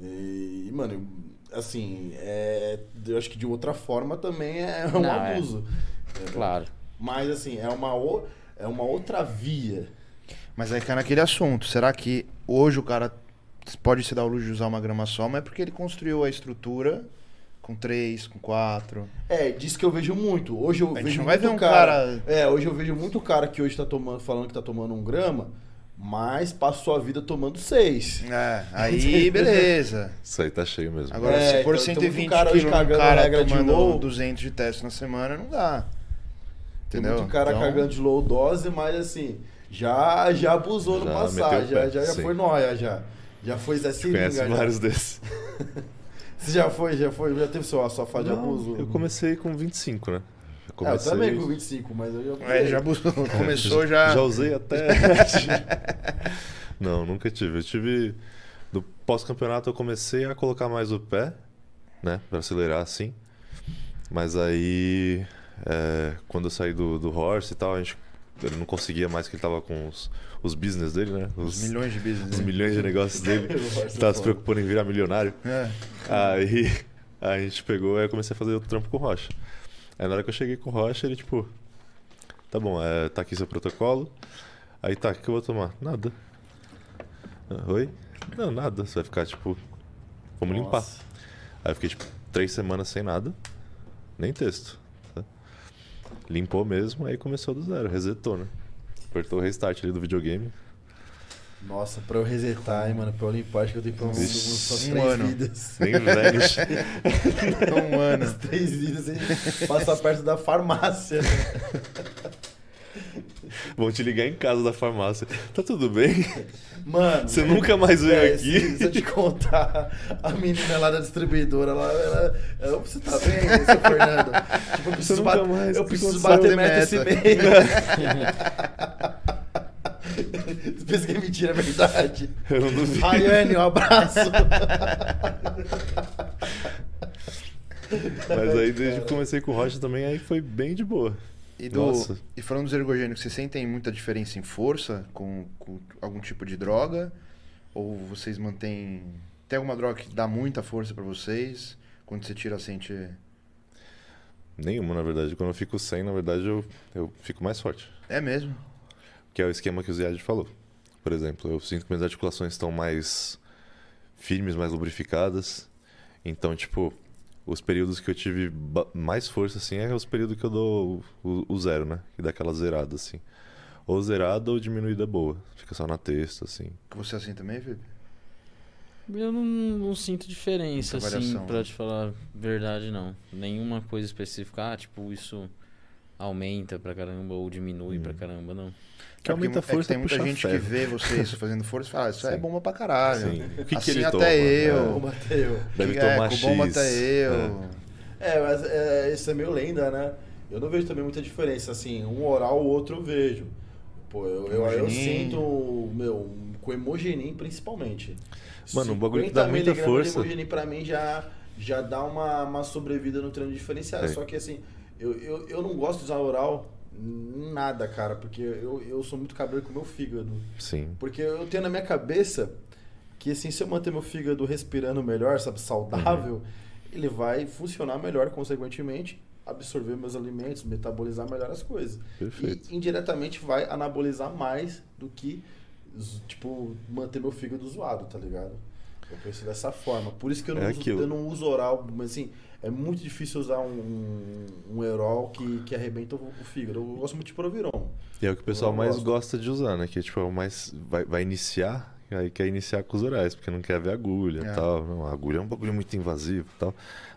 E, mano, assim, é, eu acho que de outra forma também é um Não, é. abuso. entendeu? Claro. Mas, assim, é uma, o- é uma outra via. Mas aí cai naquele assunto. Será que hoje o cara pode se dar o luxo de usar uma grama só, mas é porque ele construiu a estrutura com três, com quatro. É, disso que eu vejo muito. Hoje eu A gente vejo não vai muito ver um cara, cara- É, hoje eu vejo muito cara que hoje tá tomando, falando que tá tomando um grama, mas passou a vida tomando seis. É, aí beleza. Isso aí tá cheio mesmo. Agora, É, se for então- então 120 muito cara hoje quilos, um cagando cara regra de tomando low. 200 de teste na semana, não dá. Tem Entendeu? muito cara Então, cagando de low dose, mas assim, já, já abusou no Já passado, meteu o já, já, já foi nóia, já. Já foi Zé Seringa, Conhece já. vários desses. Você já foi, já foi, já teve sua, sua fase de abuso? eu comecei com 25, né? Eu É, eu comecei... também com 25, mas eu já. É, já começou já. Já usei até. não, nunca tive. Eu tive. No pós-campeonato eu comecei a colocar mais o pé, né? Pra acelerar assim. Mas aí. é, quando eu saí do, do Horse e tal, a gente. Ele não conseguia mais que ele tava com os, os business dele, né? Os milhões de business. os milhões de negócios dele. Horse tava é se preocupando em virar milionário. É. Aí a gente pegou, aí eu comecei a fazer o trampo com o Rocha. Aí na hora que eu cheguei com o Rocha, ele tipo, tá bom, é, tá aqui seu protocolo. Aí tá, o que eu vou tomar? Nada. Ah, Oi? Não, nada. Você vai ficar tipo, vamos limpar. Nossa. Aí eu fiquei tipo três semanas sem nada, nem texto. tá? Limpou mesmo, aí começou do zero, resetou, né? Apertou o restart ali do videogame. Nossa, pra eu resetar, hein, mano, pra eu limpar, acho que eu tenho que uns- umas um três ano. vidas. Nem velho. Um ano. As três vidas sem passar perto da farmácia. Vão te ligar em casa da farmácia. Tá tudo bem? Mano. Você nunca mais veio é, aqui? Se, se eu te contar, a menina lá da distribuidora, ela, ela, ela você tá bem, seu Fernando? Tipo, eu preciso, bater, mais, eu preciso bater meta esse Meta. mês. Você pensa que é mentira, é verdade. Eu não duvido. Rayane, um abraço. Mas aí desde que comecei com o Rocha também, aí foi bem de boa. E, do, Nossa. e falando dos ergogênicos, vocês sentem muita diferença em força com, com algum tipo de droga? Ou vocês mantêm. Tem alguma droga que dá muita força pra vocês? Quando você tira, sente. Nenhuma, na verdade. Quando eu fico sem, na verdade, eu, eu fico mais forte. É mesmo? Que é o esquema que o Ziad falou. Por exemplo, eu sinto que minhas articulações estão mais firmes, mais lubrificadas. Então, tipo, os períodos que eu tive mais força, assim, é os períodos que eu dou o, o zero, né? Que dá aquela zerada, assim. Ou zerada ou diminuída boa. Fica só na testa, assim. Que você é assim também, Felipe? Eu não, não sinto diferença, Muita assim, variação, pra né? te falar a verdade, não. Nenhuma coisa específica, ah, tipo, isso aumenta pra caramba ou diminui Hum. pra caramba, não. Que aumenta a é que força tem muita gente ferro. que vê vocês fazendo força e fala, ah, isso aí é Sim. bomba pra caralho. Sim. O que, que Assim ele até toma? eu. É. Ô, Mateu. Deve Que tomar é, X. com bomba até eu. É. É, mas é, isso é meio lenda, né? Eu não vejo também muita diferença, assim, um oral, o outro eu vejo. Pô, eu, eu, eu sinto, meu, com hemogenin principalmente. Mano, um bagulho que 50 dá muita força. hemogenin pra mim já, já dá uma, uma sobrevida no treino diferenciado. É. Só que assim, eu, eu, eu não gosto de usar oral nada, cara, porque eu, eu sou muito cabreiro com o meu fígado. Sim. Porque eu tenho na minha cabeça que assim, se eu manter meu fígado respirando melhor, sabe, saudável, Uhum. ele vai funcionar melhor, consequentemente, absorver meus alimentos, metabolizar melhor as coisas. Perfeito. E indiretamente vai anabolizar mais do que, tipo, manter meu fígado zoado, tá ligado? Eu penso dessa forma. Por isso que eu não, É uso, eu não uso oral, mas assim, é muito difícil usar um, um Herol que, que arrebenta o, o fígado. Eu gosto muito de Proviron. E é o que o pessoal mais gosto. gosta de usar, né? Que tipo, é o mais. Vai, vai iniciar, aí quer iniciar com os orais, porque não quer ver agulha É. e tal. Não, a agulha é um bagulho muito invasivo e tal.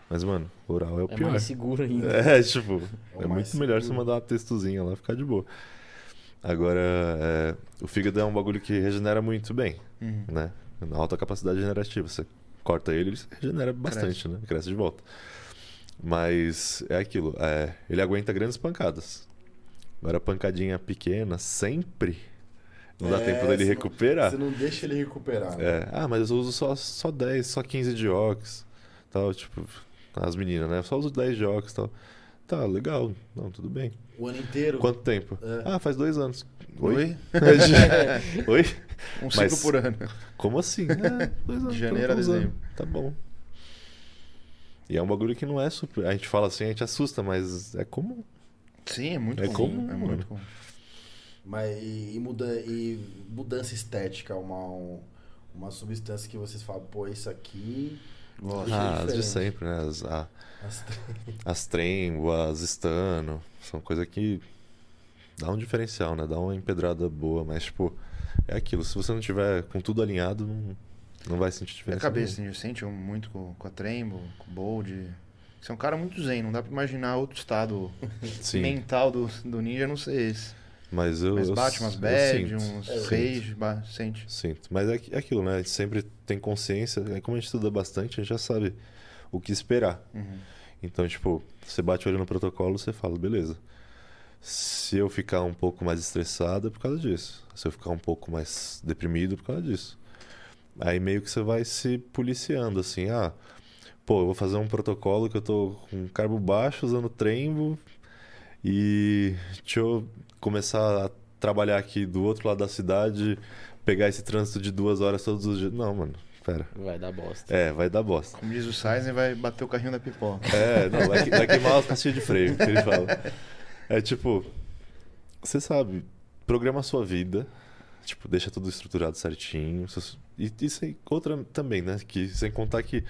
Mas, mano, oral é o É pior. mais seguro ainda. É, tipo, É é, muito melhor você seguro. mandar uma testozinha lá e ficar de boa. Agora, é, o fígado é um bagulho que regenera muito bem, Uhum. né? Na alta capacidade regenerativa. Você corta ele, ele regenera bastante, né? Cresce de volta. Mas é aquilo, é, ele aguenta grandes pancadas. Agora, pancadinha pequena, sempre não dá É, tempo dele recuperar. Você não deixa ele recuperar. né? É, ah, mas eu uso só, só 10, só 15 de ox. Tal, tipo, as meninas, né? Eu só uso 10 de ox tal. Tá, legal. Não, tudo bem. O ano inteiro. Quanto tempo? É. Ah, faz dois anos. Oi? Oi? Um ciclo Mas- por ano. Como assim? É, dois anos. De janeiro a dezembro. Tá bom. E é um bagulho que não é super. A gente fala assim, a gente assusta, mas é comum. Sim, é muito É comum. comum, é muito comum. Mas e, muda, e mudança estética, uma, um- uma substância que vocês falam, pô, isso aqui. Gosto. ah, as de sempre, né? As, a- as- as trembo, as estano. São coisas que dá um diferencial, né? Dá uma empedrada boa, mas, tipo, é aquilo. Se você não tiver com tudo alinhado, não, não vai sentir É a diferença. cabeça, nenhuma. assim, eu sente muito com, com a Trembo, com o Bold. Você é um cara muito zen, não dá pra imaginar outro estado Sim, mental do, do ninja, não sei esse. mas eu. Mas bate umas bad, uns É, rage, ba- sente. Sinto. Mas é, é aquilo, né? A gente sempre tem consciência. Aí como a gente estuda bastante, a gente já sabe o que esperar. Uhum. Então, tipo, você bate o olho no protocolo, você fala, beleza. Se eu ficar um pouco mais estressado, é por causa disso. Se eu ficar um pouco mais deprimido, é por causa disso. Aí meio que você vai se policiando, assim, ah, pô, eu vou fazer um protocolo que eu tô com carbo baixo, usando trembo, e deixa eu começar a trabalhar aqui do outro lado da cidade, pegar esse trânsito de duas horas todos os dias. Não, mano, pera. Vai dar bosta. É, vai dar bosta. Como diz o Sizen, vai bater o carrinho da pipoca. É, não, vai, vai queimar as pastilhas de freio, que ele fala. É tipo, você sabe, programa a sua vida, tipo, deixa tudo estruturado certinho. E isso aí, outra também, né? Que sem contar que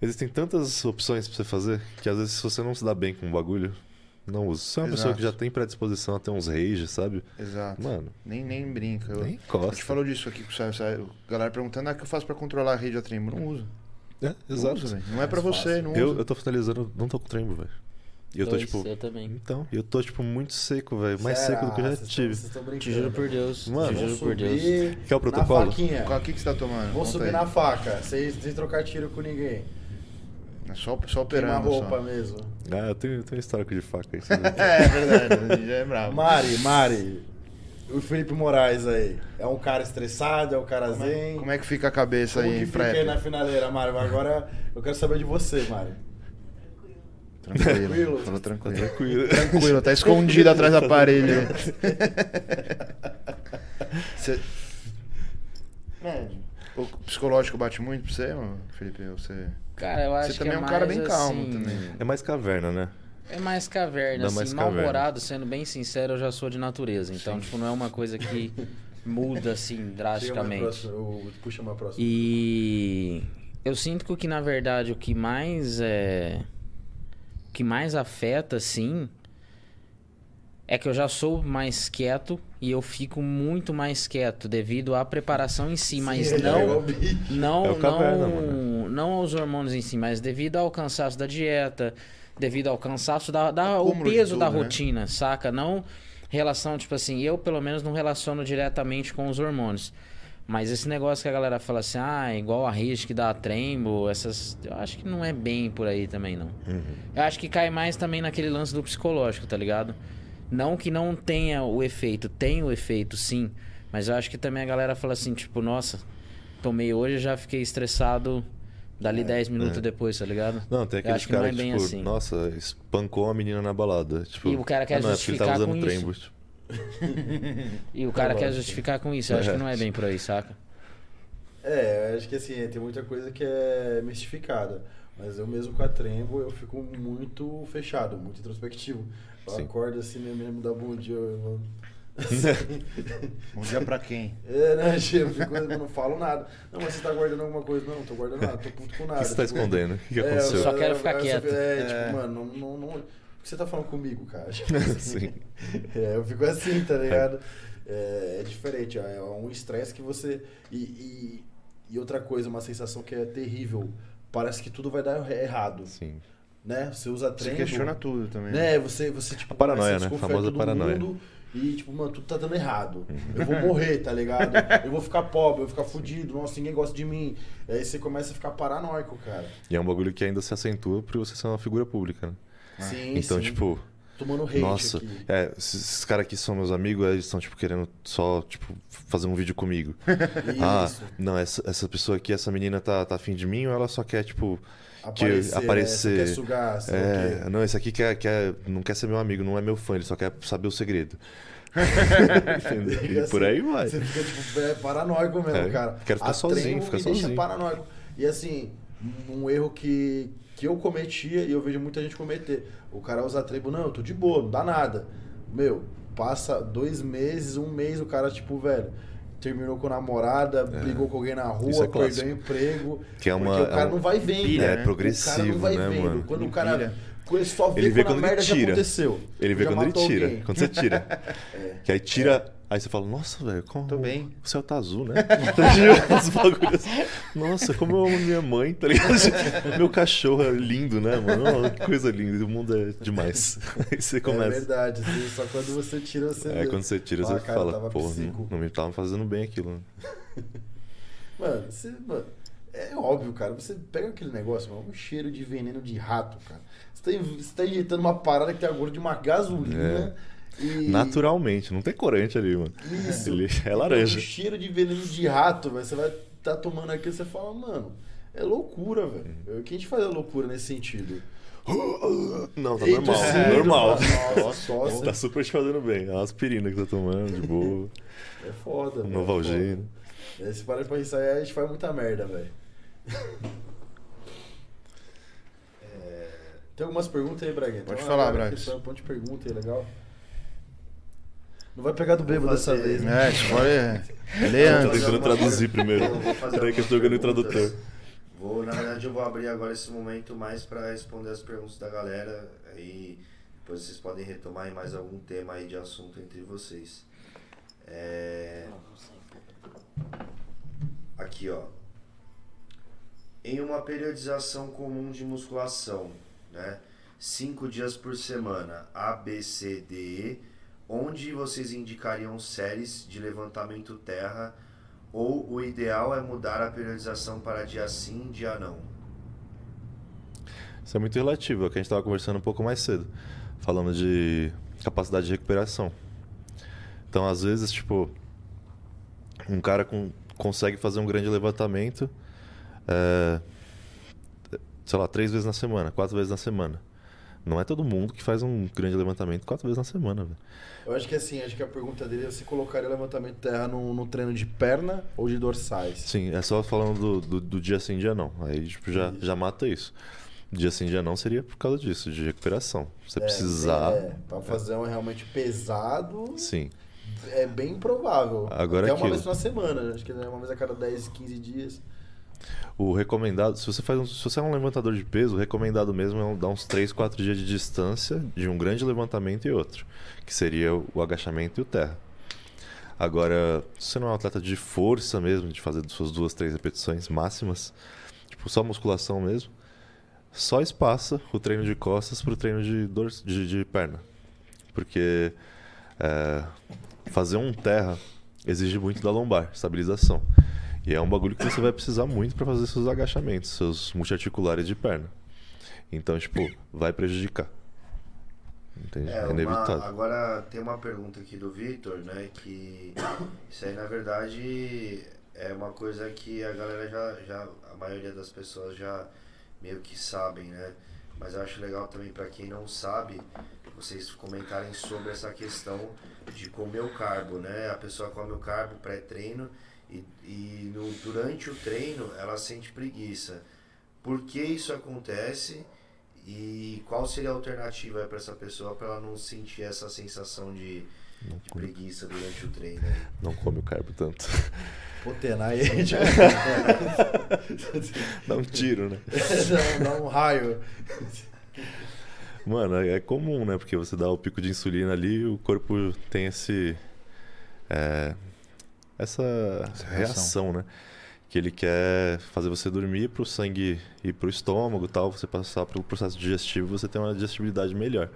existem tantas opções pra você fazer que às vezes se você não se dá bem com um bagulho, não usa. Você é uma pessoa Exato. que já tem predisposição a ter uns rage, sabe? Exato. Mano, Nem, nem brinca. Eu, nem a encosta. gente falou disso aqui com o A galera perguntando, ah, o que eu faço pra controlar a rede da Trembo? Não usa. É, Não exato. velho. Não é pra Mais você, não eu, usa. eu tô finalizando, não tô com trembo, velho. E eu tô, Dois, tipo. Eu também. Então, eu tô, tipo, muito seco, velho. Mais Será? seco do que eu já Vocês tive. vocês tão brincando. Te juro por Deus. Mano, te juro por Deus. Quer o protocolo? Na faquinha. Qual que, que você tá tomando? Vou Conta subir aí. na faca, sem, sem trocar tiro com ninguém. É só, só operando. roupa Só. Ah, mesmo. eu tenho, eu tenho histórico de faca aí. É, é verdade. Já é bravo. Mari, Mari, o Felipe Moraes aí. É um cara estressado, é um cara zen. Como é que fica a cabeça Como aí que em fica aí prep? na finaleira, Mari? Agora eu quero saber de você, Mari. Tranquilo. Tranquilo. Falou Tá tranquilo. tranquilo. Tranquilo, tá escondido atrás da parede. Você... Médio. O psicológico bate muito pra você, mano, Felipe? Você... Cara, eu acho Você que também é é um cara bem calmo assim, também. É mais caverna, né? É mais caverna, Dá assim, mais caverna. mal-humorado, sendo bem sincero, eu já sou de natureza. Então, tipo, não é uma coisa que muda, assim, Chega mais drasticamente. próximo, eu- Puxa mais próximo. E eu sinto que que, na verdade, o que mais é... O que mais afeta, assim, é que eu já sou mais quieto e eu fico muito mais quieto devido à preparação em si, mas Sim, não... eu vi. Não, É caverna, não, não aos hormônios em si, mas devido ao cansaço da dieta, devido ao cansaço da, da o peso tudo, da né? rotina, saca? Não relação, tipo assim, eu pelo menos não relaciono diretamente com os hormônios. Mas esse negócio que a galera fala assim, ah, igual a rede que dá trembo, essas. Eu acho que não é bem por aí também, não. Uhum. Eu acho que cai mais também naquele lance do psicológico, tá ligado? Não que não tenha o efeito, tem o efeito sim. Mas eu acho que também a galera fala assim, tipo, nossa, tomei hoje já fiquei estressado dali 10 minutos é. depois, tá ligado? Não, tem aqueles acho que não caras é tipo, assim. nossa, espancou a menina na balada. Tipo, E o cara quer ah, não, é porque ele justificar tá usando trembo. Tipo, E o cara Lógico. quer justificar com isso. Eu acho que não é bem por aí, saca? É, eu acho que assim, tem muita coisa que é mistificada. Mas eu mesmo com a Trembo, eu fico muito fechado, muito introspectivo. Eu Sim. acordo assim né, mesmo, dá bom dia, eu vou... Bom dia pra quem? É, né, eu fico, eu não falo nada. Não, mas você tá guardando alguma coisa? Não, não tô guardando nada, tô puto com o nada. que você tá escondendo? O que, que é, aconteceu? eu só quero ficar eu quieto. É, É. tipo, mano, não, não, não- O que você tá falando comigo, cara? Sim. É, eu fico assim, tá ligado? É, é diferente, é um estresse que você. E, e, e outra coisa, uma sensação que é terrível. Parece que tudo vai dar errado, Sim. né? Você usa Você trem. questiona tudo também. Né? Você, você tipo, A paranoia, né? a Famosa paranoia. mundo E, tipo, mano, tudo tá dando errado. Eu vou morrer, tá ligado? Eu vou ficar pobre, eu vou ficar fudido, nossa, ninguém gosta de mim. Aí você começa a ficar paranoico, cara. E é um bagulho que ainda se acentua por você ser uma figura pública, né? Sim, Então, sim. tipo, Tomando hate nossa, aqui. é, esses, caras aqui são meus amigos, eles estão, tipo, querendo só, tipo, fazer um vídeo comigo. Ah, não, essa, essa pessoa aqui, essa menina tá, tá afim de mim ou ela só quer, tipo, que aparecer. aparecer. Né? Quer sugar, o é, não, esse aqui quer, quer, não quer ser meu amigo, não é meu fã, ele só quer saber o segredo. E por assim, aí vai. Você fica, tipo, é paranoico mesmo, É, cara. quero ficar A sozinho, ficar me deixa sozinho. paranoico. E assim, um erro que, que eu cometia e eu vejo muita gente cometer. O cara usa trebo, não, eu tô de boa, não dá nada. Meu, passa dois meses, um mês, o cara, tipo, velho, terminou com a namorada, brigou com alguém na É. Rua, é perdeu o emprego. Que é uma- porque o cara é um- não vai vendo. Pilha, é né? O cara progressivo, não vai né, vendo. mano? Quando o Ele cara. Quando ele só vê Ele vê quando, quando a ele merda já tira. aconteceu. Ele vê Já quando ele tira. alguém. Quando você tira. Que aí tira. Aí você fala, nossa, velho, como Tô bem. o céu tá azul, né? Bagulhos. Nossa, como eu amo minha mãe, tá ligado? Meu cachorro é lindo, né, mano? Que coisa linda, o mundo é demais. Aí você É começa. verdade, assim, só quando você tira você É, quando você tira, você cara, fala, pô, não, não me tava fazendo bem aquilo. né? Mano, você, mano, é óbvio, cara. Você pega aquele negócio, mano, um cheiro de veneno de rato, cara. Você tá, você tá injetando uma parada que tem a gosto de uma gasolina. E... Naturalmente, não tem corante ali, mano. Isso. Ele é Um laranja. cheiro de veneno de rato, velho. Você vai tá tomando aquilo e você fala, mano, é loucura, velho. Uhum. O que a gente faz é loucura nesse sentido? Não, tá Eita, normal. sim, normal. Nossa. Tá super te fazendo bem. É uma aspirina que tá tomando, de boa. É foda, Um velho. Novalgina. é foda. Aí, Se parar pra pensar, a gente faz muita merda, velho. Tem algumas perguntas aí, Braguinha? Pode uma falar, tem Um monte de pergunta aí, legal. Não vai pegar do bêbado Vou dessa vez, né? É, escolhe. Lê Vou Tô antes. fazer tentando traduzir primeiro. Eu vou fazer Peraí que eu tô jogando perguntas. tradutor. Vou, na verdade, eu vou abrir agora esse momento mais para responder as perguntas da galera. Aí depois vocês podem retomar em mais algum tema aí de assunto entre vocês. É, Aqui, ó. Em uma periodização comum de musculação, né? Cinco dias por semana, A, B, C, D, E, onde vocês indicariam séries de levantamento terra ou o ideal é mudar a periodização para dia sim, dia não? Isso é muito relativo, é o que a gente estava conversando um pouco mais cedo, falando de capacidade de recuperação. Então, às vezes, tipo, um cara com- consegue fazer um grande levantamento, é, sei lá, três vezes na semana, quatro vezes na semana. Não é todo mundo que faz um grande levantamento quatro vezes na semana, velho. Eu acho que assim, acho que a pergunta dele é se colocaria o levantamento de terra no, no treino de perna ou de dorsais. Sim, é só falando do, do, do dia sim, dia não. Aí, tipo, já, Isso. já mata isso. Dia sim, dia não seria por causa disso, de recuperação. Você É, precisar. É, pra fazer um realmente pesado, Sim. é bem improvável. Agora Até uma aquilo. vez na semana, né? acho que é uma vez a cada 10, 15 dias. O recomendado, se você faz um, se você é um levantador de peso, o recomendado mesmo é dar uns 3, 4 dias de distância de um grande levantamento e outro, que seria o agachamento e o terra. Agora, se você não é um atleta de força mesmo, de fazer suas duas, três repetições máximas, tipo só musculação mesmo, só espaça o treino de costas para o treino de, dor, de, de perna. Porque é, fazer um terra exige muito da lombar, estabilização. E é um bagulho que você vai precisar muito para fazer seus agachamentos, seus multiarticulares de perna. Então, tipo, vai prejudicar. Entende? É, É, uma- inevitável. agora tem uma pergunta aqui do Victor, né? Que isso aí na verdade é uma coisa que a galera já, já a maioria das pessoas já meio que sabem, né? Mas eu acho legal também para quem não sabe, vocês comentarem sobre essa questão de comer o carbo, né? A pessoa come o carbo pré-treino e, e no, durante o treino ela sente preguiça. Por que isso acontece? E qual seria a alternativa para essa pessoa para ela não sentir essa sensação de, de preguiça durante o treino? não come o carbo tanto. Potenar aí a gente Dá um tiro, né? dá, dá um raio. Mano, é é comum, né? Porque você dá o pico de insulina ali e o corpo tem esse. é, essa Essa reação. reação. né? Que ele quer fazer você dormir pro sangue ir pro estômago e tal, você passar pelo processo digestivo, você ter uma digestibilidade melhor.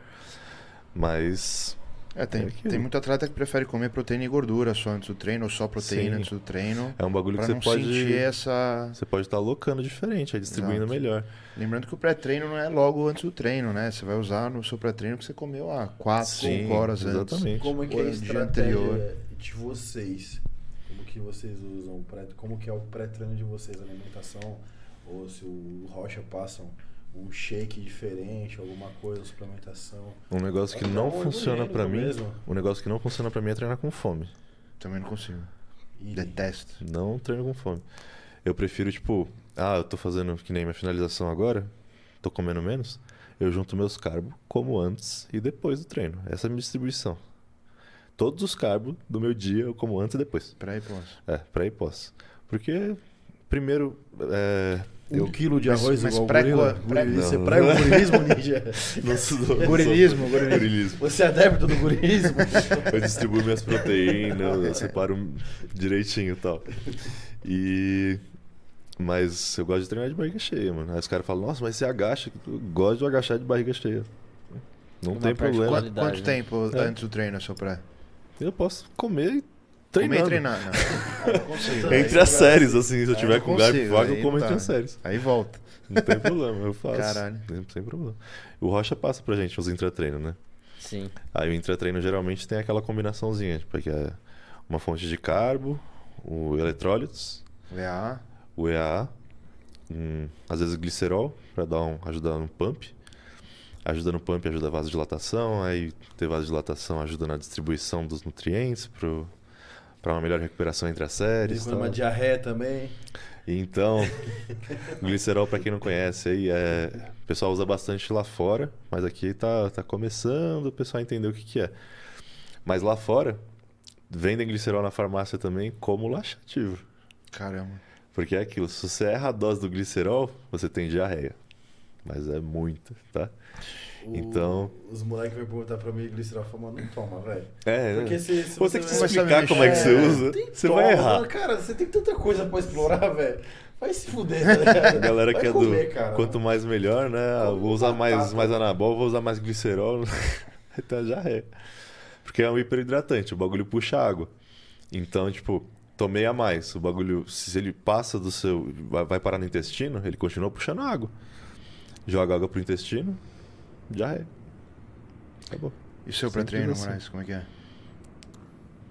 Mas. É, tem, É tem muito atleta que prefere comer proteína e gordura só antes do treino, ou só proteína Sim. antes do treino. É um bagulho que não você pode. sentir essa. Você pode estar alocando diferente, aí distribuindo Exato. melhor. Lembrando que o pré-treino não é logo antes do treino, né? Você vai usar no seu pré-treino que você comeu há 4, Sim, 5 horas antes. exatamente. Como é que é a estratégia anterior. de vocês? Que vocês usam? o pré- Como que é o pré-treino de vocês? Alimentação? Ou se o Rocha passa um, shake diferente, alguma coisa, suplementação? Um negócio que É não funciona pra mim. mesmo. Um negócio que não funciona pra mim é treinar com fome. Também não consigo. E- Detesto. Não treino com fome. Eu prefiro, tipo, ah, eu tô fazendo que nem minha finalização agora, tô comendo menos, eu junto meus carbos, como antes e depois do treino. Essa é a minha distribuição. Todos os carbos do meu dia eu como antes e depois. Pré e pós. É, pré e pós. Porque, primeiro, é, Um eu quilo de Mas- arroz mas igual pré- gorila. pré- Gorila- Você não. prega o gorilismo, ninja? não Gorilismo, gorilismo. Você é adepto do gorilismo? Eu distribuo minhas proteínas, eu separo direitinho e tal. E. Mas eu gosto de treinar de barriga cheia, mano. Aí os caras falam, nossa, mas você agacha. Eu gosto de agachar de barriga cheia. Não Uma tem problema. Quanto né? tempo É. antes do treino, seu pré? Eu posso comer e Comer treinar. e treinar. Não. Eu consigo. Entre as séries, assim, se eu tiver eu com garfo e consigo, faca, eu aí como não entre as séries. Aí volta. Não tem problema, eu faço. Caralho. Sem, sem problema. O Rocha passa pra gente os intratreinos, né? Sim. Aí o intratreino geralmente tem aquela combinaçãozinha, tipo, que é uma fonte de carbo, o eletrólitos, VA. o EAA, um, às vezes glicerol, para dar um, ajudar no pump. Ajuda no pump, ajuda a vasodilatação, aí ter vasodilatação ajuda na distribuição dos nutrientes para uma melhor recuperação entre as séries. Tem uma diarreia também. Então, o glicerol, para quem não conhece, aí é, o pessoal usa bastante lá fora, mas aqui tá, tá começando o pessoal a entender o que, que é. Mas lá fora, vendem glicerol na farmácia também como laxativo. Caramba. Porque é aquilo, se você erra a dose do glicerol, você tem diarreia. Mas é muita, tá? O- Então- Os moleques vão perguntar pra mim, glicerol, mano, não toma, velho. É, Porque né? se, se Vou ter que te vai- Mas sabe explicar como é que você usa. tem Você toma, vai errar. Cara, você tem tanta coisa pra explorar, velho. Vai se fuder, tá ligado? A galera Vai que é comer, do cara. quanto mais melhor, né? Come Vou usar mais, batata. mais anabol, vou usar mais glicerol. então já é. Porque é um hiperidratante, o bagulho puxa água. Então, tipo, tomei a mais. O bagulho, se ele passa do seu. Vai parar no intestino, ele continua puxando água. Joga água pro intestino, já é. Acabou. E o seu Simples pré-treino, assim. Moraes, como é que é?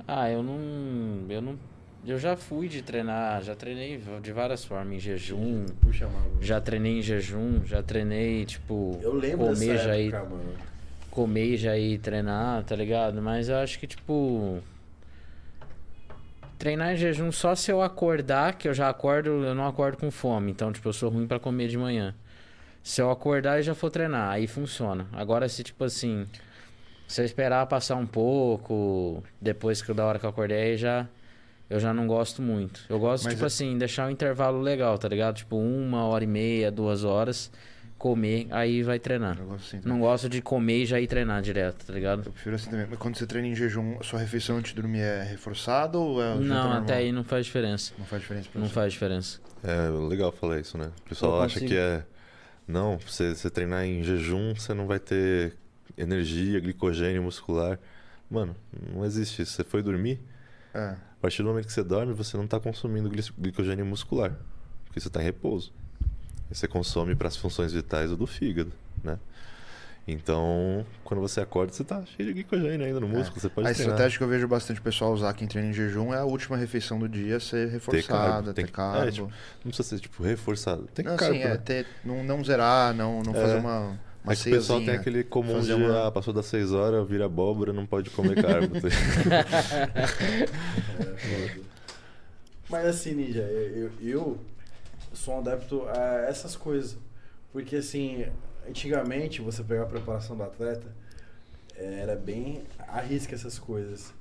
Ah, eu não. Eu não. Eu já fui de treinar, já treinei de várias formas, em jejum. Puxa, mano. Já treinei em jejum, já treinei, tipo, Eu lembro comer dessa já ir, época, mano. comer e já ir treinar, tá ligado? Mas eu acho que, tipo. Treinar em jejum só se eu acordar, que eu já acordo, eu não acordo com fome. Então, tipo, eu sou ruim pra comer de manhã. Se eu acordar e já for treinar, aí funciona. Agora, se tipo assim, se eu esperar passar um pouco, depois que da hora que eu acordei, aí já eu já não gosto muito. Eu gosto, Mas tipo é- assim, deixar um intervalo legal, tá ligado? Tipo, uma hora e meia, duas horas, comer, aí vai treinar. Eu gosto assim também. Não gosto de comer e já ir treinar direto, tá ligado? Eu prefiro assim também. Mas quando você treina em jejum, a sua refeição antes de dormir é reforçada ou é o Não, normal? até aí não faz diferença. Não faz diferença pra Não você? faz diferença. É legal falar isso, né? O pessoal acha que é. Não, você, você treinar em jejum, você não vai ter energia, glicogênio muscular. Mano, não existe isso. Você foi dormir, É. a partir do momento que você dorme, você não está consumindo gli- glicogênio muscular. Porque você está em repouso. E você consome para as funções vitais do fígado, né? Então, quando você acorda, você tá cheio de glicogênio ainda no músculo. Você pode a treinar. estratégia que eu vejo bastante pessoal usar quem treina em jejum é a última refeição do dia ser reforçada, ter tem que- carbo. é, tipo, Não precisa ser, tipo, reforçado. Tem não, carbo, sim, é, né? ter, não, não zerar, não, não É. fazer uma, uma É que o pessoal tem aquele comum de, uma- ah, passou das 6 horas, vira abóbora, não pode comer carbo. É, foda. Mas assim, Ninja, eu, eu sou um adepto a essas coisas. Porque assim, antigamente você pegar a preparação do atleta, era bem arrisca essas coisas.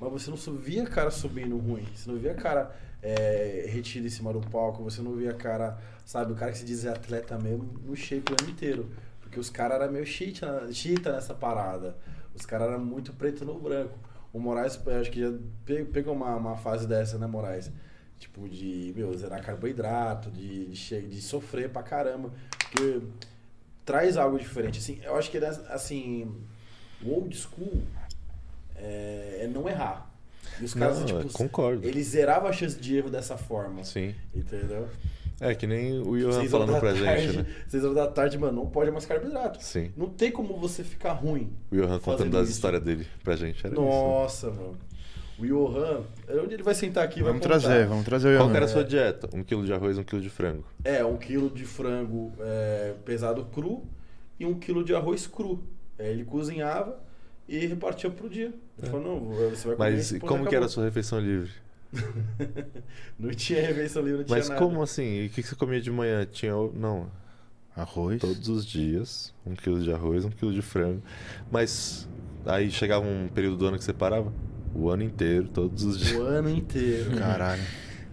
Mas você não via cara subindo ruim, você não via cara é, retido em cima do palco, você não via cara, sabe, o cara que se dizia atleta mesmo no shape o ano inteiro. Porque os caras eram meio chita, chita nessa parada. Os caras eram muito preto no branco. O Moraes, acho que já pe- pegou uma, uma fase dessa, né, Moraes? Tipo, de, meu, zerar carboidrato, de, de, de sofrer pra caramba. Porque traz algo diferente. Assim, eu acho que, né, assim, o old school é, é não errar. E os caras, Não, tipo, concordo. eles zeravam a chance de erro dessa forma. Sim. Entendeu? É, que nem o Johan falando da pra tarde, gente, né? Seis horas da tarde, mano, não pode mais carboidrato. Sim. Não tem como você ficar ruim. O Johan contando isso. histórias dele pra gente. Era isso. Nossa, mano. O Johan, onde ele vai sentar aqui? Vamos trazer, vamos trazer o Qual Johan. que era a sua dieta? Um quilo de arroz, um quilo de frango. É, um quilo de frango é, pesado cru e um quilo de arroz cru. É, ele cozinhava e repartia pro dia. Ele falou, não, você vai comer Mas e como que era a sua refeição livre? Não tinha refeição livre, não tinha Mas nada. como assim? E o que você comia de manhã? Tinha. Não. Arroz. Todos os dias, um quilo de arroz, um quilo de frango. Mas Aí chegava um período do ano que você parava. O ano inteiro, todos os dias. O ano inteiro. Caralho.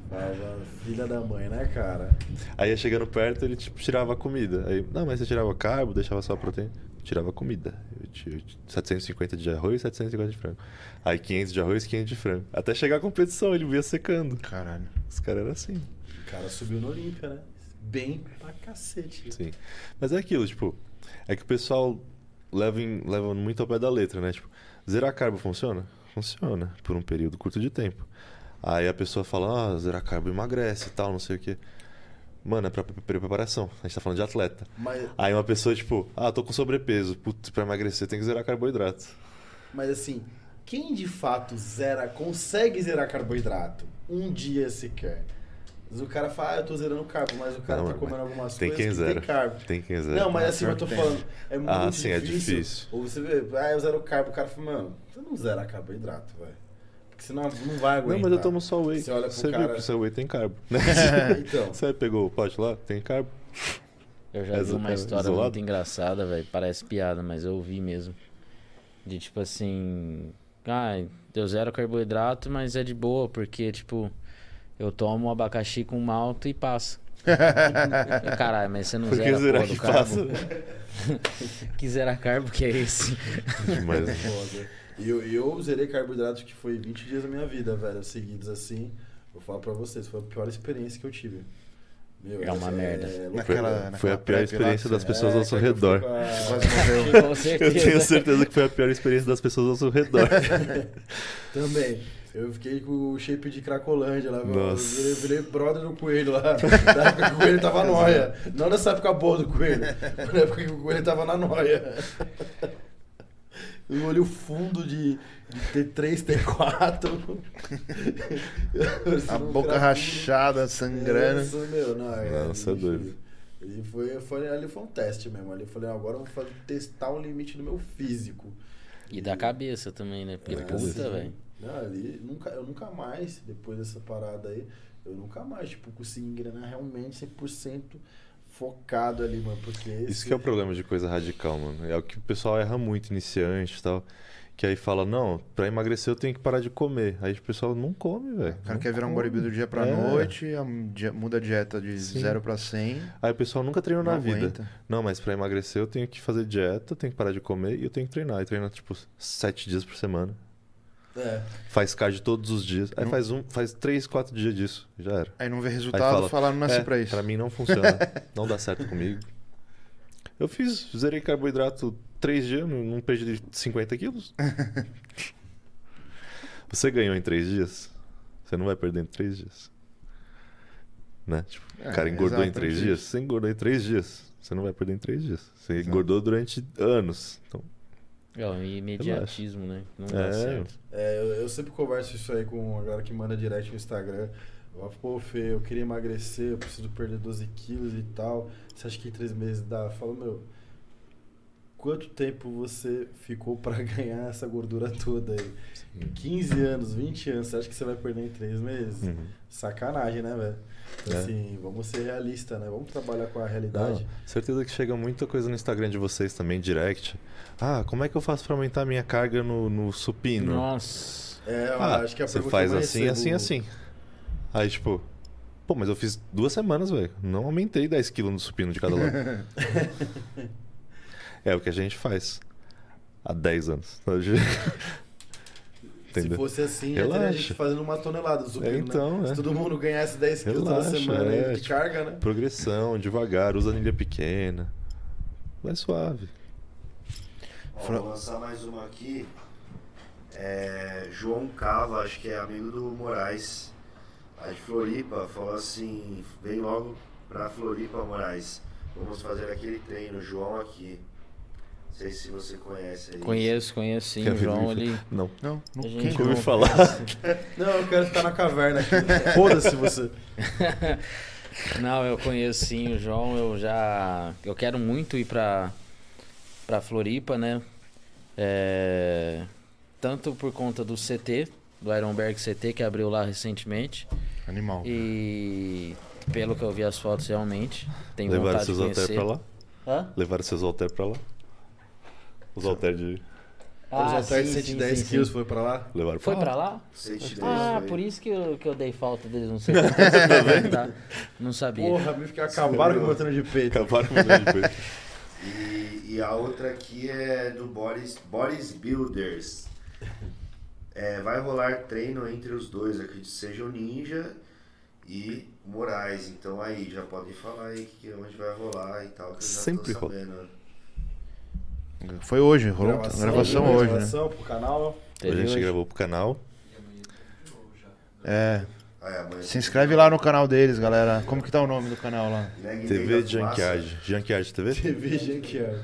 Fala, filha da mãe, né, cara? Aí ia chegando perto, ele tipo, tirava a comida. Aí, não, mas você tirava carbo, deixava só a proteína. Tirava comida. Eu tinha 750 de arroz e 750 de frango. Aí 500 de arroz, 500 de frango. Até chegar a competição, ele via secando. Caralho. Os caras eram assim. O cara subiu no Olímpia, né? Bem pra cacete. Sim. Mas é aquilo, tipo, é que o pessoal leva, em- leva muito ao pé da letra, né? Tipo, zerar carbo funciona? Funciona, por um período curto de tempo. Aí a pessoa fala, ah, zerar carbo emagrece e tal, não sei o quê. Mano, é pra, preparação. A gente tá falando de atleta. Mas, Aí uma pessoa, tipo, ah, tô com sobrepeso. Putz, pra emagrecer tem que zerar carboidrato. mas assim, quem de fato zera, consegue zerar carboidrato um dia sequer? Mas o cara fala, ah, eu tô zerando carbo, mas o cara Não, tá comendo algumas tem coisas quem que zera. tem carbo. Tem quem zera. Não, mas Ah, assim, eu tô falando, é muito Ah, sim, é difícil. difícil. Ou você vê, ah, eu zero carbo, o cara fala, mano, você não zera carboidrato, velho. Porque senão não vai aguentar. Não, mas eu tomo só whey. Você olha pro Você viu cara- que o seu whey tem carbo. né? Então, Você pegou o pote lá? Tem carbo. Eu já É vi uma história isolado? muito engraçada, velho. Parece piada, mas eu vi mesmo. De tipo assim. Ah, eu zero carboidrato, mas é de boa, porque, tipo, eu tomo abacaxi com malto e passa. Caralho, mas você não Por que zera porra que do carbo? passa? que zera carbo que é esse? E eu, eu zerei carboidrato que foi 20 dias da minha vida, velho, seguidos assim. Vou falar pra vocês, foi a pior experiência que eu tive. Meu, É uma merda. loucura. foi, Naquela- foi a naquela pior experiência das você- pessoas É, ao seu eu redor. Eu certeza. tenho certeza que foi a pior experiência das pessoas ao seu redor. Também. Eu fiquei com o shape de Cracolândia lá, eu Nossa. virei, virei brother do coelho lá. Na época que o coelho tava nóia. Não nessa época boa do coelho. Na época que o coelho tava na nóia. Eu olhei o fundo de, de T3, T4. A boca rachada, sangrando. Nossa, meu, não, é, Nossa, é doido. Ali foi, foi, ali foi um teste mesmo. Ali eu falei, agora eu vou testar um limite no meu físico. E da cabeça também, né? Porque É, puta, assim, velho. Não, ali, nunca, eu nunca mais, depois dessa parada aí, eu nunca mais, tipo, consegui engrenar realmente 100% focado ali, mano, porque... Isso esse- que é o problema de coisa radical, mano. É o que o pessoal erra muito, iniciante e tal. Que aí fala, não, pra emagrecer eu tenho que parar de comer. Aí o pessoal não come, velho. O cara quer virar um bodybuilder do dia pra É. noite, muda a dieta de Sim. 0 pra 100. Aí o pessoal nunca treinou na vida. Não, mas pra emagrecer eu tenho que fazer dieta, eu tenho que parar de comer e eu tenho que treinar. E treina, tipo, sete dias por semana. É, Faz cardio todos os dias. Aí Não- faz um, faz três, quatro dias disso. Já era. Aí não vê Aí resultado, fala, fala, não nasci é, pra isso. Pra mim não funciona. não dá certo comigo. Eu fiz, zerei carboidrato três dias, não, não perdi 50 quilos. Você ganhou em três dias? Você não vai perder em três dias. Né? Tipo, É, o cara engordou em três dias? Você engordou em três dias. Você não vai perder em três dias. Você Exato. engordou durante anos. Então, É o imediatismo, né? Não É. dá certo. é, eu, eu sempre converso isso aí com a galera que manda direct no Instagram. Eu falo, pô, Fê, eu queria emagrecer, eu preciso perder 12 quilos e tal. Você acha que em três meses dá? Eu falo, meu, quanto tempo você ficou pra ganhar essa gordura toda aí? 15 anos, 20 anos, você acha que você vai perder em três meses? uhum. Sacanagem, né, velho? É. Assim, vamos ser realistas, né? Vamos trabalhar com a realidade. Não, certeza que chega muita coisa no Instagram de vocês também, direct. Ah, como é que eu faço pra aumentar minha carga no, no supino? Nossa. É, eu Ah, acho que a você faz assim, recebo- assim, assim. Aí, tipo, pô, mas eu fiz duas semanas, velho. Não aumentei 10 quilos no supino de cada lado. é o que a gente faz há 10 anos. Se Entendeu? fosse assim, já teria Relaxa. gente fazendo uma tonelada do supino, É, então, né? é. Se todo mundo ganhasse 10 quilos toda Relaxa, semana é, aí de tipo, carga, né? Progressão, devagar, usa anilha pequena. Vai suave. Ó, Fra- vou lançar mais uma aqui. É, João Cava, acho que é amigo do Moraes, lá de Floripa, falou assim: vem logo pra Floripa, Moraes. Vamos fazer aquele treino, João aqui. Não sei se você conhece aí. Conheço, conheço sim. Quer João, ele. Não, Não, não A gente quem nunca ouvi não? falar. Não, eu quero ficar na caverna aqui. Foda-se você. Não, eu conheço sim o João. Eu já. Eu quero muito ir pra, pra Floripa, né? É, Tanto por conta do CT, do Ironberg CT, que abriu lá recentemente. Animal. E pelo que eu vi as fotos, realmente. Tenho Levaram vontade de seus halteres conhecer. pra lá? Hã? Levaram seus halteres pra lá? Os halteres de. Os halteres de sim, 110 sim, sim, quilos sim. foi pra lá? Levaram Foi pra pra lá? 110 Ah, foi. por isso que eu, que eu dei falta deles, não sei. Tá? Não sabia. Porra, me ficar acabaram com o treino de peito. Acabaram com o meu de peito. E, e a outra aqui é do Boris, Boris Builders. É, vai rolar treino entre os dois, acredito que seja o Ninja e Moraes. Então aí, já podem falar aí que onde vai rolar e tal, que eu já Sempre tô rola. Foi hoje, rolou gravação, gravação né? hoje, né? gravação pro canal. Hoje a gente gravou pro canal. É. Ah, é, Se inscreve lá no canal deles, galera. Como que tá o nome do canal lá? TV. Junkyard. Junkyard TV? TV Junkyard.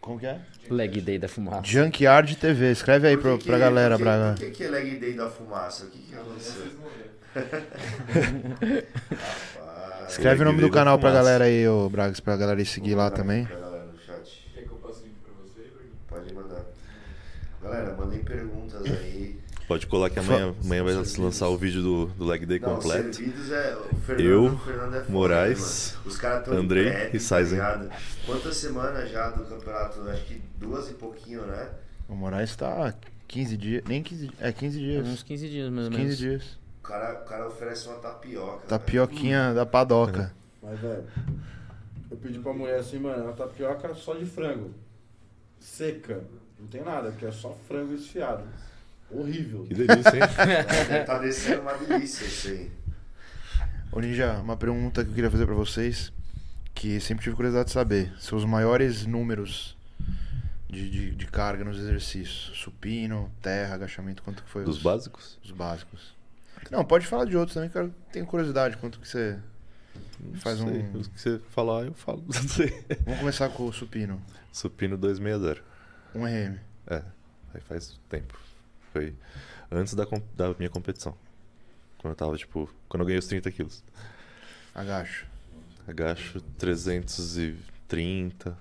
Como que é? Leg Day da fumaça. Junkyard TV. Escreve aí pro, que pra galera, que, Braga. Por que, que é Leg Day da Fumaça? O que, que aconteceu? Rapaz, Escreve o nome do canal pra galera aí, ô Bragas, pra galera ir seguir lá também. Pra galera no chat. Quer que eu passe link pra você? Pode mandar. Galera, mandem perguntas aí. Pode colar que amanhã, amanhã vai lançar o vídeo do, do Leg Day Não, completo. servidos é o Fernando, Eu, o Fernando é foda, Moraes, mano? Os caras tão Andrei prep, e Saizen. tá? Quantas semanas já do campeonato? Acho que duas e pouquinho, né? O Moraes tá 15 dias. Nem 15 É 15 dias. Uns 15 dias, mais ou 15 menos. dias. O cara, o cara oferece uma tapioca. Tapioquinha da padoca. Mas, velho, eu pedi pra mulher assim, mano, uma tapioca só de frango. Seca. Não tem nada, porque é só frango esfiado. Horrível. Que delícia, hein? Deve tá descendo uma delícia isso aí. Ô Ninja, uma pergunta que eu queria fazer pra vocês, que sempre tive curiosidade de saber. Seus maiores números de, de, de carga nos exercícios. Supino, terra, agachamento, quanto que foi? Dos os, básicos? Os básicos. Não, pode falar de outros também, que eu tenho curiosidade. Quanto que você... Não Faz sei. um- O que você falar, eu falo. Não sei. Vamos começar com o supino. Supino 260. 1 RM. É, aí faz tempo. Foi antes da, da minha competição. Quando eu tava, tipo, quando eu ganhei os 30 quilos. Agacho. Agacho 330,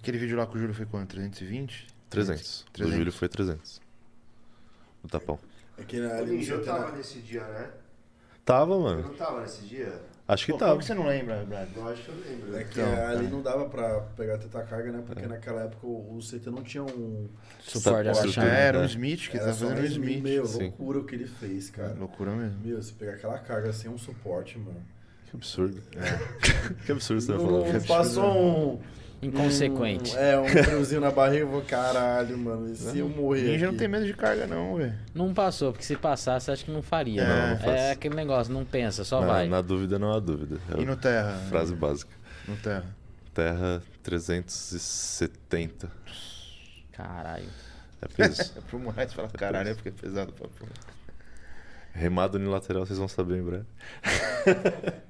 Aquele vídeo lá com o Júlio foi quanto? 320? 300. Do 300. Júlio foi 300. No tapão. É que O ali eu tava centenário. nesse dia, né? Tava, Eu mano. não tava nesse dia? Acho que Pô, tava. Como que você não lembra, Brad? Eu acho que eu lembro. É que Então, ali tá. não dava pra pegar tanta carga, né? Porque naquela época o, CT não tinha um. Suporte Suporte. É, era um É. Smith que Era tá só fazendo um Smith. Meu, sim. loucura o que ele fez, cara. Loucura mesmo. Meu, você pegar aquela carga sem um suporte, mano. Que absurdo. que absurdo você falar. não passou um. Inconsequente. um- é, um friozinho na barriga, eu vou, caralho, mano. E se eu morrer? Ninja não aqui? tem medo de carga, não, velho. Não passou, porque se passasse, acho que não faria. É, não. não é aquele negócio, não pensa, só na, vai. na dúvida não há dúvida. É E no terra? frase básica. No terra. Terra 370. Caralho. É peso. É pro Moraes falar, caralho, é porque é pesado pra porra. Remado unilateral, vocês vão saber em breve.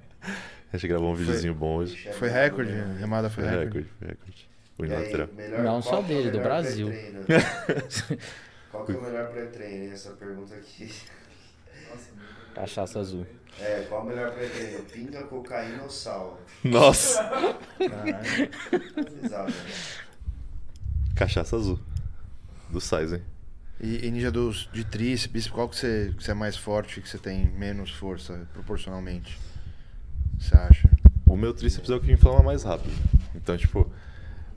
A gente gravou um videozinho bom hoje. Foi recorde? A remada foi Foi recorde? recorde, foi recorde. E aí, Unilateral. melhor- Não qual só que é o dele, do melhor Brasil. pré-treino? Qual que é o melhor pré-treino? Essa pergunta aqui. Cachaça azul. É, qual o melhor pré-treino? Pinga, cocaína ou sal? Nossa! Exato. né? Cachaça azul. Do Sizen. E, e ninja dos, de tríceps, qual que você, que você é mais forte, que você tem menos força proporcionalmente? Você acha? O meu tríceps é o que inflama mais rápido. Então, tipo,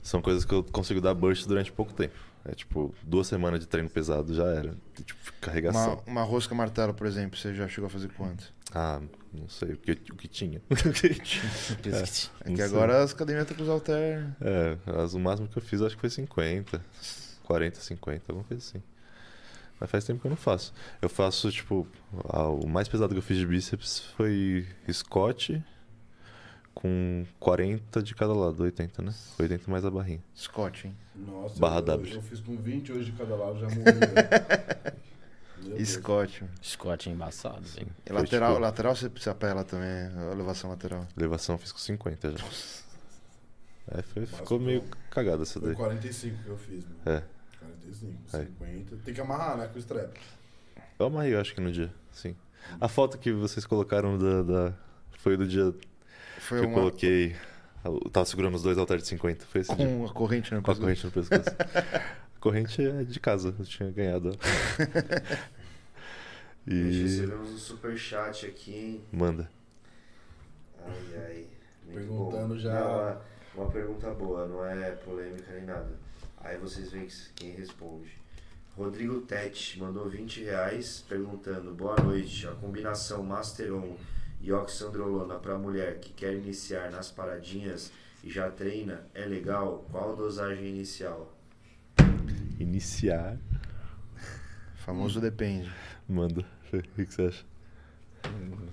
são coisas que eu consigo dar burst durante pouco tempo. É tipo, duas semanas de treino pesado já era. Tipo, carregação. Uma, uma rosca martelo, por exemplo, você já chegou a fazer quanto? Ah, não sei o que, o que tinha. É Não que sei. agora as academias estão com os halter. É, as- o máximo que eu fiz acho que foi 50. 40, 50, alguma coisa assim. Mas faz tempo que eu não faço. Eu faço, tipo, a- o mais pesado que eu fiz de bíceps foi Scott com 40 de cada lado, 80, né? 80 mais a barrinha. Scott, hein? Nossa, Barra eu, W. eu fiz com 20 hoje de cada lado, já morri. Scott. mano. Scott é embaçado, velho. E Foi, lateral, tipo- lateral você se apela também, a elevação lateral. Elevação eu fiz com 50 já. É, foi- ficou foi- meio cagada essa Foi daí. 45 que eu fiz, mano. É. 45, É. 50. Tem que amarrar, né? Com o strap. Eu amarrei, eu acho que no dia, sim. A foto que vocês colocaram da, da- foi do dia Foi que eu uma coloquei. Eu tava segurando os dois halteres de 50. Foi esse dia. com a corrente no Com a pescoço. corrente no pescoço. a corrente é de casa, eu tinha ganhado. E. recebemos um superchat aqui, hein? Manda. Ai, ai. Muito Perguntando bom. já- Não, uma, pergunta boa, não é polêmica nem nada. Aí vocês veem quem responde. Rodrigo Tete mandou 20 reais perguntando: Boa noite. A combinação Masteron e Oxandrolona para mulher que quer iniciar nas paradinhas e já treina é legal? Qual a dosagem inicial? Iniciar. Famoso depende. Manda. O que que você acha?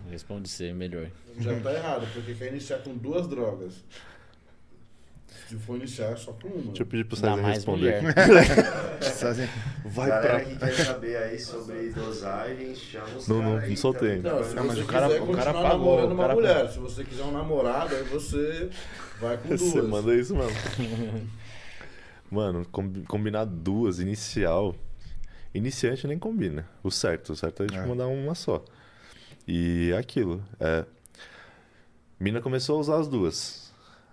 Responde ser melhor. Já tá errado, porque quer iniciar com duas drogas. Se for iniciar, é só com uma. Deixa eu pedir pro César responder. Vai Galera pra. que quer saber aí sobre dosagens, chama os Não, não, aí não soltei pra- Não, se Não, mas o cara- o cara pagou, uma cara mulher, pagou. se você quiser um namorado, aí você vai com duas. Você manda isso mesmo. Mano, combi- combinar duas, inicial. Iniciante nem combina. O certo, o certo é tipo É. mandar uma só. E é aquilo. É. Mina começou a usar as duas.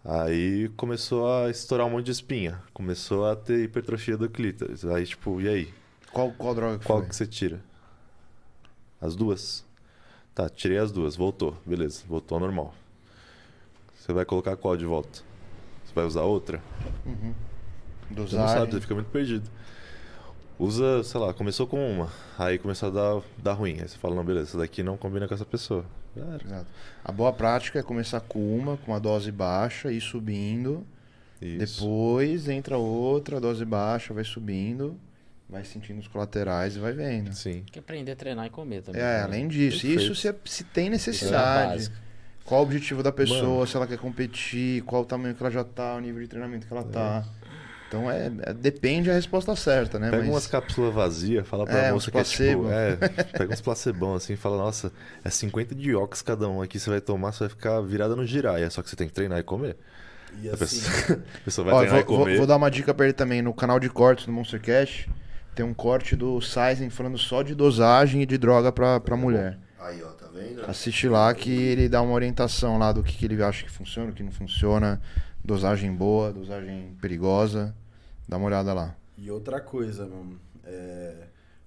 Aí começou a estourar um monte de espinha. Começou a ter hipertrofia do clítoris. Aí, tipo, e aí? Qual, qual droga que Qual foi? que você tira? As duas? Tá, tirei as duas. Voltou. Beleza, voltou ao normal. Você vai colocar qual de volta? Você vai usar outra? Uhum. Você não sabe, você fica muito perdido. Usa, sei lá, começou com uma, aí começou a dar, dar ruim. Aí você fala, não, beleza, essa daqui não combina com essa pessoa. Era. Exato. A boa prática é começar com uma, com uma dose baixa, ir subindo. Isso. Depois entra outra, dose baixa, vai subindo, vai sentindo os colaterais e vai vendo. Sim. Tem que aprender a treinar e comer também. É, né? além disso, Perfeito. isso se, se tem Isso é necessidade. básica. Qual o objetivo da pessoa, Mano. se ela quer competir, qual o tamanho que ela já tá, o nível de treinamento que ela tá. Então é, é- depende a resposta certa, né? Pega Mas- umas cápsulas vazias, fala pra É, moça que é tipo. É, pega uns placebão assim e fala, nossa, é 50 de ox cada um aqui, você vai tomar, você vai ficar virada no giraia. Só que você tem que treinar e comer. E A assim, pessoa, a pessoa vai Ó, treinar vou, e comer. vou- vou dar uma dica pra ele também. No canal de cortes do Monster Cash, tem um corte do Sizen falando só de dosagem e de droga pra, pra mulher. Aí, ó, tá vendo? Assiste lá que ele dá uma orientação lá do que, que ele acha que funciona, o que não funciona. Dosagem boa, dosagem perigosa. Dá uma olhada lá. E outra coisa, mano, é,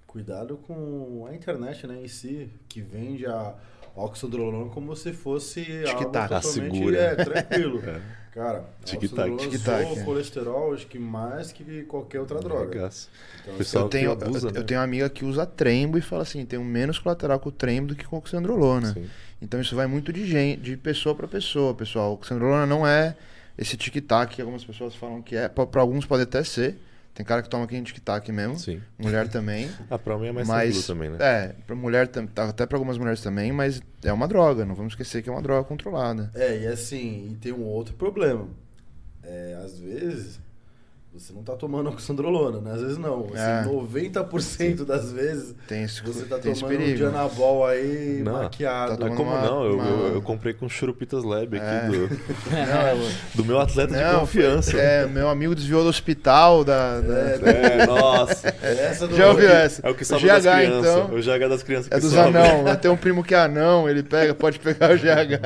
cuidado com a internet, né, em si, que vende a oxandrolona como se fosse algo Tic-tac. Ah, totalmente segura. é, tranquilo. É. Cara, oxandrolona é. o colesterol, acho que mais que qualquer outra droga. Então, Pessoal Eu tenho, abusa, eu, eu né? tenho uma amiga que usa trembo e fala assim, tem um menos colateral com o trembo do que com o oxandrolona. Sim. Então isso vai muito de, gente, de pessoa para pessoa, pessoal. O oxandrolona não é esse tic-tac que algumas pessoas falam que é. Para alguns pode até ser. Tem cara que toma aquele tic-tac mesmo. Sim. Mulher também. Ah, pra mim é mais mas também, né? é, para mulher tá, até para algumas mulheres também, mas é uma droga. Não vamos esquecer que é uma droga controlada. É, e assim, e tem um outro problema. É, às vezes, você não tá tomando oxandrolona, né? Às vezes não. Assim, É. 90% das vezes, Tem esse, você tá tem tomando um. Dianabol aí Não, maquiado. tá Ah, como uma- não? Eu, uma- eu, eu comprei com churupitas lab aqui É. do, Não, eu- do meu atleta de não, confiança. foi- é, meu amigo desviou do hospital da. da- É, nossa. Essa do- Já ouviu essa? É o que O salva das GH, crianças. então. O GH das crianças que É dos salva. anão. Eu tenho um primo que é anão, ele pega, pode pegar o GH.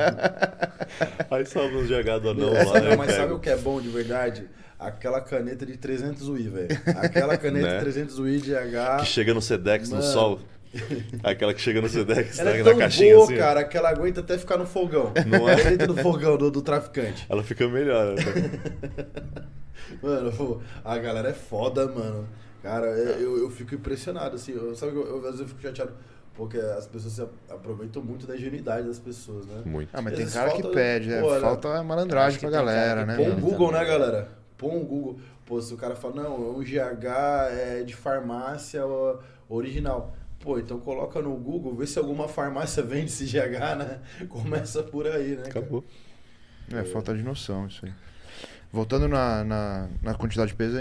Aí salva os GH do anão lá, né? mas sabe o que é bom de verdade? Aquela caneta de 300 UI, velho. Aquela caneta Né? de 300 UI de H. Que chega no Sedex no Mano. sol. Aquela que chega no Sedex Ela na, é na tão caixinha boa, assim. cara, que ela aguenta até ficar no fogão. Não é? Dentro do fogão do, do traficante. Ela fica melhor. né? Mano, pô, a galera é foda, mano. Cara, é, eu, eu fico impressionado, assim. Eu, sabe que eu, eu, às vezes eu fico chateado. Porque as pessoas se aproveitam muito da ingenuidade das pessoas, né? Muito. Ah, mas tem cara que falta- pede, é, pô, falta malandragem que pra galera, que né? Mano? Google, também. né, galera? Põe um Google. Pô, se o cara fala, não, um GH é de farmácia original. Pô, então coloca no Google, vê se alguma farmácia vende esse GH, né? Começa por aí, né? Acabou. É, falta de noção isso aí. Voltando na, na, na quantidade de peso,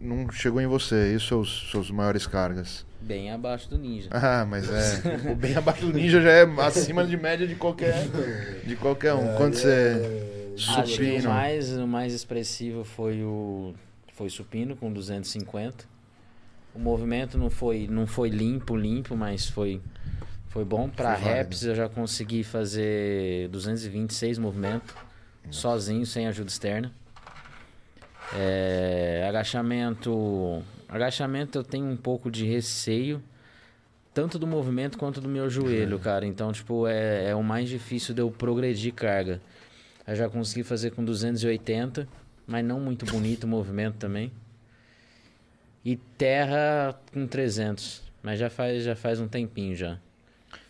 não chegou em você, e os seus, seus maiores cargas? Bem abaixo do ninja. Ah, mas é. O bem abaixo do ninja já é acima de média de qualquer, de qualquer um. Quando você. É, Acho o Supino. mais, o mais expressivo foi o foi supino com 250. O movimento não foi não foi limpo, limpo, mas foi foi bom para reps. Eu já consegui fazer 226 movimentos sozinho, sem ajuda externa. É, agachamento, agachamento eu tenho um pouco de receio tanto do movimento quanto do meu joelho, cara. Então, tipo, é, é o mais difícil de eu progredir carga. Eu já consegui fazer com 280, mas não muito bonito o movimento também. E terra com 300. Mas já faz, já faz um tempinho já.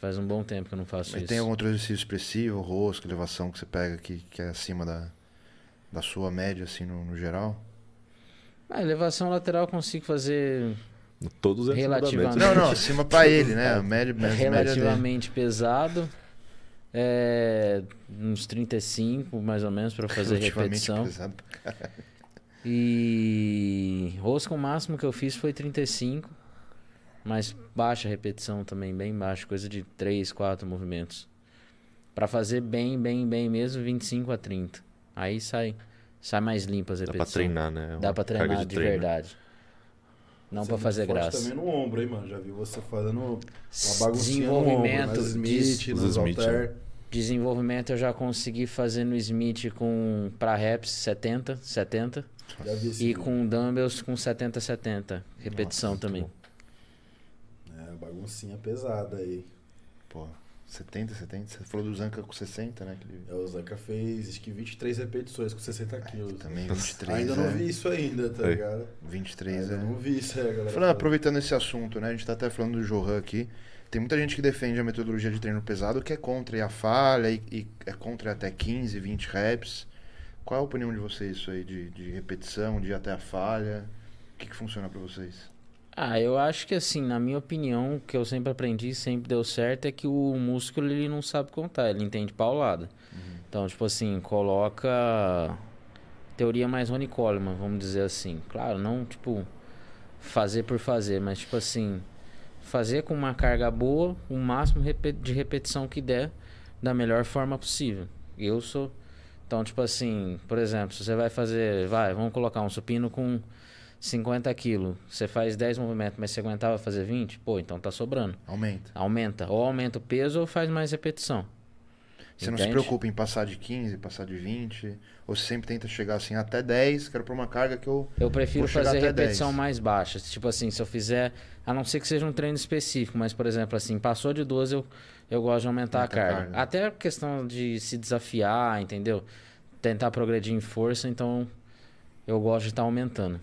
Faz um bom tempo que eu não faço Mas isso. tem algum outro exercício expressivo, rosca, elevação que você pega que, que é acima da, da sua média, assim, no, no geral? A elevação lateral eu consigo fazer Todos Relativamente. Não, não, acima pra ele, né? A média, média, média dele. relativamente pesado. É, uns 35 mais ou menos para fazer repetição. pesado. E rosca o máximo que eu fiz foi 35. Mas baixa repetição também, bem baixo, coisa de 3, 4 movimentos. Pra fazer bem, bem, bem mesmo, 25 a 30. Aí sai, sai mais limpa as Dá repetições. pra treinar, né? Dá Uma pra carga treinar de, treino. verdade. Não pra é fazer graça. também no ombro, hein, mano? Já vi você fazendo uma baguncinha no ombro, Desenvolvimento, nas Smith, des- Os nos Smith, halter. Desenvolvimento eu já consegui fazer no Smith com pra reps 70, 70 Já vi esse e vídeo. com dumbbells com 70, 70. Repetição Nossa, também. É, baguncinha pesada aí. Pô, 70, 70. Você falou do Zanca com 60, né? Que ele- É, o Zanca fez acho que 23 repetições com 60 quilos. Também 23, Ainda não é. vi isso ainda, tá Aí. ligado? 23 Ainda é. não vi isso aí, a galera. Falando, aproveitando esse assunto, né? A gente tá até falando do Johan aqui. Tem muita gente que defende a metodologia de treino pesado que é contra a falha e, e é contra até 15, 20 reps. Qual é a opinião de vocês isso aí de, de repetição, de ir até a falha? O que, que funciona pra vocês? Ah, eu acho que assim, na minha opinião, o que eu sempre aprendi, sempre deu certo, é que o músculo ele não sabe contar, ele entende paulada. Então, tipo assim, coloca teoria mais Ronnie Coleman, vamos dizer assim. Claro, não tipo fazer por fazer, mas tipo assim, fazer com uma carga boa, o máximo de repetição que der, da melhor forma possível. Eu sou então, tipo assim, por exemplo, se você vai fazer, vai, vamos colocar um supino com 50 quilos, você faz 10 movimentos, mas você aguentava fazer 20, pô, então tá sobrando. Aumenta. Aumenta, ou aumenta o peso ou faz mais repetição. Você não se Entende? preocupa em passar de 15, passar de 20? Ou você sempre tenta chegar assim até 10, quero pra uma carga que eu. Eu prefiro fazer repetição 10. mais baixa. Tipo assim, se eu fizer, a não ser que seja um treino específico, mas por exemplo, assim, passou de 12, eu, eu gosto de aumentar a Aumenta a carga. carga. Até a questão de se desafiar, entendeu? Tentar progredir em força, então eu gosto de estar aumentando.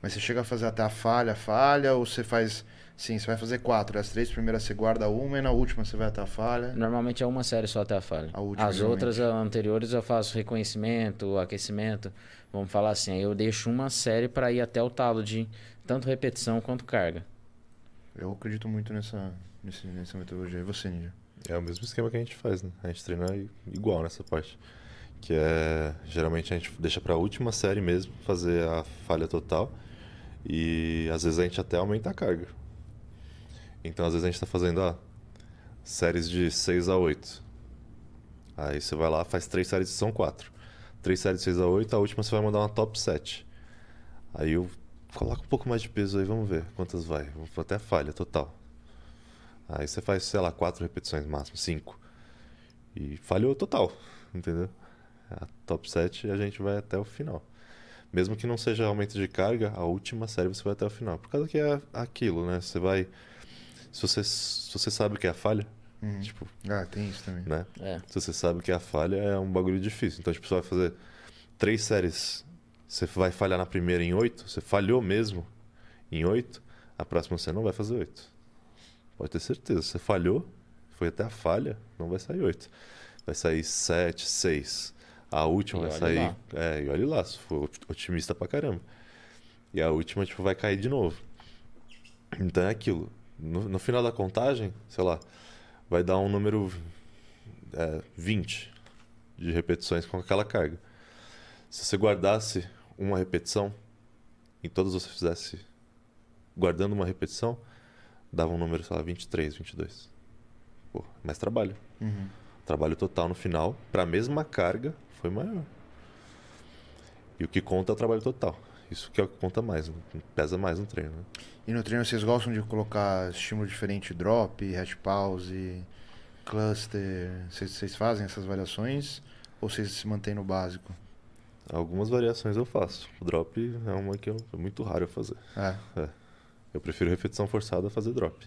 Mas você chega a fazer até a falha, falha, ou você faz. Sim, você vai fazer quatro. As três primeiras você guarda uma e na última você vai até a falha. Normalmente é uma série só até a falha. A última, As geralmente. outras ah, anteriores eu faço reconhecimento, aquecimento. Vamos falar assim, aí eu deixo uma série para ir até o talo de tanto repetição quanto carga. Eu acredito muito nessa, nessa metodologia. E você, Ninja? É o mesmo esquema que a gente faz, né? A gente treina i- igual nessa parte. Que é. Geralmente a gente deixa pra última série mesmo fazer a falha total. E às vezes a gente até aumenta a carga. Então às vezes a gente tá fazendo, ó, séries de 6 a 8. Aí você vai lá, faz três séries, são quatro. Três séries de 6 a 8, a última você vai mandar uma top 7. Aí eu coloco um pouco mais de peso aí, vamos ver quantas vai. Até falha total. Aí você faz, sei lá, quatro repetições máximo, cinco. E falhou total, entendeu? A top 7 a gente vai até o final. Mesmo que não seja aumento de carga, a última série você vai até o final. Por causa que é aquilo, né? Você vai. Se você, se você sabe o que é a falha, Uhum. tipo, Ah, tem isso também. né? É. Se você sabe que a falha é um bagulho difícil. Então, tipo, você vai fazer três séries, você vai falhar na primeira em oito, você falhou mesmo em oito, a próxima você não vai fazer oito. Pode ter certeza. Você falhou, foi até a falha, não vai sair oito. Vai sair sete, seis. A última E vai sair. lá. É, e olha lá, se for otimista pra caramba. E a última, tipo, vai cair de novo. Então é aquilo. No, no final da contagem, sei lá, vai dar um número é, 20 de repetições com aquela carga. Se você guardasse uma repetição, em todas você fizesse guardando uma repetição, dava um número, sei lá, 23, 22. Pô, mais trabalho. Uhum. Trabalho total no final, para a mesma carga, foi maior. E o que conta é o trabalho total. Isso que é o que conta mais, pesa mais no treino. Né? E no treino vocês gostam de colocar estímulo diferente, drop, hash pause, cluster? Vocês, vocês fazem essas variações ou vocês se mantêm no básico? Algumas variações eu faço. O drop é uma que eu, é muito raro eu fazer. É. Eu prefiro repetição forçada a fazer drop.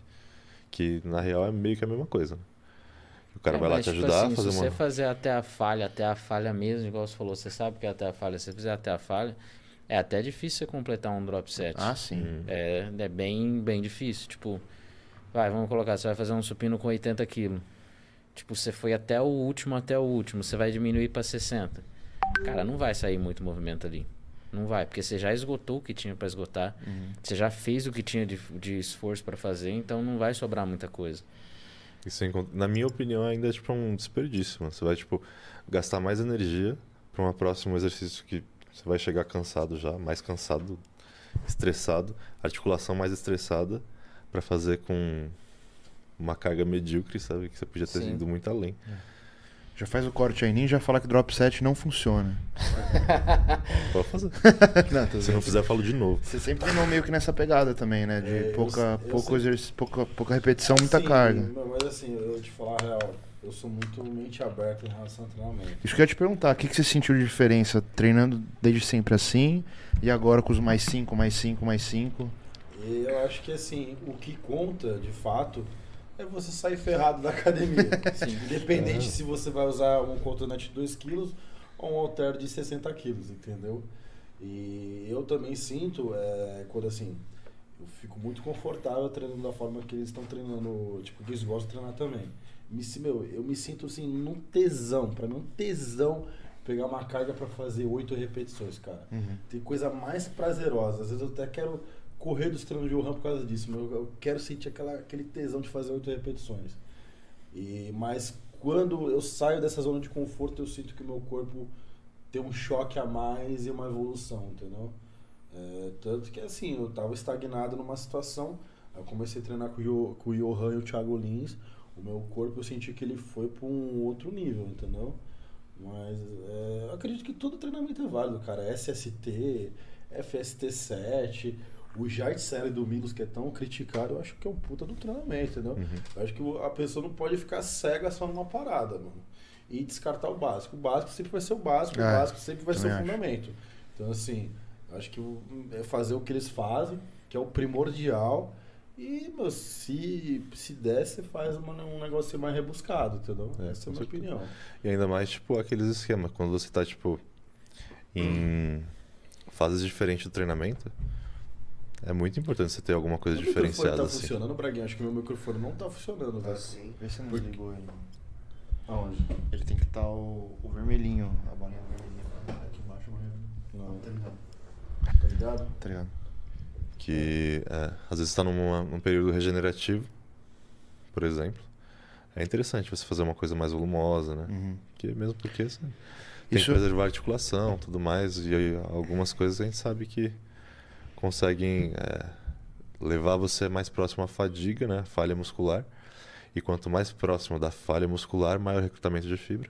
Que na real é meio que a mesma coisa. né? O cara É, vai lá mas, te tipo ajudar assim, a fazer se uma. você fazer até a falha, até a falha mesmo, igual você falou, você sabe que é até a falha, se você fizer até a falha, É até difícil você completar um drop set. Ah, sim. Hum. É, é bem, bem difícil. Tipo, vai, vamos colocar, você vai fazer um supino com 80 quilos. Tipo, você foi até o último, até o último, você vai diminuir para 60. Cara, não vai sair muito movimento ali. Não vai, porque você já esgotou o que tinha para esgotar. Você já fez o que tinha de, de esforço para fazer, então não vai sobrar muita coisa. Sem con- na minha opinião, ainda é tipo um desperdício, mano. Você vai, tipo, gastar mais energia para um próximo exercício que você vai chegar cansado já, mais cansado, estressado, articulação mais estressada, para fazer com uma carga medíocre, sabe? Que você podia ter Sim. ido muito além. Já faz o corte aí, ninja fala que drop set não funciona. Pode fazer. não, Se não fizer, eu falo de novo. Você sempre treinou meio que nessa pegada também, né? De É, eu pouca, eu pouco exercício, pouca, pouca repetição, muita Sim, carga. Mas assim, eu vou te falar a real. Eu sou muito mente aberta em relação ao treinamento. Isso que eu ia te perguntar, o que, que você sentiu de diferença treinando desde sempre assim e agora com os mais 5, mais 5, mais 5? E eu acho que assim, o que conta de fato é você sair ferrado da academia. Independente se você vai usar um cotonete de 2 kg ou um halter de 60 kg, entendeu? E eu também sinto, é, quando assim, eu fico muito confortável treinando da forma que eles estão treinando, tipo, que eles gostam de treinar também. Me, meu, eu me sinto assim, num tesão, pra mim um tesão pegar uma carga pra fazer oito repetições, cara. Tem coisa mais prazerosa. Às vezes eu até quero correr dos treinos de Johan por causa disso, eu, eu quero sentir aquela, aquele tesão de fazer oito repetições. E, mas quando eu saio dessa zona de conforto, eu sinto que meu corpo tem um choque a mais e uma evolução, entendeu? É, tanto que assim, eu tava estagnado numa situação, eu comecei a treinar com o, com o Johan e o Thiago Lins, o meu corpo eu senti que ele foi para um outro nível, entendeu? Mas é, eu acredito que todo treinamento é válido, cara. SST, FST7, o Jart Série do Milos, que é tão criticado, eu acho que é um puta do treinamento, entendeu? Uhum. Eu acho que a pessoa não pode ficar cega só numa parada, mano. E descartar o básico. O básico sempre vai ser o básico, o É, básico sempre vai ser o também acho. fundamento. Então, assim, acho que o- é fazer o que eles fazem, que é o primordial. E, meu, se, se der, você faz um negócio mais rebuscado, entendeu? É, Essa é a minha opinião. E ainda mais, tipo, aqueles esquemas. Quando você tá, tipo, em fases diferentes do treinamento, é muito importante você ter alguma coisa Meu microfone diferenciada, tá assim. funcionando, Braguinha? Acho que meu microfone não tá funcionando, velho. Assim. Vê se não Por- desligou aí. Aonde? Ele tem que estar o, o vermelhinho, a bolinha vermelhinha. Aqui embaixo, a bolinha Não. Tá ligado? Tá ligado? Tá ligado? Que é, às vezes está num período regenerativo, por exemplo. É interessante você fazer uma coisa mais volumosa, né? Uhum. Que mesmo porque você tem Isso- que preservar a articulação tudo mais. E aí, algumas coisas a gente sabe que conseguem é, levar você mais próximo à fadiga, né? Falha muscular. E quanto mais próximo da falha muscular, maior o recrutamento de fibra.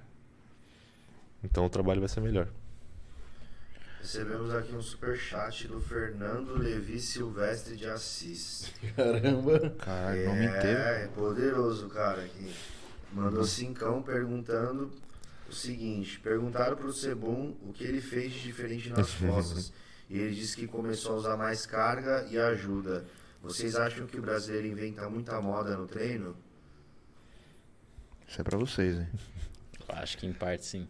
Então o trabalho vai ser melhor. Recebemos aqui um superchat do Fernando Levi Silvestre de Assis. Caramba. Caralho, nome inteiro. É, é poderoso, cara. Que mandou cincão perguntando o seguinte: perguntaram pro Sebum o que ele fez de diferente nas costas. E ele disse que começou a usar mais carga e ajuda. Vocês acham que o brasileiro inventa muita moda no treino? Isso é pra vocês, hein? Eu Acho que em parte sim.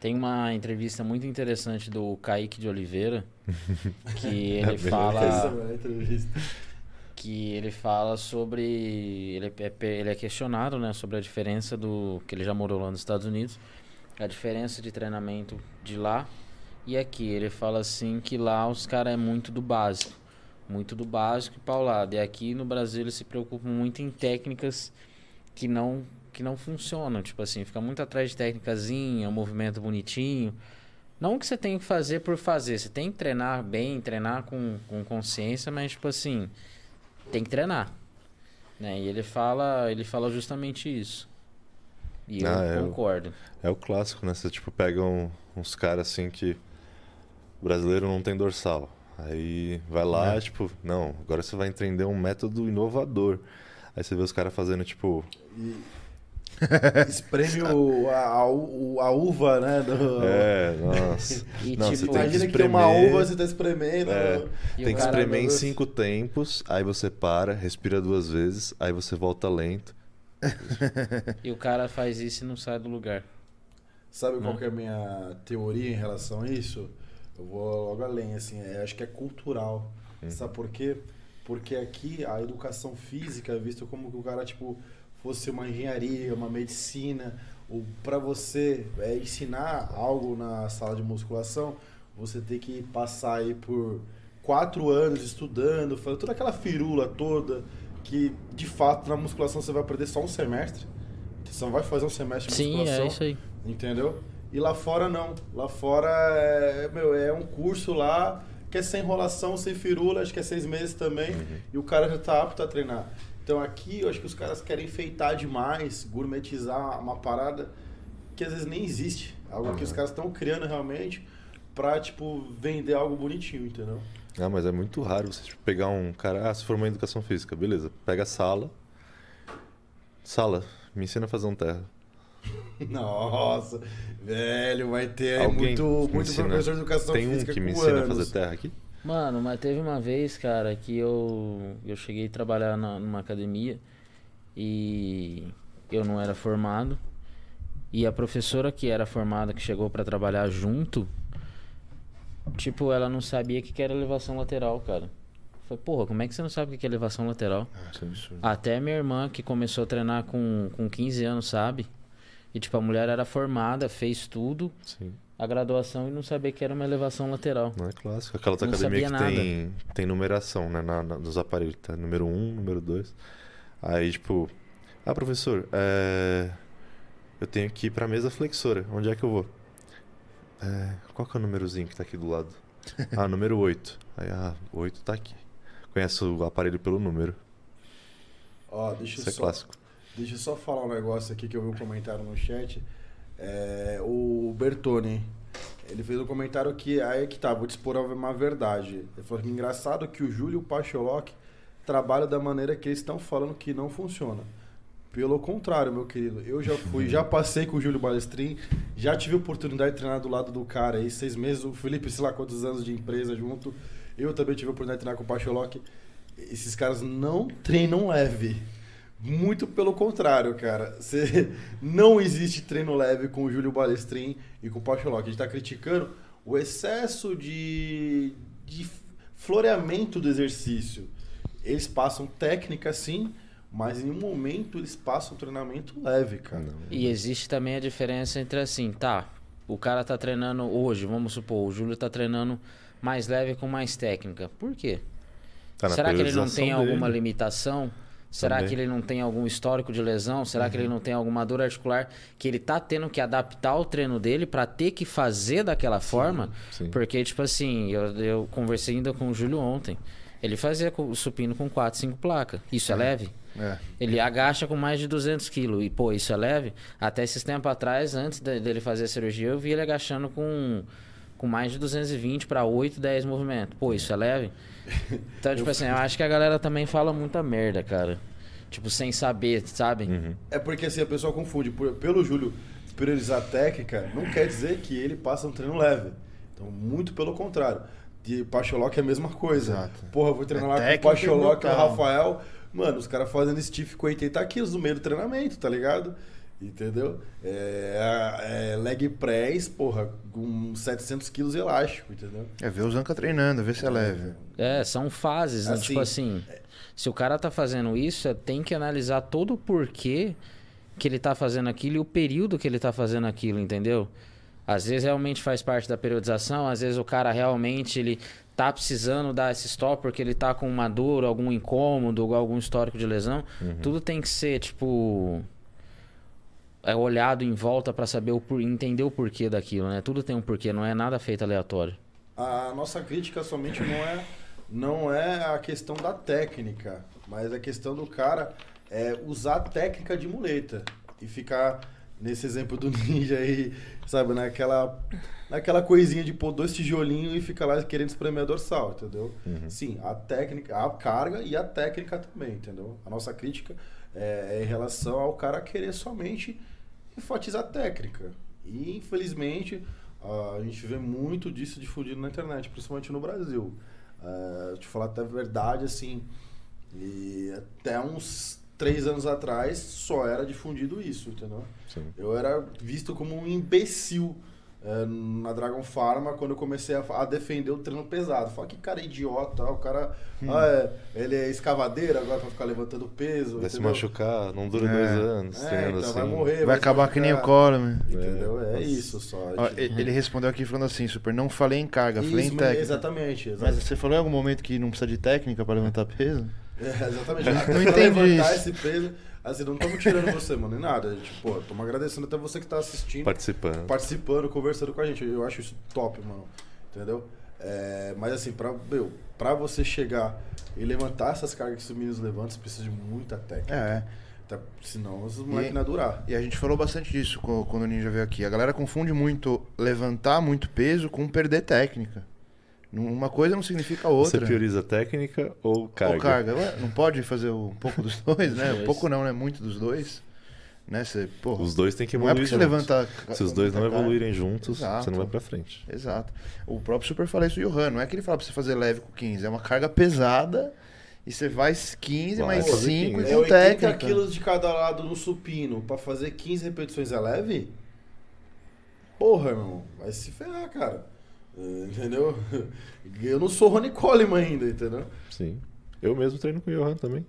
Tem uma entrevista muito interessante do Kaique de Oliveira, que ele Essa fala é a entrevista. que ele fala sobre ele é, ele é questionado, né, sobre a diferença do que ele já morou lá nos Estados Unidos, a diferença de treinamento de lá e aqui. Ele fala assim que lá os caras é muito do básico, muito do básico e paulado. E aqui no Brasil eles se preocupam muito em técnicas que não que não funcionam, tipo assim, fica muito atrás de técnicazinha, um movimento bonitinho. Não que você tem que fazer por fazer, você tem que treinar bem, treinar com, com consciência, mas tipo assim, tem que treinar. Né? E ele fala, ele fala justamente isso. E Ah, eu é, concordo. É o clássico, né? Você tipo pega um- uns caras assim que o brasileiro não tem dorsal. Aí vai lá, É. tipo, não, agora você vai entender um método inovador. Aí você vê os caras fazendo, tipo, Espreme o, a, a, uva, né? do- é, nossa. E, não, você tipo, tem que Imagina que tem uma espremer, uva, você tá espremendo. É. E tem que espremer em cinco tempos, aí você para, respira duas vezes, aí você volta lento. E o cara faz isso e não sai do lugar. Sabe qual Não. que é a minha teoria em relação a isso? Eu vou logo além, assim, é, acho que é cultural. Uhum. Sabe por quê? Porque aqui a educação física é vista como que o cara, tipo, fosse uma engenharia, uma medicina. Ou para você é, ensinar algo na sala de musculação, você tem que passar aí por quatro anos estudando, fazendo toda aquela firula toda, que de fato na musculação você vai aprender só um semestre. Você não vai fazer um semestre de Sim, musculação. é isso aí. Entendeu? E lá fora não. Lá fora é, meu, é um curso lá que é sem enrolação, sem firula, acho que é seis meses também. E o cara já tá apto a treinar. Então aqui eu acho que os caras querem enfeitar demais, gourmetizar uma parada que às vezes nem existe. Algo que os caras estão criando realmente pra, tipo, vender algo bonitinho, entendeu? Ah, mas é muito raro você tipo, pegar um cara, ah, se formou em educação física, beleza. Pega a sala. Sala, me ensina a fazer um terra. Nossa, velho, vai ter Alguém muito, muito ensina. professor de educação Tem um física que me ensina a anos. fazer terra aqui? Mano, mas teve uma vez, cara, que eu, eu cheguei a trabalhar na, numa academia e eu não era formado. E a professora que era formada, que chegou pra trabalhar junto, tipo, ela não sabia o que que era elevação lateral, cara. Eu Falei, porra, como é que você não sabe o que é elevação lateral? Isso é absurdo. Até minha irmã, que começou a treinar com, com 15 anos, sabe? E, tipo, a mulher era formada, fez tudo, Sim. a graduação e não sabia que era uma elevação lateral. Não é clássico. Aquela outra Não academia que tem, tem numeração, né? Na, na- nos aparelhos. Tá? Número 1, um, número 2. Aí, tipo, ah, professor, é... eu tenho que ir pra mesa flexora. Onde é que eu vou? É, Qual que é o númerozinho que tá aqui do lado? Ah, número 8. Aí, ah, 8 tá aqui. Conhece o aparelho pelo número. Ó, deixa eu Isso é só... clássico. Deixa eu só falar um negócio aqui que eu vi um comentário no chat. É, o Bertone, ele fez um comentário que aí é que tá, vou te expor uma verdade. Ele falou que engraçado que o Júlio e o trabalham da maneira que eles estão falando que não funciona. Pelo contrário, meu querido, eu já fui, já passei com o Júlio Balestrin, já tive oportunidade de treinar do lado do cara aí, seis meses, o Felipe, sei lá quantos anos de empresa junto. Eu também tive oportunidade de treinar com o Pacholoc. Esses caras não treinam leve. Muito pelo contrário, cara. Você não existe treino leve com o Júlio Balestrin e com o Pacholoc. A gente tá criticando o excesso de, de floreamento do exercício. Eles passam técnica sim, mas em um momento eles passam treinamento leve, cara. E existe também a diferença entre assim, tá, o cara tá treinando hoje, vamos supor, o Júlio tá treinando mais leve com mais técnica. Por quê? Tá Será que ele não tem alguma dele. limitação? Será Também. que ele não tem algum histórico de lesão? Será que ele Uhum. não tem alguma dor articular que ele tá tendo que adaptar o treino dele pra ter que fazer daquela forma? sim. Porque, tipo assim, eu, eu conversei ainda com o Júlio ontem. Ele fazia com- supino com 4, 5 placas. Isso é leve? É. Ele agacha com mais de 200 quilos. E, pô, isso é leve? Até esses tempos atrás, antes de- dele fazer a cirurgia, eu vi ele agachando com, com mais de 220 para 8, 10 movimentos. Pô, isso é leve? Então, tipo assim, eu acho que a galera também fala muita merda, cara. Tipo, sem saber, sabe? Uhum. É porque assim, a pessoa confunde. Por- pelo Júlio priorizar a técnica, não quer dizer que ele passa um treino leve. Então, muito pelo contrário. De Pacholoc é a mesma coisa. Exato. Porra, eu vou treinar É lá com o e Pacholoc e o. Rafael. Mano, os caras fazendo stiff com 80 quilos no meio do treinamento, tá ligado? Entendeu? É, é leg press, porra, com 700 quilos elástico, entendeu? É ver o Zanca treinando, ver se é leve. É, são fases, né? Assim, Tipo assim, se o cara tá fazendo isso, é- tem que analisar todo o porquê que ele tá fazendo aquilo e o período que ele tá fazendo aquilo, entendeu? Às vezes realmente faz parte da periodização, às vezes o cara realmente ele tá precisando dar esse stop porque ele tá com uma dor, algum incômodo, algum histórico de lesão. Tudo tem que ser, tipo, é olhado em volta pra saber o por... entender o porquê daquilo, né? Tudo tem um porquê, não é nada feito aleatório. A nossa crítica somente não é, não é a questão da técnica, mas a questão do cara é usar a técnica de muleta e ficar nesse exemplo do ninja aí, sabe, naquela, naquela coisinha de pôr dois tijolinhos e ficar lá querendo espremer a dorsal, entendeu? Sim, a técnica, a carga e a técnica também, entendeu? A nossa crítica é, é em relação ao cara querer somente enfatizar a técnica. E infelizmente a gente vê muito disso difundido na internet, principalmente no Brasil. Uh, te falar até a verdade, assim, e até uns três anos atrás só era difundido isso, entendeu? Sim. Eu era visto como um imbecil na Dragon Pharma quando eu comecei a, a defender o treino pesado. Fala que cara idiota, o cara. Hum. Ah, é, ele é escavadeiro agora pra ficar levantando peso. Vai se entendeu? machucar, não dura É. dois anos, É, então assim. vai morrer. Vai se acabar que nem o machucar, Coleman. Entendeu? É isso só. Ó, Tipo, Ele respondeu aqui falando assim, Super, não falei em carga, falei em isso, técnica. Exatamente, Mas exatamente. você falou em algum momento que não precisa de técnica pra levantar peso? É, exatamente. Não entendi levantar isso. esse peso. Assim, não estamos tirando você, mano, nem nada. Tipo, pô, estamos agradecendo até você que tá assistindo, Participando. participando, conversando com a gente. Eu acho isso top, mano. Entendeu? É, mas assim, pra, meu, pra você chegar e levantar essas cargas que os meninos levantam, você precisa de muita técnica. É. Tá? Senão os moleques não durar. E a gente falou bastante disso quando o Ninja veio aqui. A galera confunde muito levantar muito peso com perder técnica. Uma coisa não significa a outra. Você prioriza técnica ou carga? Ou carga. Ué, não pode fazer um pouco dos dois, né? Um pouco não, né? Muito dos dois. Né? Você, porra, Os dois têm que não é evoluir porque você levanta... Se os dois não evoluírem juntos, Exato. você não vai pra frente. Exato. O próprio Super fala isso do Johan. Não é que ele fala pra você fazer leve com 15. É uma carga pesada e você vai 15 Vai mais fazer 5 e 15. É com 80 técnica. quilos de cada lado no supino pra fazer 15 repetições é leve? Porra, irmão, vai se ferrar, cara. É, Entendeu? Eu não sou Ronnie Coleman ainda, entendeu? Sim. Eu mesmo treino com o Johan também.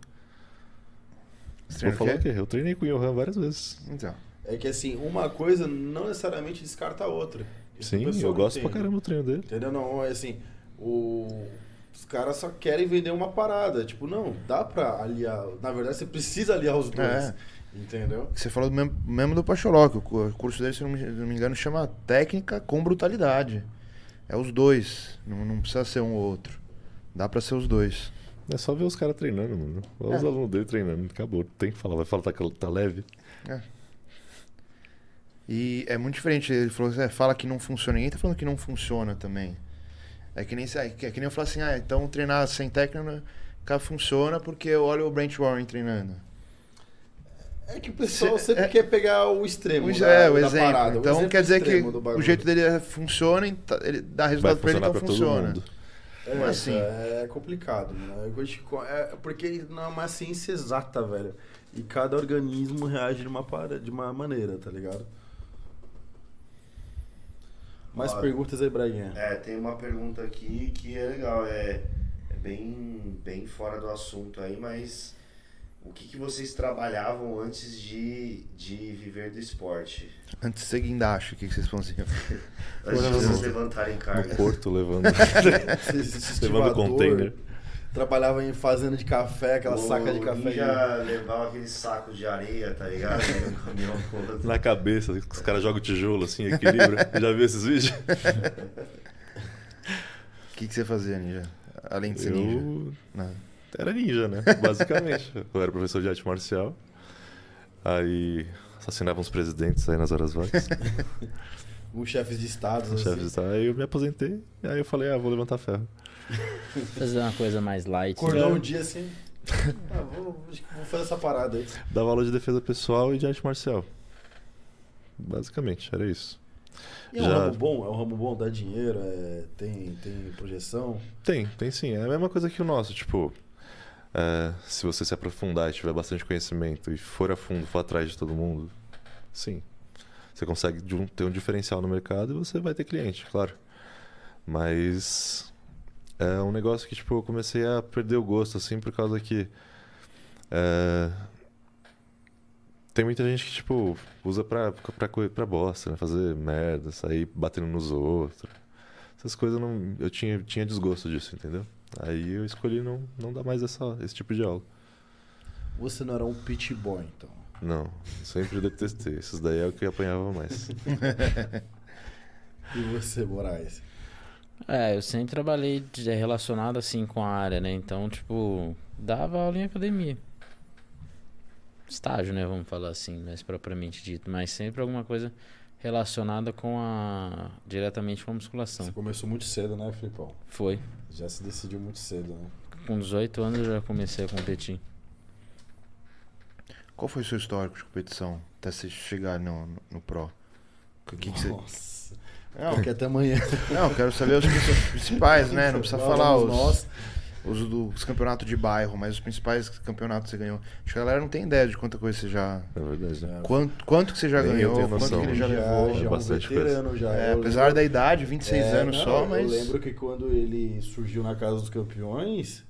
Você Vou falar o quê? Eu treinei com o Johan várias vezes. Então. É que assim, uma coisa não necessariamente descarta a outra. Isso Sim, eu gosto pra entende. caramba do treino dele. Entendeu? Não, é assim, o... os caras só querem vender uma parada. Tipo, não, dá pra aliar. Na verdade, você precisa aliar os dois. É. Entendeu? Você falou do mesmo, mesmo do Pacholoc. O cu- o curso dele, se não me, não me engano, chama Técnica com Brutalidade. É os dois. Não, não precisa ser um ou outro. Dá pra ser os dois. É só ver os caras treinando, mano. Olha os É. alunos dele treinando. Acabou. Tem que falar. Vai falar que tá leve. E é muito diferente. Ele falou assim, é, fala que não funciona. Ninguém tá falando que não funciona também. É que nem, é que é que nem eu falar assim, ah, então treinar sem técnica cara, funciona porque eu olho o Brent Warren treinando. É que o pessoal Cê- sempre é- quer pegar o extremo. O, da, é, o da exemplo. parada, o então exemplo quer dizer que o jeito dele é- funciona, e tá- ele dá resultado pra ele, então pra todo funciona. mundo. É, Como assim? É complicado. Eu gosto de- é porque não é uma ciência exata, velho. E cada organismo reage de uma, para- de uma maneira, tá ligado? Mais perguntas aí, Braguinha. É, tem uma pergunta aqui que é legal, é, é bem, bem fora do assunto aí, mas o que, que vocês trabalhavam antes de, de viver do esporte? Antes de ser guindaste, o que, que vocês faziam? Antes de Não. vocês levantarem No cargas? Porto levando, levando container. Trabalhava em fazenda de café, aquela O saca de café. Ninja levava aquele saco de areia, tá ligado? No. Na cabeça, os caras jogam tijolo assim, equilibra. Já viu esses vídeos? O que, que você fazia, Ninja? Além de ser ninja. Eu Nada. Era ninja, né? Basicamente. Eu era professor de arte marcial. Aí assassinava uns presidentes aí nas horas vagas. Os chefes de estados, Os assim. chefes, aí eu me aposentei. Aí eu falei, ah, vou levantar ferro. Fazer uma coisa mais light. Acordou né? um dia assim. Ah, vou, vou fazer essa parada aí. Dava aula de defesa pessoal e de arte marcial. Basicamente, era isso. E é um Já- ramo bom? É um ramo bom? Dá dinheiro? É, tem, tem projeção? Tem, tem sim. É a mesma coisa que o nosso, tipo. É, se você se aprofundar e tiver bastante conhecimento e for a fundo, for atrás de todo mundo, sim. Você consegue ter um diferencial no mercado e você vai ter cliente, claro. Mas é um negócio que, tipo, eu comecei a perder o gosto, assim, por causa que. é, tem muita gente que, tipo, usa pra, pra, pra bosta, né? Fazer merda, sair batendo nos outros. Essas coisas não. Eu tinha, tinha desgosto disso, entendeu? Aí eu escolhi não, não dar mais essa, esse tipo de aula. Você não era um pit boy, então. Não, sempre detestei. Esses daí é o que eu apanhava mais. E você, Moraes? É, eu sempre trabalhei de- relacionado assim com a área, né? Então, tipo, dava aula em academia. Estágio, né? Vamos falar assim, mais propriamente dito. Mas sempre alguma coisa relacionada com a. diretamente com a musculação. Você começou muito cedo, né, Filipão? Foi. Já se decidiu muito cedo, né? Com 18 anos eu já comecei a competir. Qual foi o seu histórico de competição até você chegar no, no, no Pro? O que, que você... Nossa. Não, Porque até amanhã. não, eu quero saber os principais, né? Não precisa falar os... Nós. Os dos campeonatos de bairro, mas os principais campeonatos que você ganhou. Acho que a galera não tem ideia de quanta coisa você já. É verdade. né? Quanto, quanto que você já Nem ganhou, quanto noção. que ele já já, levou. já é um bastante veterano já. É, Eu apesar lembro- da idade, 26 É, anos não, só, mas. Eu lembro que quando ele surgiu na Casa dos Campeões,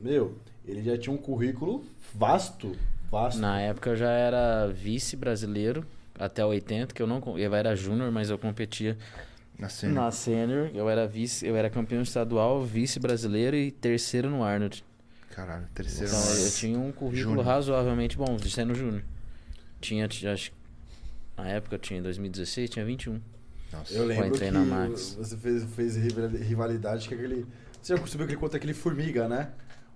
meu, ele já tinha um currículo vasto. Vasto. Na época eu já era vice brasileiro até 80, que eu não eu era júnior, mas eu competia Na cena. na sênior. Eu era vice, eu era campeão estadual, vice brasileiro e terceiro no Arnold. Caralho, terceiro. Então eu tinha um currículo Júnior. razoavelmente bom de sendo júnior. Tinha, acho na época eu tinha em 2016, tinha 21. Nossa. Eu lembro entrei que na Max. você fez, fez rival- rivalidade com aquele. Você já percebeu que ele conta aquele formiga, né?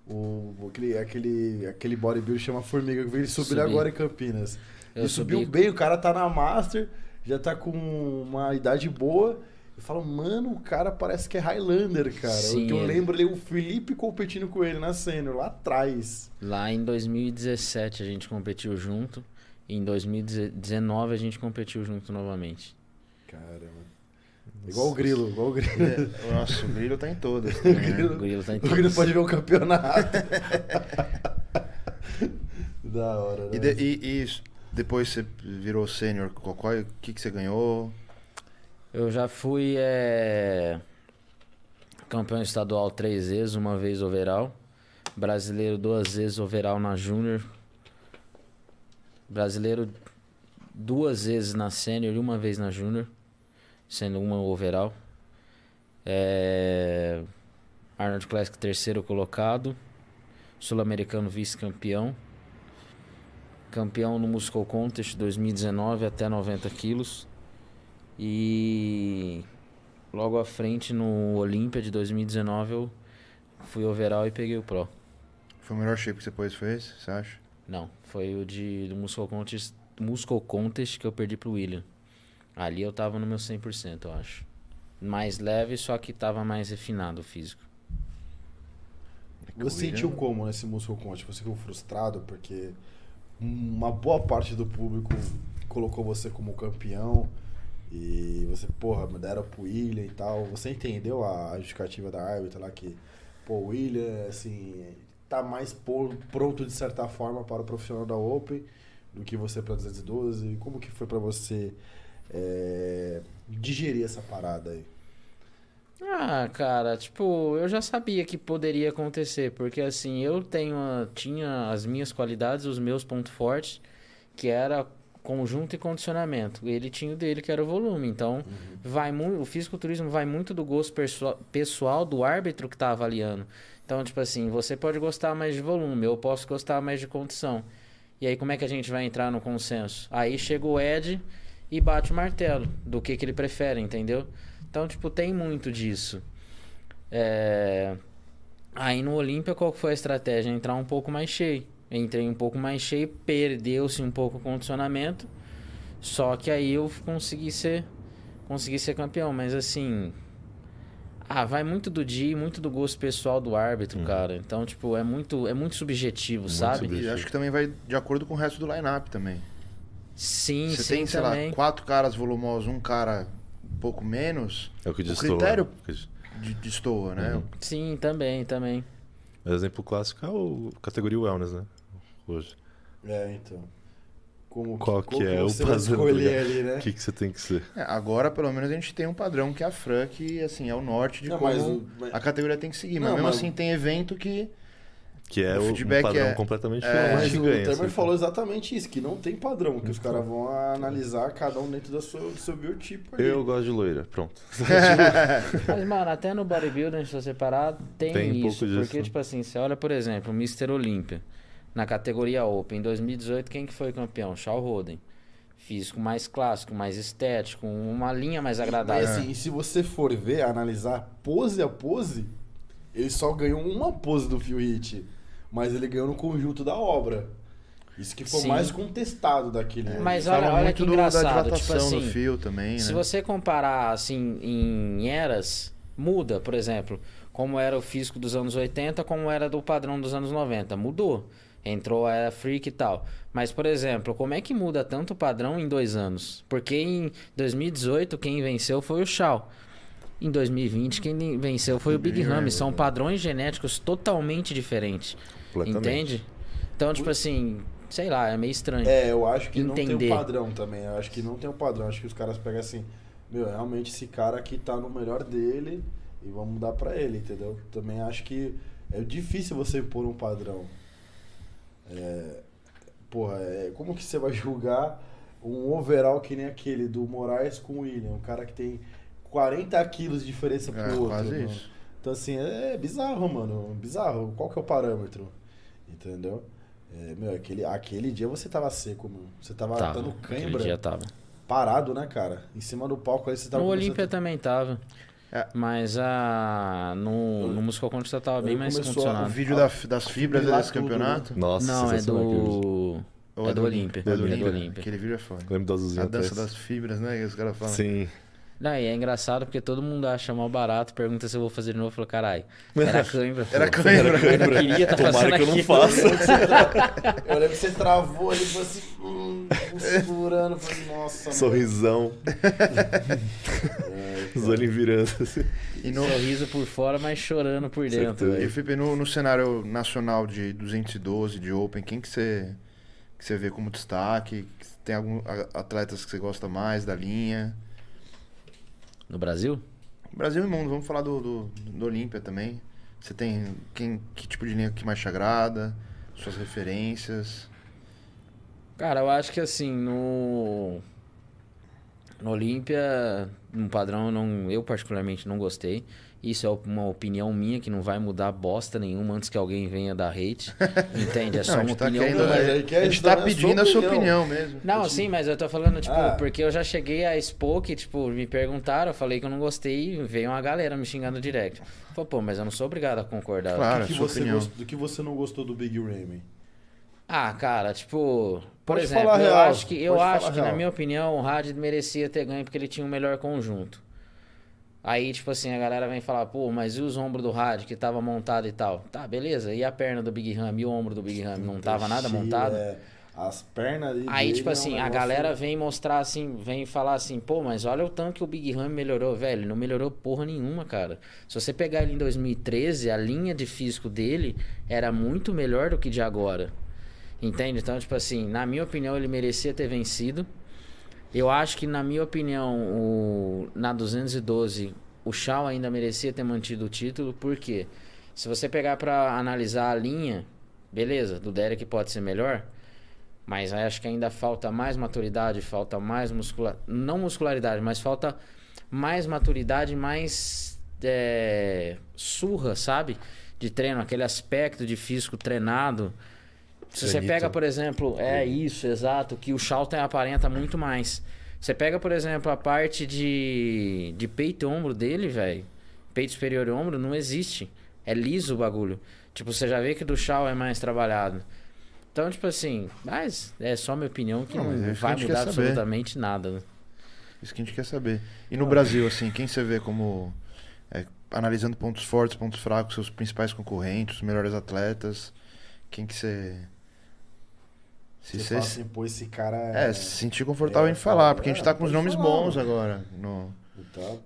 O, aquele, aquele, aquele bodybuilder chama Formiga. Ele subiu Subi. agora em Campinas. Eu ele subiu subi- bem, o cara tá na Master, já tá com uma idade boa. Eu falo, mano, o cara parece que é Highlander, cara. Sim, o que eu ele- lembro, ele, o Felipe competindo com ele na Sênior, lá atrás. Lá em 2017 a gente competiu junto. E em 2019 a gente competiu junto novamente. Caramba. Igual o Grilo, igual o Grilo. É, Nossa, o brilho tá em todas. né? O Grilo tá em O Grilo todas. pode ver o campeonato. da hora, né? E, de- e- e depois você virou sênior, qual, qual- o que, que você ganhou? Eu já fui é, campeão estadual três vezes, uma vez overall. Brasileiro duas vezes overall na Júnior. Brasileiro duas vezes na Sênior e uma vez na Júnior. Sendo uma overall. É, Arnold Classic terceiro colocado. Sul-Americano vice-campeão. Campeão no Muscle Contest 2019 até 90 quilos. E logo à frente no Olímpia de 2019 eu fui overall e peguei o Pro. Foi o melhor shape que você depois fez, você acha? Não, foi o de do Muscle Contest, Muscle Contest que eu perdi pro William. Ali eu tava no meu 100%, eu acho. Mais leve, só que tava mais refinado o físico. Você O William- sentiu como nesse Muscle Conte? Você ficou frustrado porque uma boa parte do público colocou você como campeão e você, porra, deram pro William e tal. Você entendeu a justificativa da árbitra lá que, pô, o William, assim, tá mais po- pronto de certa forma para o profissional da Open do que você para 212? Como que foi pra você é, digerir essa parada aí? Ah, cara, tipo, eu já sabia que poderia acontecer, porque assim, eu tenho tinha as minhas qualidades, os meus pontos fortes, que era conjunto e condicionamento. Ele tinha o dele, que era o volume. Então, vai muito, o fisiculturismo vai muito do gosto pessoal do árbitro que tá avaliando. Então, tipo assim, você pode gostar mais de volume, eu posso gostar mais de condição. E aí, como é que a gente vai entrar no consenso? Aí chega o Ed e bate o martelo do que, que ele prefere, entendeu? Então, tipo, tem muito disso. É... Aí no Olímpia, qual foi a estratégia? Entrar um pouco mais cheio. Entrei um pouco mais cheio, perdeu-se um pouco o condicionamento. Só que aí eu consegui ser, consegui ser campeão. Mas assim. Ah, vai muito do dia, e muito do gosto pessoal do árbitro, cara. Então, tipo, é muito, é muito subjetivo, sabe? E acho que também vai de acordo com o resto do line-up também. Sim, Você sim, tem, sei também. lá, quatro caras volumosos, um cara um pouco menos, É o que O destoa. critério- O que- de, destoa, né? Uhum. Sim, também, também. O exemplo clássico é o categoria wellness, né? Hoje. É, então. Como, Qual como que é o padrão, escolher tá ali, né? O que, que você tem que ser? É, agora, pelo menos, a gente tem um padrão que é a Fran, que assim, é o norte de Não, como mas o- mas- a categoria tem que seguir. Mas Não, mesmo mas- assim, tem evento que. Que é O o, feedback um padrão é- completamente é, diferente Mas que o ganha. Temer assim. falou exatamente isso, que não tem padrão, que os caras vão analisar cada um dentro do seu, do seu biotipo ali. Eu gosto de loira, pronto. Mas, mano, até no bodybuilding, se você parar, tem, Tem um isso. pouco disso. Porque, tipo assim, você olha, por exemplo, o Mr. Olímpia, na categoria Open, em 2018, quem que foi campeão? Shaw Roden. Físico mais clássico, mais estético, uma linha mais Mas agradável. assim, e se você for ver, analisar pose a pose, ele só ganhou uma pose do Phil Hit, mas ele ganhou no conjunto da obra. Isso que foi Sim. mais contestado daquele. É, Mas olha- olha que do- engraçado, da tipo assim, do fio também, Se né? você comparar, assim, em eras, muda, por exemplo, como era o físico dos anos 80, como era do padrão dos anos 90. Mudou. Entrou a era freak e tal. Mas, por exemplo, como é que muda tanto o padrão em dois anos? Porque em 2018, quem venceu foi o Shaw. Em 2020, quem venceu foi o Big Big Ram. São padrões genéticos totalmente diferentes. Entende? Então, tipo assim, sei lá, é meio estranho. É, eu acho que não Entender. tem um padrão também. Eu acho que não tem um padrão. Eu acho que os caras pegam assim, meu, realmente esse cara aqui tá no melhor dele e vamos dar pra ele, entendeu? Também acho que é difícil você impor um padrão. É, porra, é, como que você vai julgar um overall que nem aquele do Moraes com o William? Um cara que tem 40 quilos de diferença pro É, outro. quase isso. Então, assim, é bizarro, mano. Bizarro. Qual que é o parâmetro? Entendeu? É, meu, aquele, aquele dia você tava seco, mano. Você tava Tava. dando Aquele cãibra, dia tava. parado, né, cara? Em cima do palco aí você tava No Olímpia a- também tava. É. Mas a, no, no Musical Contest você tava bem mais a- O condicionado. vídeo da- das fibras desse tudo, campeonato. Nossa, Não, é sensacional aquele vídeo. do. Ou É do Olímpia. É do É Olímpia. Aquele vídeo é foda. Lembro azulzinho A dança das fibras, né? Que os caras falam. Sim. Não, e é engraçado porque todo mundo acha mal barato, pergunta se eu vou fazer de novo. Eu falo, caralho, era cãibra. Era cãibra. Eu não queria tá Tomara fazendo que eu não aquilo. faça. Eu lembro que você travou ali e falou assim, hum, segurando. Falei, nossa, mano. Os olhinhos virando. assim. E no, Sorriso por fora, mas chorando por dentro. Certeza. e. Felipe, no, no cenário nacional de 212, de Open, quem que você, que você vê como destaque? Tem algum atletas que você gosta mais da linha? No Brasil? Brasil e mundo, vamos falar do, do, do Olímpia também. Você tem quem, que tipo de linha que mais te agrada? Suas referências? Cara, eu acho que assim, no. No Olímpia, no padrão, eu não, eu particularmente não gostei. Isso é uma opinião minha que não vai mudar bosta nenhuma antes que alguém venha dar hate. Entende? É só Não, a uma tá opinião querendo- minha. Que a gente tá a pedindo a sua opinião mesmo. Não, sim, mas eu tô falando, tipo, Ah. porque eu já cheguei a expor que, tipo, me perguntaram, eu falei que eu não gostei e veio uma galera me xingando direct. Falei, pô, mas eu não sou obrigado a concordar. Claro. O que sua você opinião. gost- do que você não gostou do Big Ramy? Ah, cara, tipo, por Pode exemplo, eu real, acho que eu pode acho que na minha opinião o Had merecia ter ganho porque ele tinha um melhor conjunto. Aí, tipo assim, a galera vem falar, pô, mas e os ombros do Had que tava montado e tal? Tá, beleza. E a perna do Big Ram e o ombro do Big Ram não tava nada montado? é, as pernas ali Aí, dele tipo é um assim, a galera vem mostrar assim, vem falar assim, pô, mas olha o tanto que o Big Ram melhorou, velho. Não melhorou porra nenhuma, cara. Se você pegar ele em 2013, a linha de físico dele era muito melhor do que de agora. Entende? Então, tipo assim, na minha opinião, ele merecia ter vencido. Eu acho que, na minha opinião, o, na 212, o Shaw ainda merecia ter mantido o título, porque se você pegar pra analisar a linha, beleza, do Derek pode ser melhor, mas acho que ainda falta mais maturidade, falta mais muscula... não muscularidade, mas falta mais maturidade, mais é, surra, sabe? De treino, aquele aspecto de físico treinado. Se você pega, por exemplo, é isso, exato, que o Charlton aparenta muito mais. Você pega, por exemplo, a parte de, de peito e ombro dele, velho. Peito superior e ombro não existe. É liso o bagulho. Tipo, você já vê que do Shaw é mais trabalhado. Então, tipo assim, mas é só minha opinião que Não, não, é que vai gente mudar absolutamente nada. né? Isso que a gente quer saber. E no Brasil, assim, quem você vê como. é, analisando pontos fortes, pontos fracos, seus principais concorrentes, os melhores atletas, quem que você. Se Você você. fala assim, pô, esse cara É, se sentir confortável É, em falar, fala, porque a gente é, tá com os nomes falar, bons mano. agora. No... Tá,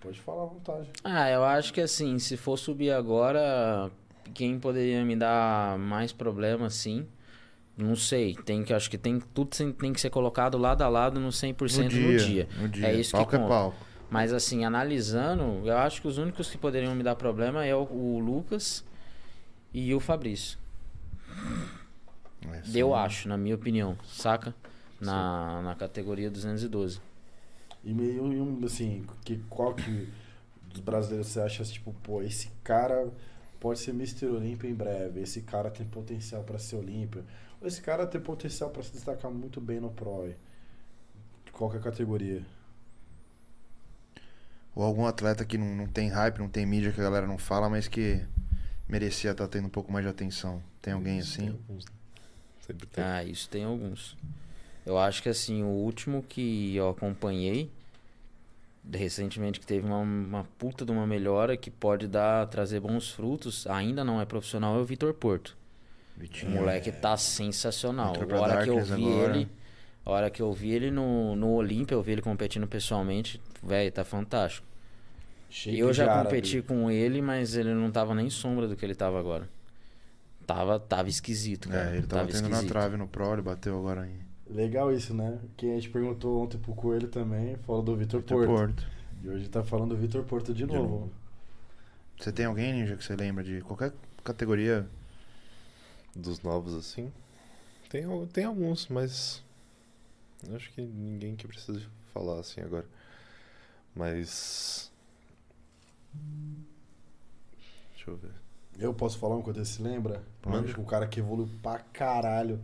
pode falar à vontade. Ah, eu acho que assim, se for subir agora, quem poderia me dar mais problema, sim. Não sei, tem que acho que tem tudo tem que ser colocado lado a lado no 100% No dia, no dia. no dia. É isso palco que é conta. palco. Mas assim, analisando, eu acho que os únicos que poderiam me dar problema é o, o Lucas e o Fabrício. É, Eu acho, na minha opinião, saca? Na, na categoria 212. E meio assim, que, qual que dos brasileiros você acha, tipo, pô, esse cara pode ser Mr. Olímpia em breve, esse cara tem potencial pra ser Olímpia, ou esse cara tem potencial pra se destacar muito bem no Pro. Qual que é a categoria? Ou algum atleta que não, não tem hype, não tem mídia que a galera não fala, mas que merecia estar tendo um pouco mais de atenção. Tem alguém assim? Sempre tem. Ah, isso tem alguns. Eu acho que assim, o último que eu acompanhei recentemente que teve uma, uma puta de uma melhora que pode dar trazer bons frutos, ainda não é profissional, é o Vitor Porto. O Vitinho. moleque tá sensacional. A hora que eu vi agora. ele, a hora que eu vi ele no, no Olímpia, eu vi ele competindo pessoalmente, velho, tá fantástico. Shape Eu já árabe. competi com ele, mas ele não tava nem sombra do que ele tava agora. Tava, tava esquisito, cara. É, ele tava, tendo na esquisito. trave no Pro, ele bateu agora em Legal isso, né? Quem a gente perguntou ontem pro Coelho também, falou do Vitor Vitor Porto. Porto. E hoje tá falando do Vitor Porto de, De novo. novo. Você tem alguém, Ninja, que você lembra de qualquer categoria? Dos novos, assim. Tem, tem alguns, mas. Acho que ninguém que precisa falar assim agora. Mas. Deixa eu ver. Eu posso falar um quando você se lembra? Manda. O cara que evoluiu pra caralho.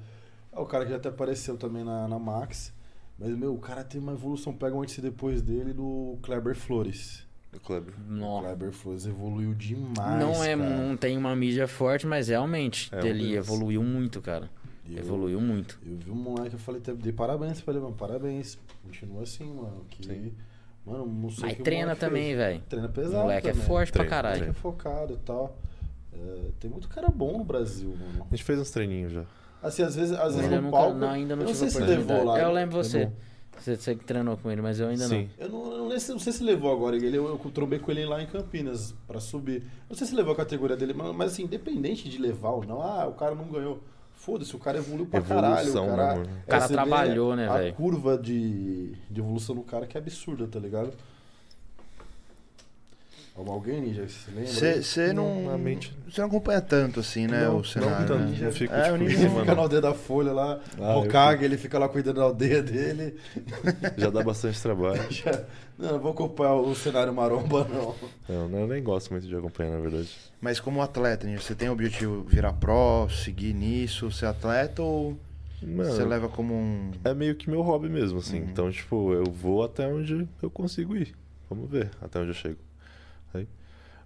É o cara que já até apareceu também na, na Max. Mas, meu, o cara tem uma evolução, pega um antes e depois dele do Kleber Flores. O Kleber. O Não, Kleber Flores evoluiu demais. não é, cara. não tem uma mídia forte, mas realmente É ele evoluiu muito, cara. Eu- Evoluiu muito. Eu vi um moleque, eu falei, dei parabéns pra ele, mano. Parabéns. Continua assim, mano. Que, Sim. Mano, não sei o Mas que o treina também, velho. Treina O pesado. moleque é também. forte pra Treina, O moleque caralho. é focado e tal. É, tem muito cara bom no Brasil, mano. A gente fez uns treininhos já. Assim, às vezes, às vezes no nunca, palco. não, ainda não eu não sei se levou lá. Eu lembro você. Levou. Você, você que treinou com ele, mas eu ainda Sim. Eu não, eu não, sei, não sei se levou agora. Ele, eu, eu trombei com ele lá em Campinas pra subir. Não sei se levou a categoria dele, mas, mas assim, independente de levar ou não, ah, o cara não ganhou. Foda-se, o cara evoluiu pra caralho. O Evolução, cara, né, mano? O cara vê trabalhou, né, A velho? curva de, de evolução do cara que é absurda, tá ligado? Alguém, Ninja, você lembra? Você não. Você não acompanha tanto assim, né? Não, o cenário. não tanto. né? Não fico, É, o tipo, Ninja Ele cima, fica na não. aldeia da Folha lá, Ah, eu Hokage, ele fica lá cuidando da aldeia dele. Já dá bastante trabalho. Já- Não, não vou acompanhar o cenário maromba, não. Não, não, eu nem gosto muito de acompanhar, na verdade. Mas como atleta, Ninja, você tem o objetivo virar pró, seguir nisso, ser atleta ou Mano, você leva como um. é meio que meu hobby mesmo, assim. Uhum. Então, tipo, eu vou até onde eu consigo ir. Vamos ver até onde eu chego.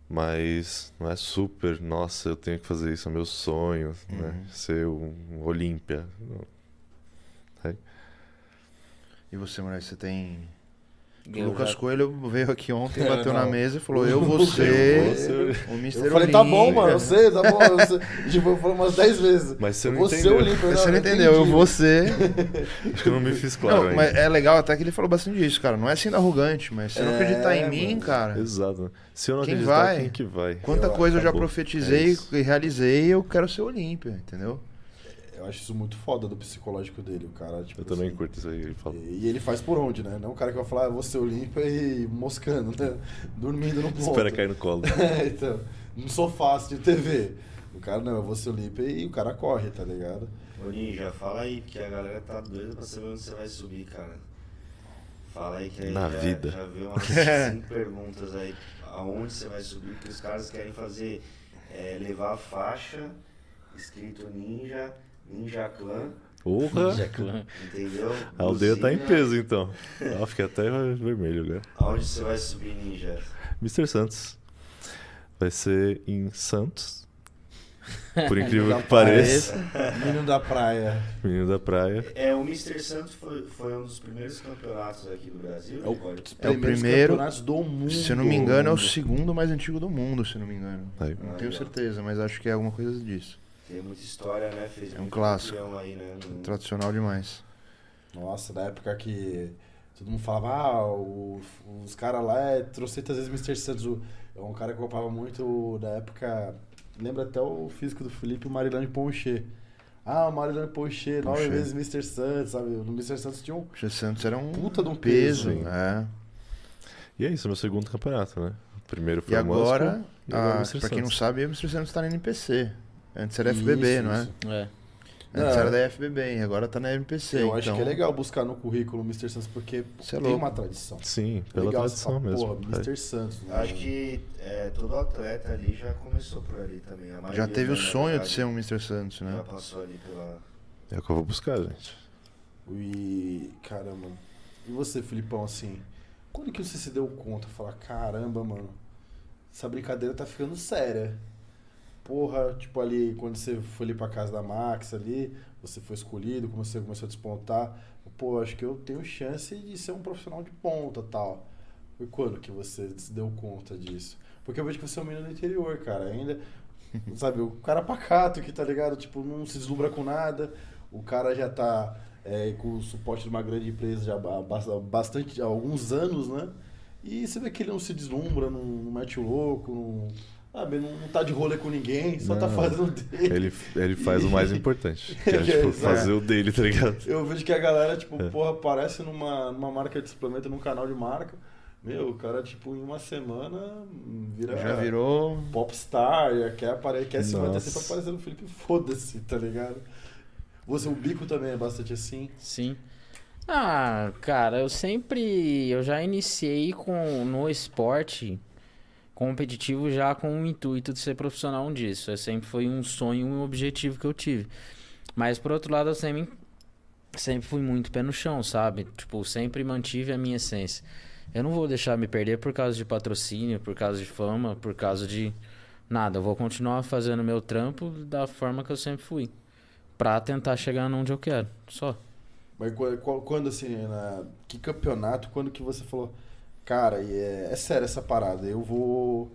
Mas não é super, nossa, eu tenho que fazer isso, é meu sonho, né? Uhum. Ser um Olímpia. Não. E você, Moraes, você tem. O Eu Lucas já- Coelho veio aqui ontem, É, bateu na não. mesa e falou: Eu vou Eu ser vou ser- o Mr. Eu falei, tá bom, Olímpia." mano, eu sei, tá bom. Eu sei. Tipo, eu falei umas 10 vezes. Mas você Eu não vou ser entendeu. Olímpia, Você não eu entendeu, eu ser. Acho que eu não me fiz claro não, ainda. mas é legal até que ele falou bastante disso, cara. Não é sendo arrogante, mas se você não É, acreditar em mim, mano. cara. Exato. Se eu não Quem acreditar, vai? quem que vai? Quanta Eu- coisa eu já acabou. profetizei É e realizei, eu quero ser Olímpia, entendeu? Eu acho isso muito foda do psicológico dele, o cara. Tipo, Eu também assim, curto isso aí. Ele fala. E ele faz por onde, né? Não o cara que vai falar, ah, vou ser Olímpia e moscando, né? Dormindo no ponto. Espera cair no colo. É, então, no sofá de TV. O cara, não, eu vou ser Olímpia e o cara corre, tá ligado? Ô Ninja, fala aí, que a galera tá doida pra saber onde você vai subir, cara. Fala aí que aí Na já, vida. já veio umas cinco perguntas aí. Aonde você vai subir, que os caras querem fazer é, levar a faixa escrito Ninja, Ninja Clan, Porra! Ninja Clan. entendeu? A aldeia tá em peso, então. Ela fica até vermelho agora. Aonde você vai subir, Ninja? Mr. Santos. Vai ser em Santos. Por incrível que pareça. Menino da praia. Menino da praia. É, o Mr. Santos foi, foi um dos primeiros campeonatos aqui do Brasil. É o- Nicole? É o primeiro- campeonatos do mundo. Se eu não me engano, é o segundo mais antigo do mundo, se eu não me engano. Aí. Não Ah, tenho legal. certeza, mas acho que é alguma coisa disso. Tem muita história, né? Fez É um clássico. Aí, né? no- Tradicional demais. Nossa, da época que todo mundo falava, ah, o- os caras lá é trocentas vezes Mr. Santos. É um cara que ocupava muito da época. Lembra até o físico do Felipe, o Marilane Poncher. Ah, o Marilane Poncher, nove vezes Mr. Santos, sabe? No Mr. Santos tinha um. G. Santos era um Puta de um peso. peso, é. E é isso, meu segundo campeonato, né? O primeiro foi E o Moscou, agora, e agora o ah, Mr. pra quem não Santos. sabe, o Mr. Santos tá na NPC. Antes era FBB, Isso, não é? isso. É. Antes É. era da FBB agora tá na NPC. Eu acho então, que é legal buscar no currículo o Mr. Santos porque Cê é tem uma tradição. Sim, pela legal, tradição fala, mesmo. Porra, É. Mr. Santos. né? Acho que é, todo atleta ali já começou por ali também. A Já teve o sonho de ser um Mr. Santos, Já né? passou ali pela. É o que eu vou buscar, gente. E caramba. E você, Filipão, assim, quando que você se deu conta? Falar, caramba, mano, essa brincadeira tá ficando séria. Porra, tipo ali, quando você foi ali pra casa da Max ali, você foi escolhido, você começou a despontar. Pô, acho que eu tenho chance de ser um profissional de ponta tal. Foi quando que você se deu conta disso? Porque eu vejo que você é um menino do interior, cara. Ainda, sabe, o cara pacato que tá ligado, tipo, não se deslumbra com nada. O cara já tá é, com o suporte de uma grande empresa já há bas- bastante, há alguns anos, né? E você vê que ele não se deslumbra, não, não mete o louco, não, sabe, não, não tá de rolê com ninguém, só tá Não. fazendo o dele. Ele, ele faz o mais importante. Que é, É, tipo, fazer o dele, tá ligado? Eu vejo que a galera, tipo, É. porra, aparece numa, numa marca de suplemento, num canal de marca. Meu, o cara, tipo, em uma semana vira. Já virou. Popstar, quer, apare... quer se manter sempre aparecendo no Felipe, foda-se, tá ligado? Você, o bico também é bastante assim. Sim. Ah, cara, eu sempre. Eu já iniciei com no esporte competitivo já com o intuito de ser profissional disso. É sempre foi um sonho, um objetivo que eu tive. Mas por outro lado, eu sempre, sempre fui muito pé no chão, sabe? Tipo, sempre mantive a minha essência. Eu não vou deixar me perder por causa de patrocínio, por causa de fama, por causa de nada. Eu vou continuar fazendo meu trampo da forma que eu sempre fui. Pra tentar chegar onde eu quero. Só. Mas quando, quando assim, na, que campeonato, quando que você falou, cara, e é, é sério essa parada, eu vou.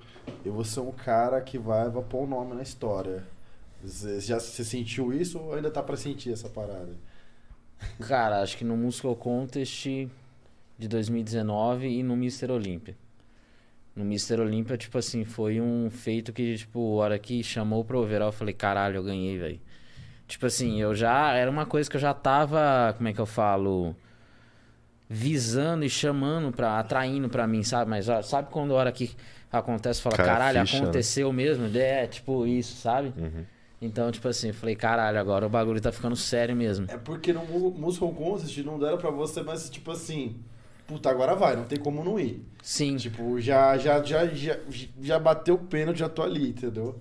Eu vou ser um cara que vai, vai pôr o nome na história. Já você sentiu isso ou ainda tá pra sentir essa parada? Cara, acho que no Musical Contest de 2019 e no Mr. Olímpia. No Mr. Olímpia, tipo assim, foi um feito que, tipo, a hora que chamou pro overall, eu falei, caralho, eu ganhei, velho. Tipo assim, eu já. Era uma coisa que eu já tava. Como é que eu falo? Visando e chamando pra. atraindo pra mim, sabe? Mas ó, sabe quando a hora que acontece, fala, Cai a caralho, ficha, né?" aconteceu mesmo? É, tipo, isso, sabe? Uhum. Então, tipo assim, falei, caralho, agora o bagulho tá ficando sério mesmo. É porque no Mu- Musical Contest não deram pra você, mas tipo assim, puta, agora vai, não tem como não ir. Sim. Tipo, já, já, já, já, já bateu o pênalti, já tô ali, entendeu?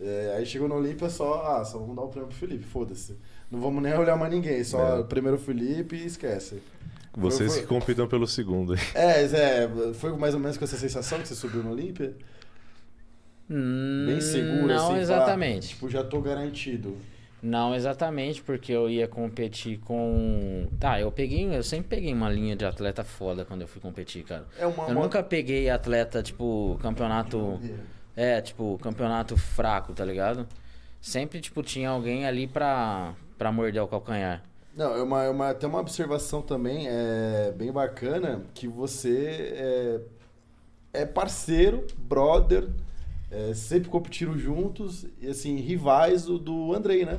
É, aí chegou no Olímpia só, ah, só vamos dar o prêmio pro Felipe, foda-se. Não vamos nem olhar mais ninguém, só É. primeiro o Felipe e esquece. Vocês Foi- que compitam pelo segundo. É, é, foi mais ou menos com essa sensação que você subiu no Olímpia? Bem seguro, Não assim, exatamente. tipo, já tô garantido. Não exatamente, porque eu ia competir com. Tá, eu peguei. Eu sempre peguei uma linha de atleta foda quando eu fui competir, cara. É uma, Eu uma- nunca peguei atleta, tipo, campeonato. É, tipo, campeonato fraco, tá ligado? Sempre, tipo, tinha alguém ali pra, pra morder o calcanhar. Não, é uma, é uma, tem uma observação também é, bem bacana que você é, é parceiro, brother, é, sempre competiram juntos e assim, rivais do, do Andrei, né?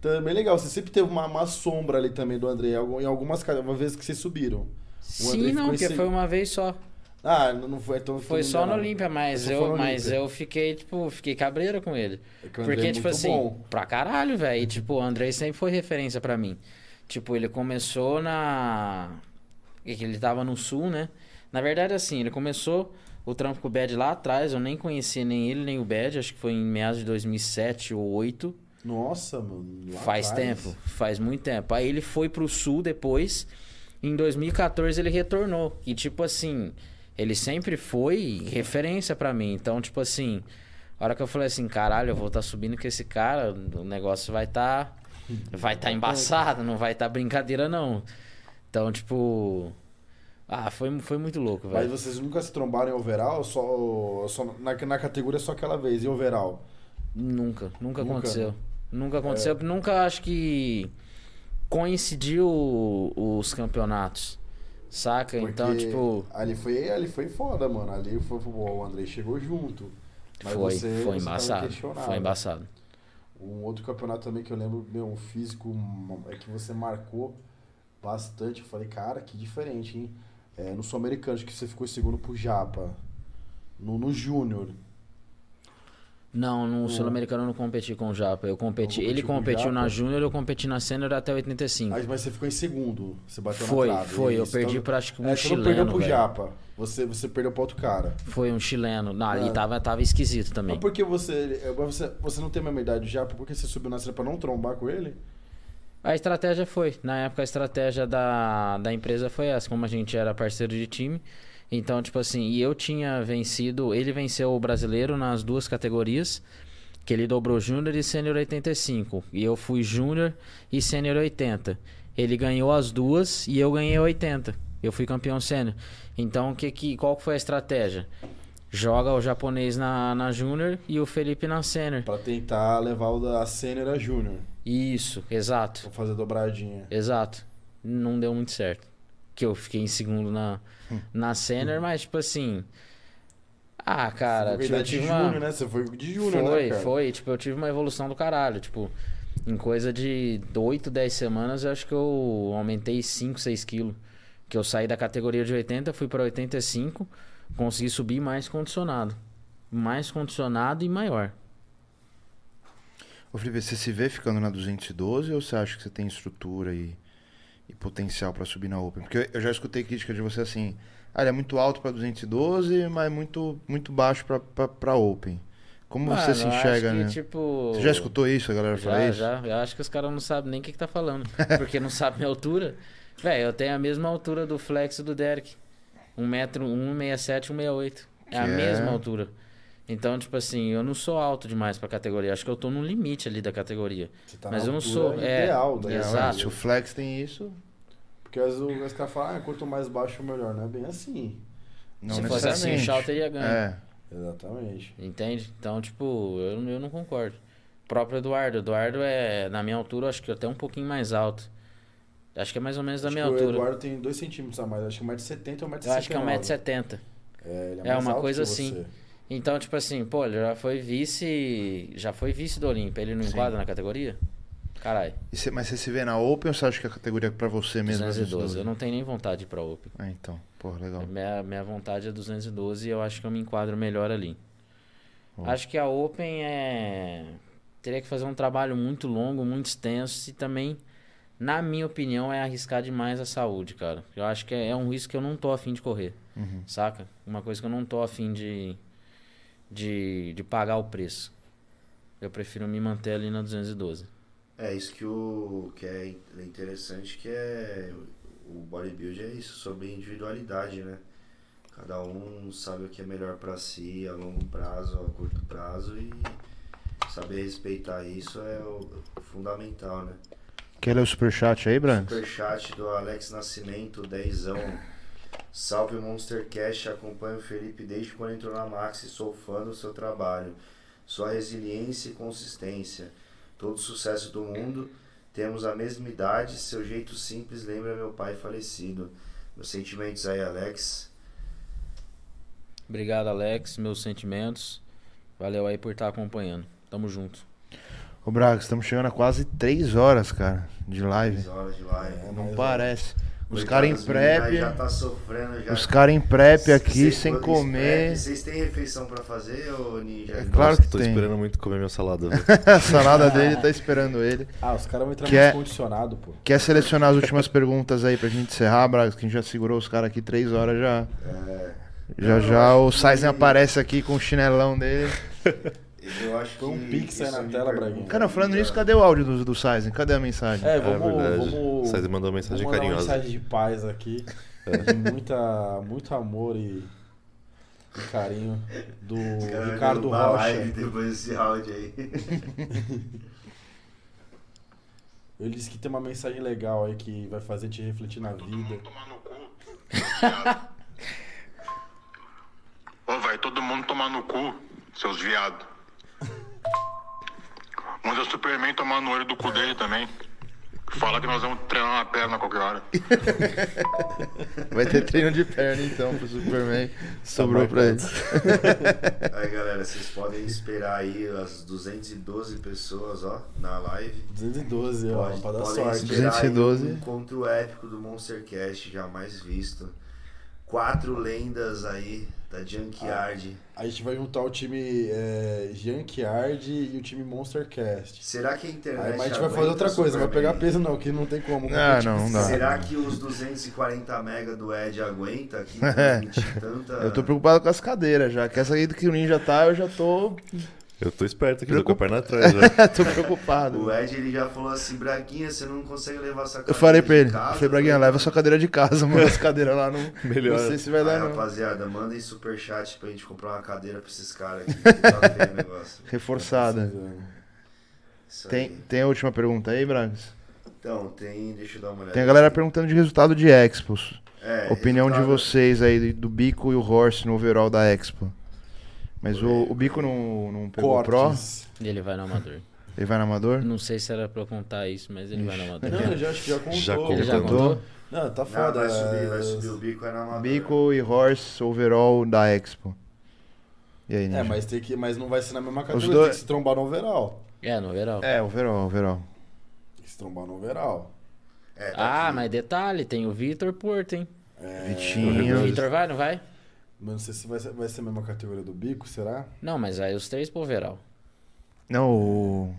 Então é bem legal, você sempre teve uma, uma sombra ali também do Andrei, em algumas uma vez que vocês subiram. Sim, não, porque seg- foi uma vez só. Ah, não foi então Foi tô só no. Olímpia, mas eu, mas eu fiquei, tipo, fiquei cabreiro com ele. É Porque, é tipo assim, bom. pra caralho, velho. E, tipo, o Andrei sempre foi referência pra mim. Tipo, ele começou na. é que Ele tava no sul, né? Na verdade, assim, ele começou o trampo com o Bad lá atrás. Eu nem conhecia nem ele, nem o Bad. Acho que foi em meados de 2007 ou 2008. Nossa, mano. Faz atrás. tempo, faz muito tempo. Aí ele foi pro sul depois. Em 2014 ele retornou. E tipo assim, ele sempre foi referência pra mim. Então, tipo assim, a hora que eu falei assim, caralho, eu vou estar subindo com esse cara, o negócio vai estar vai estar embaçado, não vai estar brincadeira não. Então, tipo, ah, foi foi muito louco, Mas velho. vocês nunca se trombaram em overall? Só, só na, na categoria só aquela vez, em overall? Nunca, nunca, Nunca, aconteceu. Nunca aconteceu, porque nunca acho que coincidiu os campeonatos. Saca? então, Porque tipo, Ali foi, ali foi foda, mano. Ali foi, o Andrei chegou junto. Mas foi, você- você foi tava embaçado. Foi embaçado. Um outro campeonato também que eu lembro, meu, um físico é que você marcou bastante. Eu falei, cara, que diferente, hein? É, no Sul-Americano, que você ficou em segundo pro Japa. No, no Júnior. Não, no Sul-Americano eu não competi com o Japa. Eu competi, ele competiu com o na? Júnior, eu competi na Sênior até 85. Mas, mas você ficou em segundo. Você bateu Foi, na trave. foi. Eu isso. perdi Então, pra acho que um é, você não perdeu chileno. pro velho. Japa. Você, você perdeu pra outro cara. Foi um chileno. Não, ali Ah. tava, tava esquisito também. Mas por que você, é, você. Você não tem a mesma idade do Japa? Por que você subiu na cena pra não trombar com ele? A estratégia foi. Na época, a estratégia da, da empresa foi essa. Como a gente era parceiro de time. Então, tipo assim, e eu tinha vencido. Ele venceu o brasileiro nas duas categorias. Que ele dobrou Júnior e Sênior 85. E eu fui Júnior e Sênior 80. Ele ganhou as duas e eu ganhei 80. Eu fui campeão sênior. Então, que, que, qual foi a estratégia? Joga o japonês na, na Júnior e o Felipe na Sênior. Pra tentar levar o da Sênior a Júnior. Isso, exato. Pra fazer dobradinha. Exato. Não deu muito certo. que eu fiquei em segundo na, na Senior, mas tipo assim. Ah, cara, Foi tipo, de uma. né? Você foi de Júnior, Foi, né, cara? foi. Tipo, eu tive uma evolução do caralho. Tipo, em coisa de 8, 10 semanas, eu acho que eu aumentei 5, 6 quilos. Que eu saí da categoria de 80, fui pra 85, consegui subir mais condicionado. Mais condicionado e maior. Ô Felipe, você se vê ficando na 212 ou você acha que você tem estrutura e, e potencial pra subir na Open? Porque eu- já escutei crítica de você assim, ah, ele é muito alto pra 212, mas muito, muito baixo pra Open. Como você Mano, se eu acho enxerga, que, né? Tipo... Você já escutou isso, a galera falar Já, isso? já. Eu acho que os caras não sabem nem o que, que tá falando. Porque não sabem minha altura. Velho, eu tenho a mesma altura do Flex e do Derek. 1m, 1,67, 1,68. É a é- mesma altura. Então, tipo assim, eu não sou alto demais pra categoria. Acho que eu tô no limite ali da categoria. Você tá Mas na eu não sou- é, ideal É, Exato. ué, se o Flex tem isso, Porque às vezes os caras falam, ah, quanto mais baixo, melhor. Não é bem assim. não Se fosse assim, o. Shaw teria ganho. É. Exatamente. Entende? Então, tipo, eu, eu não concordo. O próprio Eduardo. Eduardo é, na minha altura, acho que até um pouquinho mais alto. Acho que é mais ou menos da Acho minha que altura. O Eduardo tem 2 centímetros a mais. Acho que 1,70m ou 1,69m. Eu acho que é 1,70m. É, ele É mais uma alto coisa que assim. você. Então, tipo assim, pô, ele já foi vice. Já foi vice do Olímpia. Ele não Sim. enquadra na categoria? Caralho. Mas você se vê na Open ou você acha que a categoria é pra você mesmo? é 212. Eu não tenho nem vontade de ir pra Open. Ah, então. Porra, legal. Minha, minha vontade é 212 e eu acho que eu me enquadro melhor ali. Bom. Acho que a Open é. Teria que fazer um trabalho muito longo, muito extenso e também, na minha opinião, é arriscar demais a saúde, cara. Eu acho que é, é um risco que eu não tô afim de correr, Uhum. saca? Uma coisa que eu não tô afim de, de, de pagar o preço. Eu prefiro me manter ali na 212. É isso que o que é in- interessante que é o bodybuilding é isso, sobre individualidade, né? Cada um sabe o que é melhor pra si a longo prazo, a curto prazo e saber respeitar isso é o o fundamental, né? Quer ler o superchat aí, Branco? Superchat do Alex Nascimento, dezão. Salve Monster Cash, acompanho o Felipe desde quando entrou na Max e sou fã do seu trabalho. Sua resiliência e consistência. Todo sucesso do mundo. Temos a mesma idade, seu jeito simples lembra meu pai falecido. Meus sentimentos aí, Alex. Obrigado, Alex. Meus sentimentos. Valeu aí por estar acompanhando. Tamo junto. Ô, Braga, estamos chegando a quase 3 horas, cara, de live. 10 horas de live. É, Não parece. Os caras em prep. Já tá sofrendo já. Os caras em prep aqui, sem comer. prep, Vocês têm refeição pra fazer, ô Ninja? É claro Nossa, que tô tem. esperando muito comer minha salada. velho. A salada dele tá esperando ele. Ah, os caras vão entrar Que mais é- condicionado, pô. Quer selecionar as últimas perguntas aí pra gente encerrar, Braga? Que a gente já segurou os caras aqui 3 horas já. É, Já Não, já o que- Saizen aparece aqui com o chinelão dele. eu acho Põe um que pix aí na tela, Braguinha. Cara, falando nisso, cadê o áudio do, do Saizen? Cadê a mensagem? É, É vamos. verdade. vamos Saizen mandou uma mensagem vamos carinhosa. Uma mensagem de paz aqui. De muita, muito amor e, e carinho do vai Ricardo Rocha. live depois desse áudio aí. Ele disse que tem uma mensagem legal aí que vai fazer te refletir na vida. tomar no cu. Ô, vai todo mundo tomar no cu, seus viados. Manda o Superman tomar no olho do cu dele também. Fala que nós vamos treinar uma perna a qualquer hora. Vai ter treino de perna então pro Superman. Sobrou pra ele. Aí galera, vocês podem esperar aí as 212 pessoas, ó, na live. 212, ó, Pode, pra dar podem sorte. esperar aí 212. um encontro épico do Monstercast jamais visto. Quatro lendas aí da Junkyard. A gente vai juntar o time é, Junkyard e o time Monstercast. Será que a internet Aí, mas a gente vai fazer outra coisa, vai pegar peso não, que não tem como. Ah, não, não dá. Será que os 240 mega do Ed aguenta aqui transmitir tanta... Eu tô preocupado com as cadeiras já. Que essa aí do que o Ninja tá, eu já tô. Eu tô esperto aqui, tô com a perna atrás tô preocupado. O Ed ele já falou assim, Braguinha, você não consegue levar sua Eu cadeira falei pra de ele, casa?" falei, Braguinha, leva sua cadeira de casa, mano. As cadeiras lá não. Melhor. Não sei se vai dar, Aí, não. rapaziada, mandem superchat pra gente comprar uma cadeira pra esses caras aqui. que Tá feio o negócio. Reforçada. Tem, tem a última pergunta aí, Bragas? Então, tem. Deixa eu dar uma olhada. Tem a galera aqui. perguntando de resultado de Expos. É, Opinião de resultado- vocês aí do Bico e o Horse no overall da Expo. Mas o, o Bico não, não pegou o Pro? Cortes. E ele vai no amador. Ele vai no Amador? Não sei se era pra eu contar isso, mas ele vai na Amador. Não, já, acho que já contou. Já Ele já contou. contou? Não, tá Não, foda. vai subir, é- vai subir o bico, é na Amador. Bico e Horse Overall da Expo. E aí, É, Ninja? mas, tem que, mas não vai ser na mesma Os categoria, dois- tem que se trombar no overall. É, no overall. É, overall, overall. Tem que se trombar no overall. É, tá Ah, aqui. mas detalhe, tem o Vitor Porto, hein? É, O Vitinho. Vitor vai, não vai? Mas não sei se vai ser, vai ser a mesma categoria do bico, será? Não, mas vai os três pro overall. Não, o.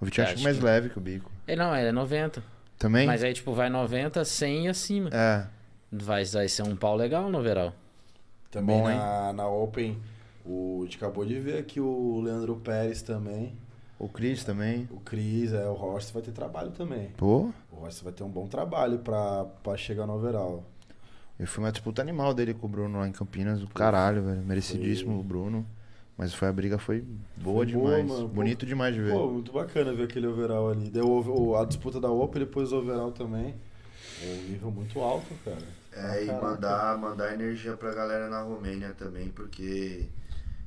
O Vitinho acho que Acho mais que- leve que o Bico. Ele não, ele é 90. Também? Mas aí, tipo, vai 90, 100 e acima. É. Vai, vai ser um pau legal no overall. Também Bom, na, na Open, o, a gente acabou de ver aqui o Leandro Pérez também. O Chris também. O Cris, é, o Horst vai ter trabalho também. Pô, O Horst vai ter um bom trabalho pra, pra chegar no overall. Eu fui uma disputa animal dele com o Bruno lá em Campinas. Do caralho, velho. Merecidíssimo o Bruno. Mas foi, a briga foi boa Foi boa, demais. mano. Bonito demais de ver. Pô, muito bacana ver aquele overall ali. Deu a disputa da Open, depois o overall também. É um nível muito alto, cara. É, e Caraca. mandar, mandar energia pra galera na Romênia também, porque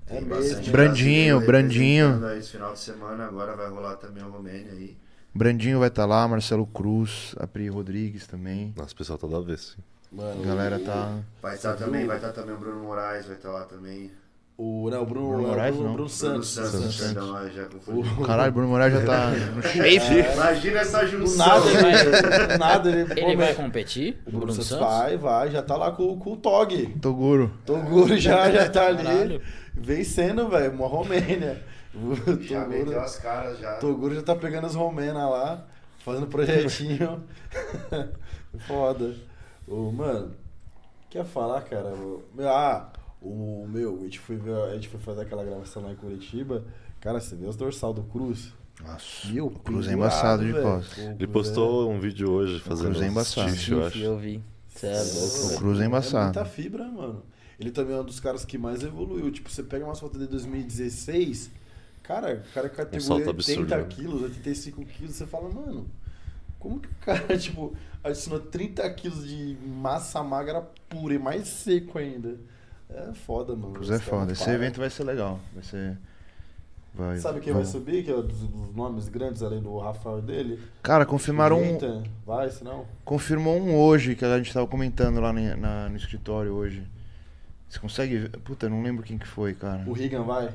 É tem mesmo. bastante Brandinho, Brandinho. Esse final de semana agora vai rolar também a Romênia aí. Brandinho vai estar lá, Marcelo Cruz, a Pri Rodrigues também. Nossa, o pessoal tá da vez. Mano, A galera o- tá. Vai estar Você também, vai estar também o Bruno Moraes, vai estar lá também. O, não, o Bruno, Bruno é o Moraes, Bruno, não. Bruno Bruno Santos. Santos, Santos. perdão, eu já confundi. Caralho, Bruno Moraes já tá no shape. Imagina essa junção. nada, ele nada ele, Ele pô, vai competir? O O Bruno Bruno Santos Santos? vai, vai, já tá lá com, com o Tog. Toguro. Toguro já, já tá ali, Caralho. vencendo, velho, uma Romênia. O Já meteu Toguro, as caras já. Toguro já tá pegando as romenas lá, fazendo projetinho. Foda. Ô, mano, quer falar, cara? Meu, Ah, o meu, a gente, foi ver, a gente foi fazer aquela gravação lá em Curitiba. Cara, você vê os dorsal do Cruz? Nossa. Meu, o Cruz é embaçado de velho. costas. Ele postou um vídeo hoje fazendo Cruz é embaçado. eu acho. Eu vi. Cê é louco, O. Cruz é É embaçado. muita fibra, mano. Ele também é um dos caras que mais evoluiu. Tipo, você pega umas fotos de 2016, cara, o cara é categoria salto 80 absurdo, né? quilos, 85 quilos, você fala, mano, como que o cara, tipo, adicionou 30 quilos de massa magra pura e mais seco ainda? É foda, mano. Cruz é foda. Esse evento vai ser legal. Vai ser. Vai, Sabe quem vai subir? Que é dos, dos nomes grandes, além do Rafael dele? Cara, confirmaram um. Vai, se não? Confirmou um hoje, que a gente tava comentando lá na- na- no escritório hoje. Você consegue ver? Puta, não lembro quem que foi, cara. O Rigan vai?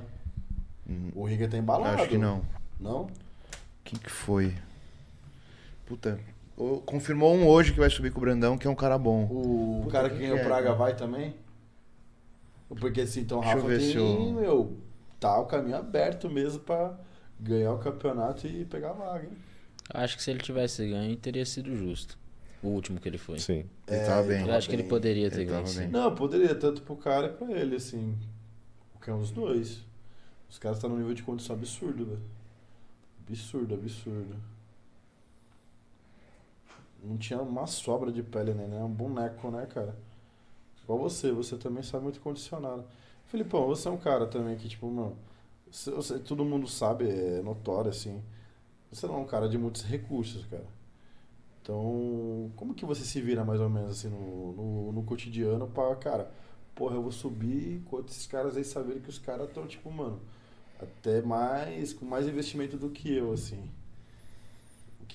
Hum, O Rigan tá embalado. Acho que não. Não? Quem que foi? Puta. Confirmou um hoje que vai subir com o Brandão, que é um cara bom. O Puta, cara que ganhou é, Praga cara? vai também? Porque assim, então o Rafa tem, eu- meu, tá o caminho aberto mesmo pra ganhar o campeonato e pegar a vaga, hein? Acho que se ele tivesse ganho, teria sido justo. O último que ele foi. Sim. Ele É, tava bem. Eu acho que ele bem. poderia ter Ele ganho. bem. Não, poderia, tanto pro cara e pra ele, assim. Porque é os dois. Os caras estão num nível de condição absurdo, velho. Absurdo, absurdo. Não tinha uma sobra de pele, né? É um boneco, né, cara? Igual você, você também sabe muito condicionado. Filipão, você é um cara também que, tipo, mano, você, você- todo mundo sabe, é notório, assim. Você não é um cara de muitos recursos, cara. Então, como que você se vira mais ou menos assim no, no, no cotidiano pra, cara, porra, eu vou subir enquanto esses caras aí saberem que os caras estão, tipo, mano, até mais, com mais investimento do que eu, assim.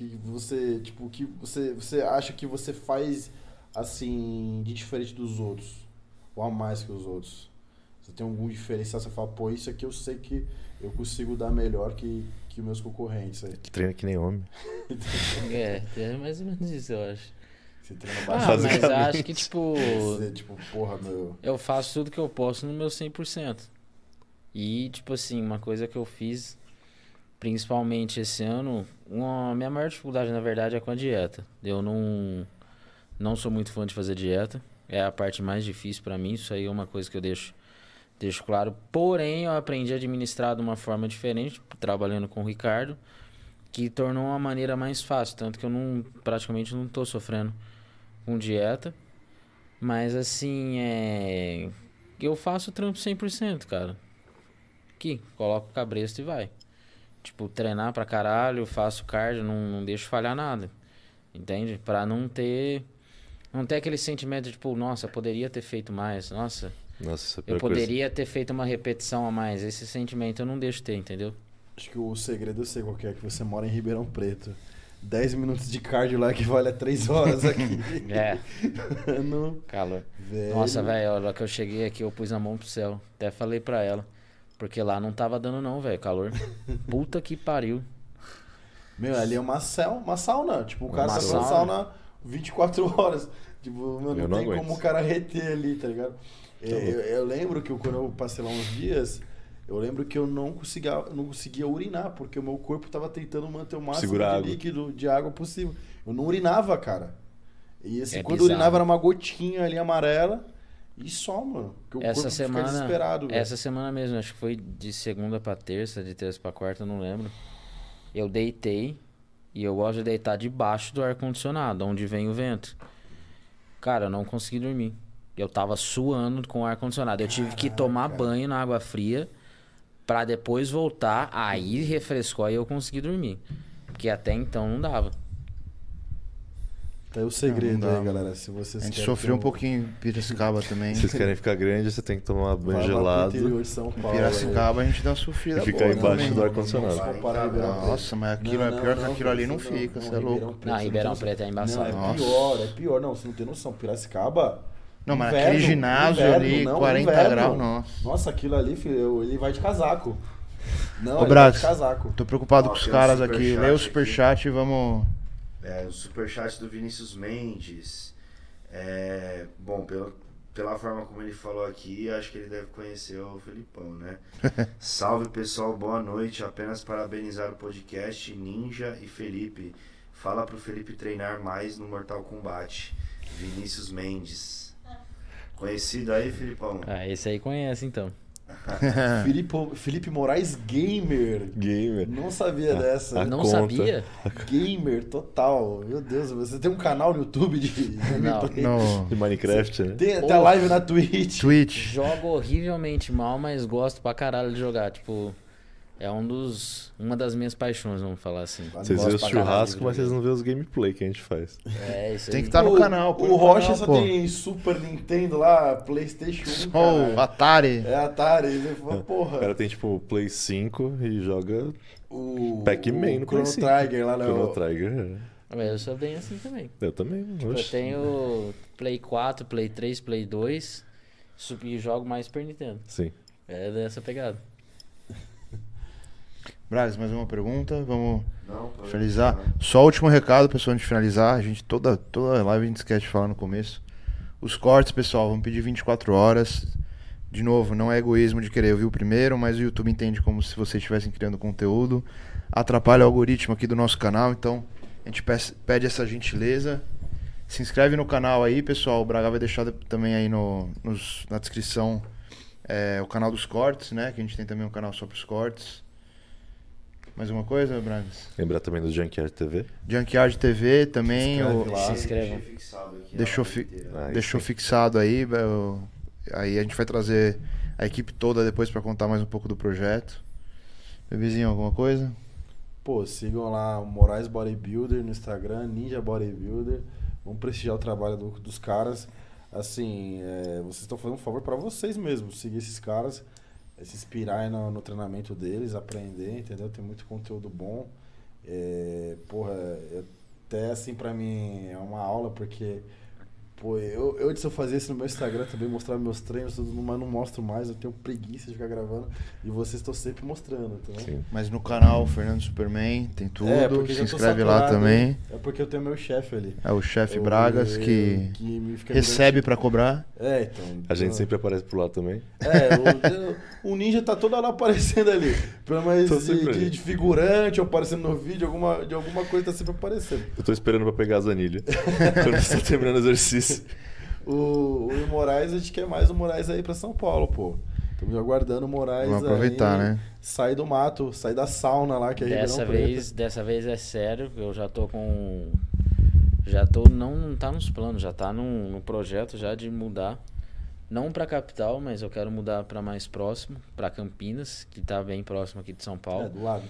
Que você, tipo, o que você, você acha que você faz, assim, de diferente dos outros? Ou a mais que os outros? Você tem algum diferencial, você fala, pô, isso aqui eu sei que eu consigo dar melhor que, que meus concorrentes aí. Treina que nem homem. É, é mais ou menos isso, eu acho. Você treina Ah, bastante. mas eu acho que, tipo, Você, tipo, porra, meu. eu faço tudo que eu posso no meu 100%. E, tipo assim, uma coisa que eu fiz, principalmente esse ano, uma, minha maior dificuldade, na verdade, é com a dieta. Eu não, não sou muito fã de fazer dieta. É a parte mais difícil pra mim. Isso aí é uma coisa que eu deixo, deixo claro. Porém, eu aprendi a administrar de uma forma diferente, trabalhando com o Ricardo, que tornou uma maneira mais fácil. Tanto que eu não, praticamente não tô sofrendo com dieta. Mas assim, é. Eu faço o trampo 100%, cara. Aqui, coloco o cabresto e vai. Tipo, treinar pra caralho, faço cardio, não, não deixo falhar nada. Entende? Pra não ter. Não ter aquele sentimento de, tipo, nossa, poderia ter feito mais. Nossa, Nossa, é eu poderia ter feito uma repetição a mais. Esse sentimento eu não deixo ter, entendeu? Acho que o segredo eu sei qual que é, que você mora em Ribeirão Preto. 10 minutos de cardio lá equivale a 3 horas aqui. É, Mano, calor. velho. Nossa, velho, a hora que eu cheguei aqui, eu pus a mão pro céu. Até falei pra ela. Porque lá não tava dando não, velho, calor. Puta que pariu. Meu, ali é uma, sal, uma sauna. Tipo, o cara Uma tá sauna. sauna 24 horas. Tipo, meu, não, Eu não tem aguento. como o cara reter ali, tá ligado? É, Tá eu, eu lembro que eu, quando eu passei lá uns dias, eu lembro que eu não conseguia, não conseguia urinar, porque o meu corpo tava tentando manter o máximo Segurar de água. líquido, de água possível. Eu não urinava, cara. E assim, É quando eu urinava era uma gotinha ali amarela e só, mano. Porque o Essa semana, desesperado. velho. essa semana mesmo, acho que foi de segunda pra terça, de terça pra quarta, não lembro. Eu deitei e eu gosto de deitar debaixo do ar condicionado, onde vem o vento. Cara, eu não consegui dormir. Eu tava suando com o ar condicionado. Eu tive que tomar banho na água fria pra depois voltar, aí refrescou aí eu consegui dormir. Porque até então não dava. Tá aí o segredo Não, não aí, galera. Se vocês A gente querem sofreu um pouquinho em Piracicaba também. Se vocês querem ficar grande, você tem que tomar banho Vai lá pro gelado interior de São Em Paulo, Piracicaba a gente dá uma sofrida e ficar embaixo também. do ar-condicionado. Não. Nossa, mas aquilo é pior que aquilo ali não fica, você é louco. Preto, Não, Ribeirão Preto é embaçado. Não, é Nossa. pior, é pior. Não, você não tem noção. Piracicaba. Não, mas inverno, aquele ginásio inverno, ali, não, 40 inverno. graus, nossa. Nossa, aquilo ali, filho, ele vai de casaco. Não, Ô, ele Brax, vai de casaco. Tô preocupado com os caras aqui. Lê o superchat e vamos. É, o superchat do Vinícius Mendes. É, bom, pela, pela forma como ele falou aqui, acho que ele deve conhecer o Felipão, né? Salve pessoal, boa noite. Apenas parabenizar o podcast Ninja e Felipe. Fala pro Felipe treinar mais no Mortal Kombat. Vinícius Mendes. Conhecido aí, Felipão? Ah, esse aí conhece então. Felipe, Felipe Moraes Gamer. Gamer. Não sabia dessa. a não conta. sabia? Gamer total. Meu Deus, você tem um canal no YouTube de Não. De Minecraft, né? Tem até live na Twitch. Twitch. Jogo horrivelmente mal, mas gosto pra caralho de jogar. Tipo, é um dos. Uma das minhas paixões, vamos falar assim. Vocês vêem os churrascos, mas vocês não vêem os gameplay que a gente faz. É, isso Tem aí. que estar no O- canal. O no Rocha canal, só pô. tem Super Nintendo lá, Playstation 1. Ou caralho. Atari. É Atari. Ele fala, O porra. cara tem tipo o Play 5 e joga O Pac-Man no o Chrono Play 5. Trigger lá, né? Chrono o- Trigger. é. Mas Eu sou bem assim também. Eu também. Eu oxe. tenho Play 4, Play 3, Play 2 e jogo mais Super Nintendo. Sim. É dessa pegada. Bragas, mais uma pergunta. Vamos Não, finalizar. continuar. Só o último recado, pessoal, antes de finalizar. A gente, toda, toda live a gente esquece de falar no começo. Os cortes, pessoal, vamos pedir 24 horas. De novo, não é egoísmo de querer ouvir o primeiro, mas o YouTube entende como se vocês estivessem criando conteúdo. Atrapalha o algoritmo aqui do nosso canal, então a gente pede essa gentileza. Se inscreve no canal aí, pessoal. O Braga vai deixar de- também aí no, nos- na descrição é, o canal dos cortes, né? Que a gente tem também um canal só para os cortes. Mais uma coisa, Bragas? Lembrar também do Junkyard TV. Junkyard TV também. Se inscreve o- lá. Se aqui, Deixou a fi-. Ah, deixou sim. fixado aí. eu- Aí a gente vai trazer a equipe toda depois para contar mais um pouco do projeto. Bebezinho, alguma coisa? Pô, sigam lá o Moraes Bodybuilder no Instagram, Ninja Bodybuilder. Vamos prestigiar o trabalho do- dos caras. Assim, é, vocês estão fazendo um favor pra vocês mesmos, seguir esses caras, é, se inspirar no, no treinamento deles, aprender, entendeu? Tem muito conteúdo bom. É, porra, é- até assim pra mim é uma aula, porque Pô, eu, eu antes eu fazia isso no meu Instagram também, mostrar meus treinos, tudo, mas não mostro mais, eu tenho preguiça de ficar gravando. E vocês estão sempre mostrando, entendeu? Sim. Mas no canal Fernando Superman tem tudo. É, porque se inscreve lá saturado, também. É porque eu tenho meu chefe ali. É o chefe Bragas eu- que que me fica recebe para cobrar. É, então. A gente então- sempre aparece por lá também. É, o, o ninja tá toda hora aparecendo ali. Pelo menos Tô de, de- de figurante ou aparecendo no vídeo, alguma, de alguma coisa tá sempre aparecendo. Eu tô esperando pra pegar as anilhas. Quando você tá terminando o exercício. O, o Moraes, a gente quer mais o Moraes aí pra São Paulo, pô. Estamos aguardando o Moraes Vamos aproveitar, aí, né? Sair do mato, sair da sauna lá, que é Dessa vez, dessa vez é sério, eu já tô com. Já tô. Não, não tá nos planos, já tá no, no projeto já de mudar. Não pra capital, mas eu quero mudar pra mais próximo, pra Campinas, que tá bem próximo aqui de São É, Paulo. do lado.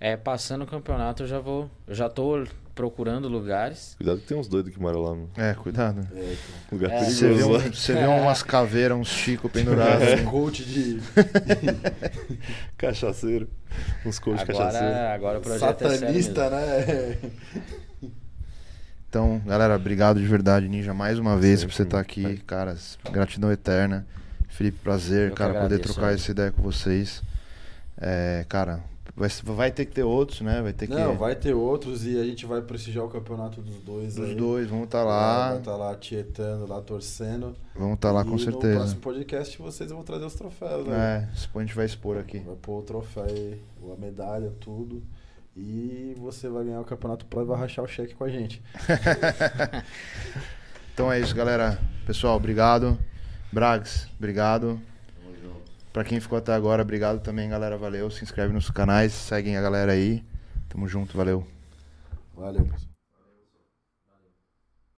É, passando o campeonato eu já vou. Eu já tô procurando lugares. Cuidado que tem uns doidos que moram lá, mano. É, cuidado. É, Lugar É. Você vê, perigoso um- lá. você vê umas caveiras, uns chico pendurados. é. assim. coach de Cachaceiro. Uns coach cachaceiro. Agora, agora o projeto é sério satanista, né? Então, galera, obrigado de verdade, Ninja, mais uma vez por Sempre, você estar aqui. vai. Cara, gratidão eterna. Felipe, prazer, Eu cara, poder agradeço, trocar velho. essa ideia com vocês. É, cara, vai, vai ter que ter outros, né? Vai ter que. Não, vai ter outros e a gente vai prestigiar o campeonato dos dois Dos aí. dois, vamos estar Vai lá. estar lá tietando, lá torcendo. Vamos estar lá e com No certeza. próximo podcast vocês vão trazer os troféus, né? É, a gente vai expor aqui. Vai pôr o troféu, a medalha, tudo. E você vai ganhar o campeonato pro e vai rachar o cheque com a gente. Então é isso, galera. Pessoal, obrigado. Brags, obrigado. Pra quem ficou até agora, obrigado também, galera. Valeu. Se inscreve nos canais, seguem a galera aí. Tamo junto, valeu. Valeu, pessoal.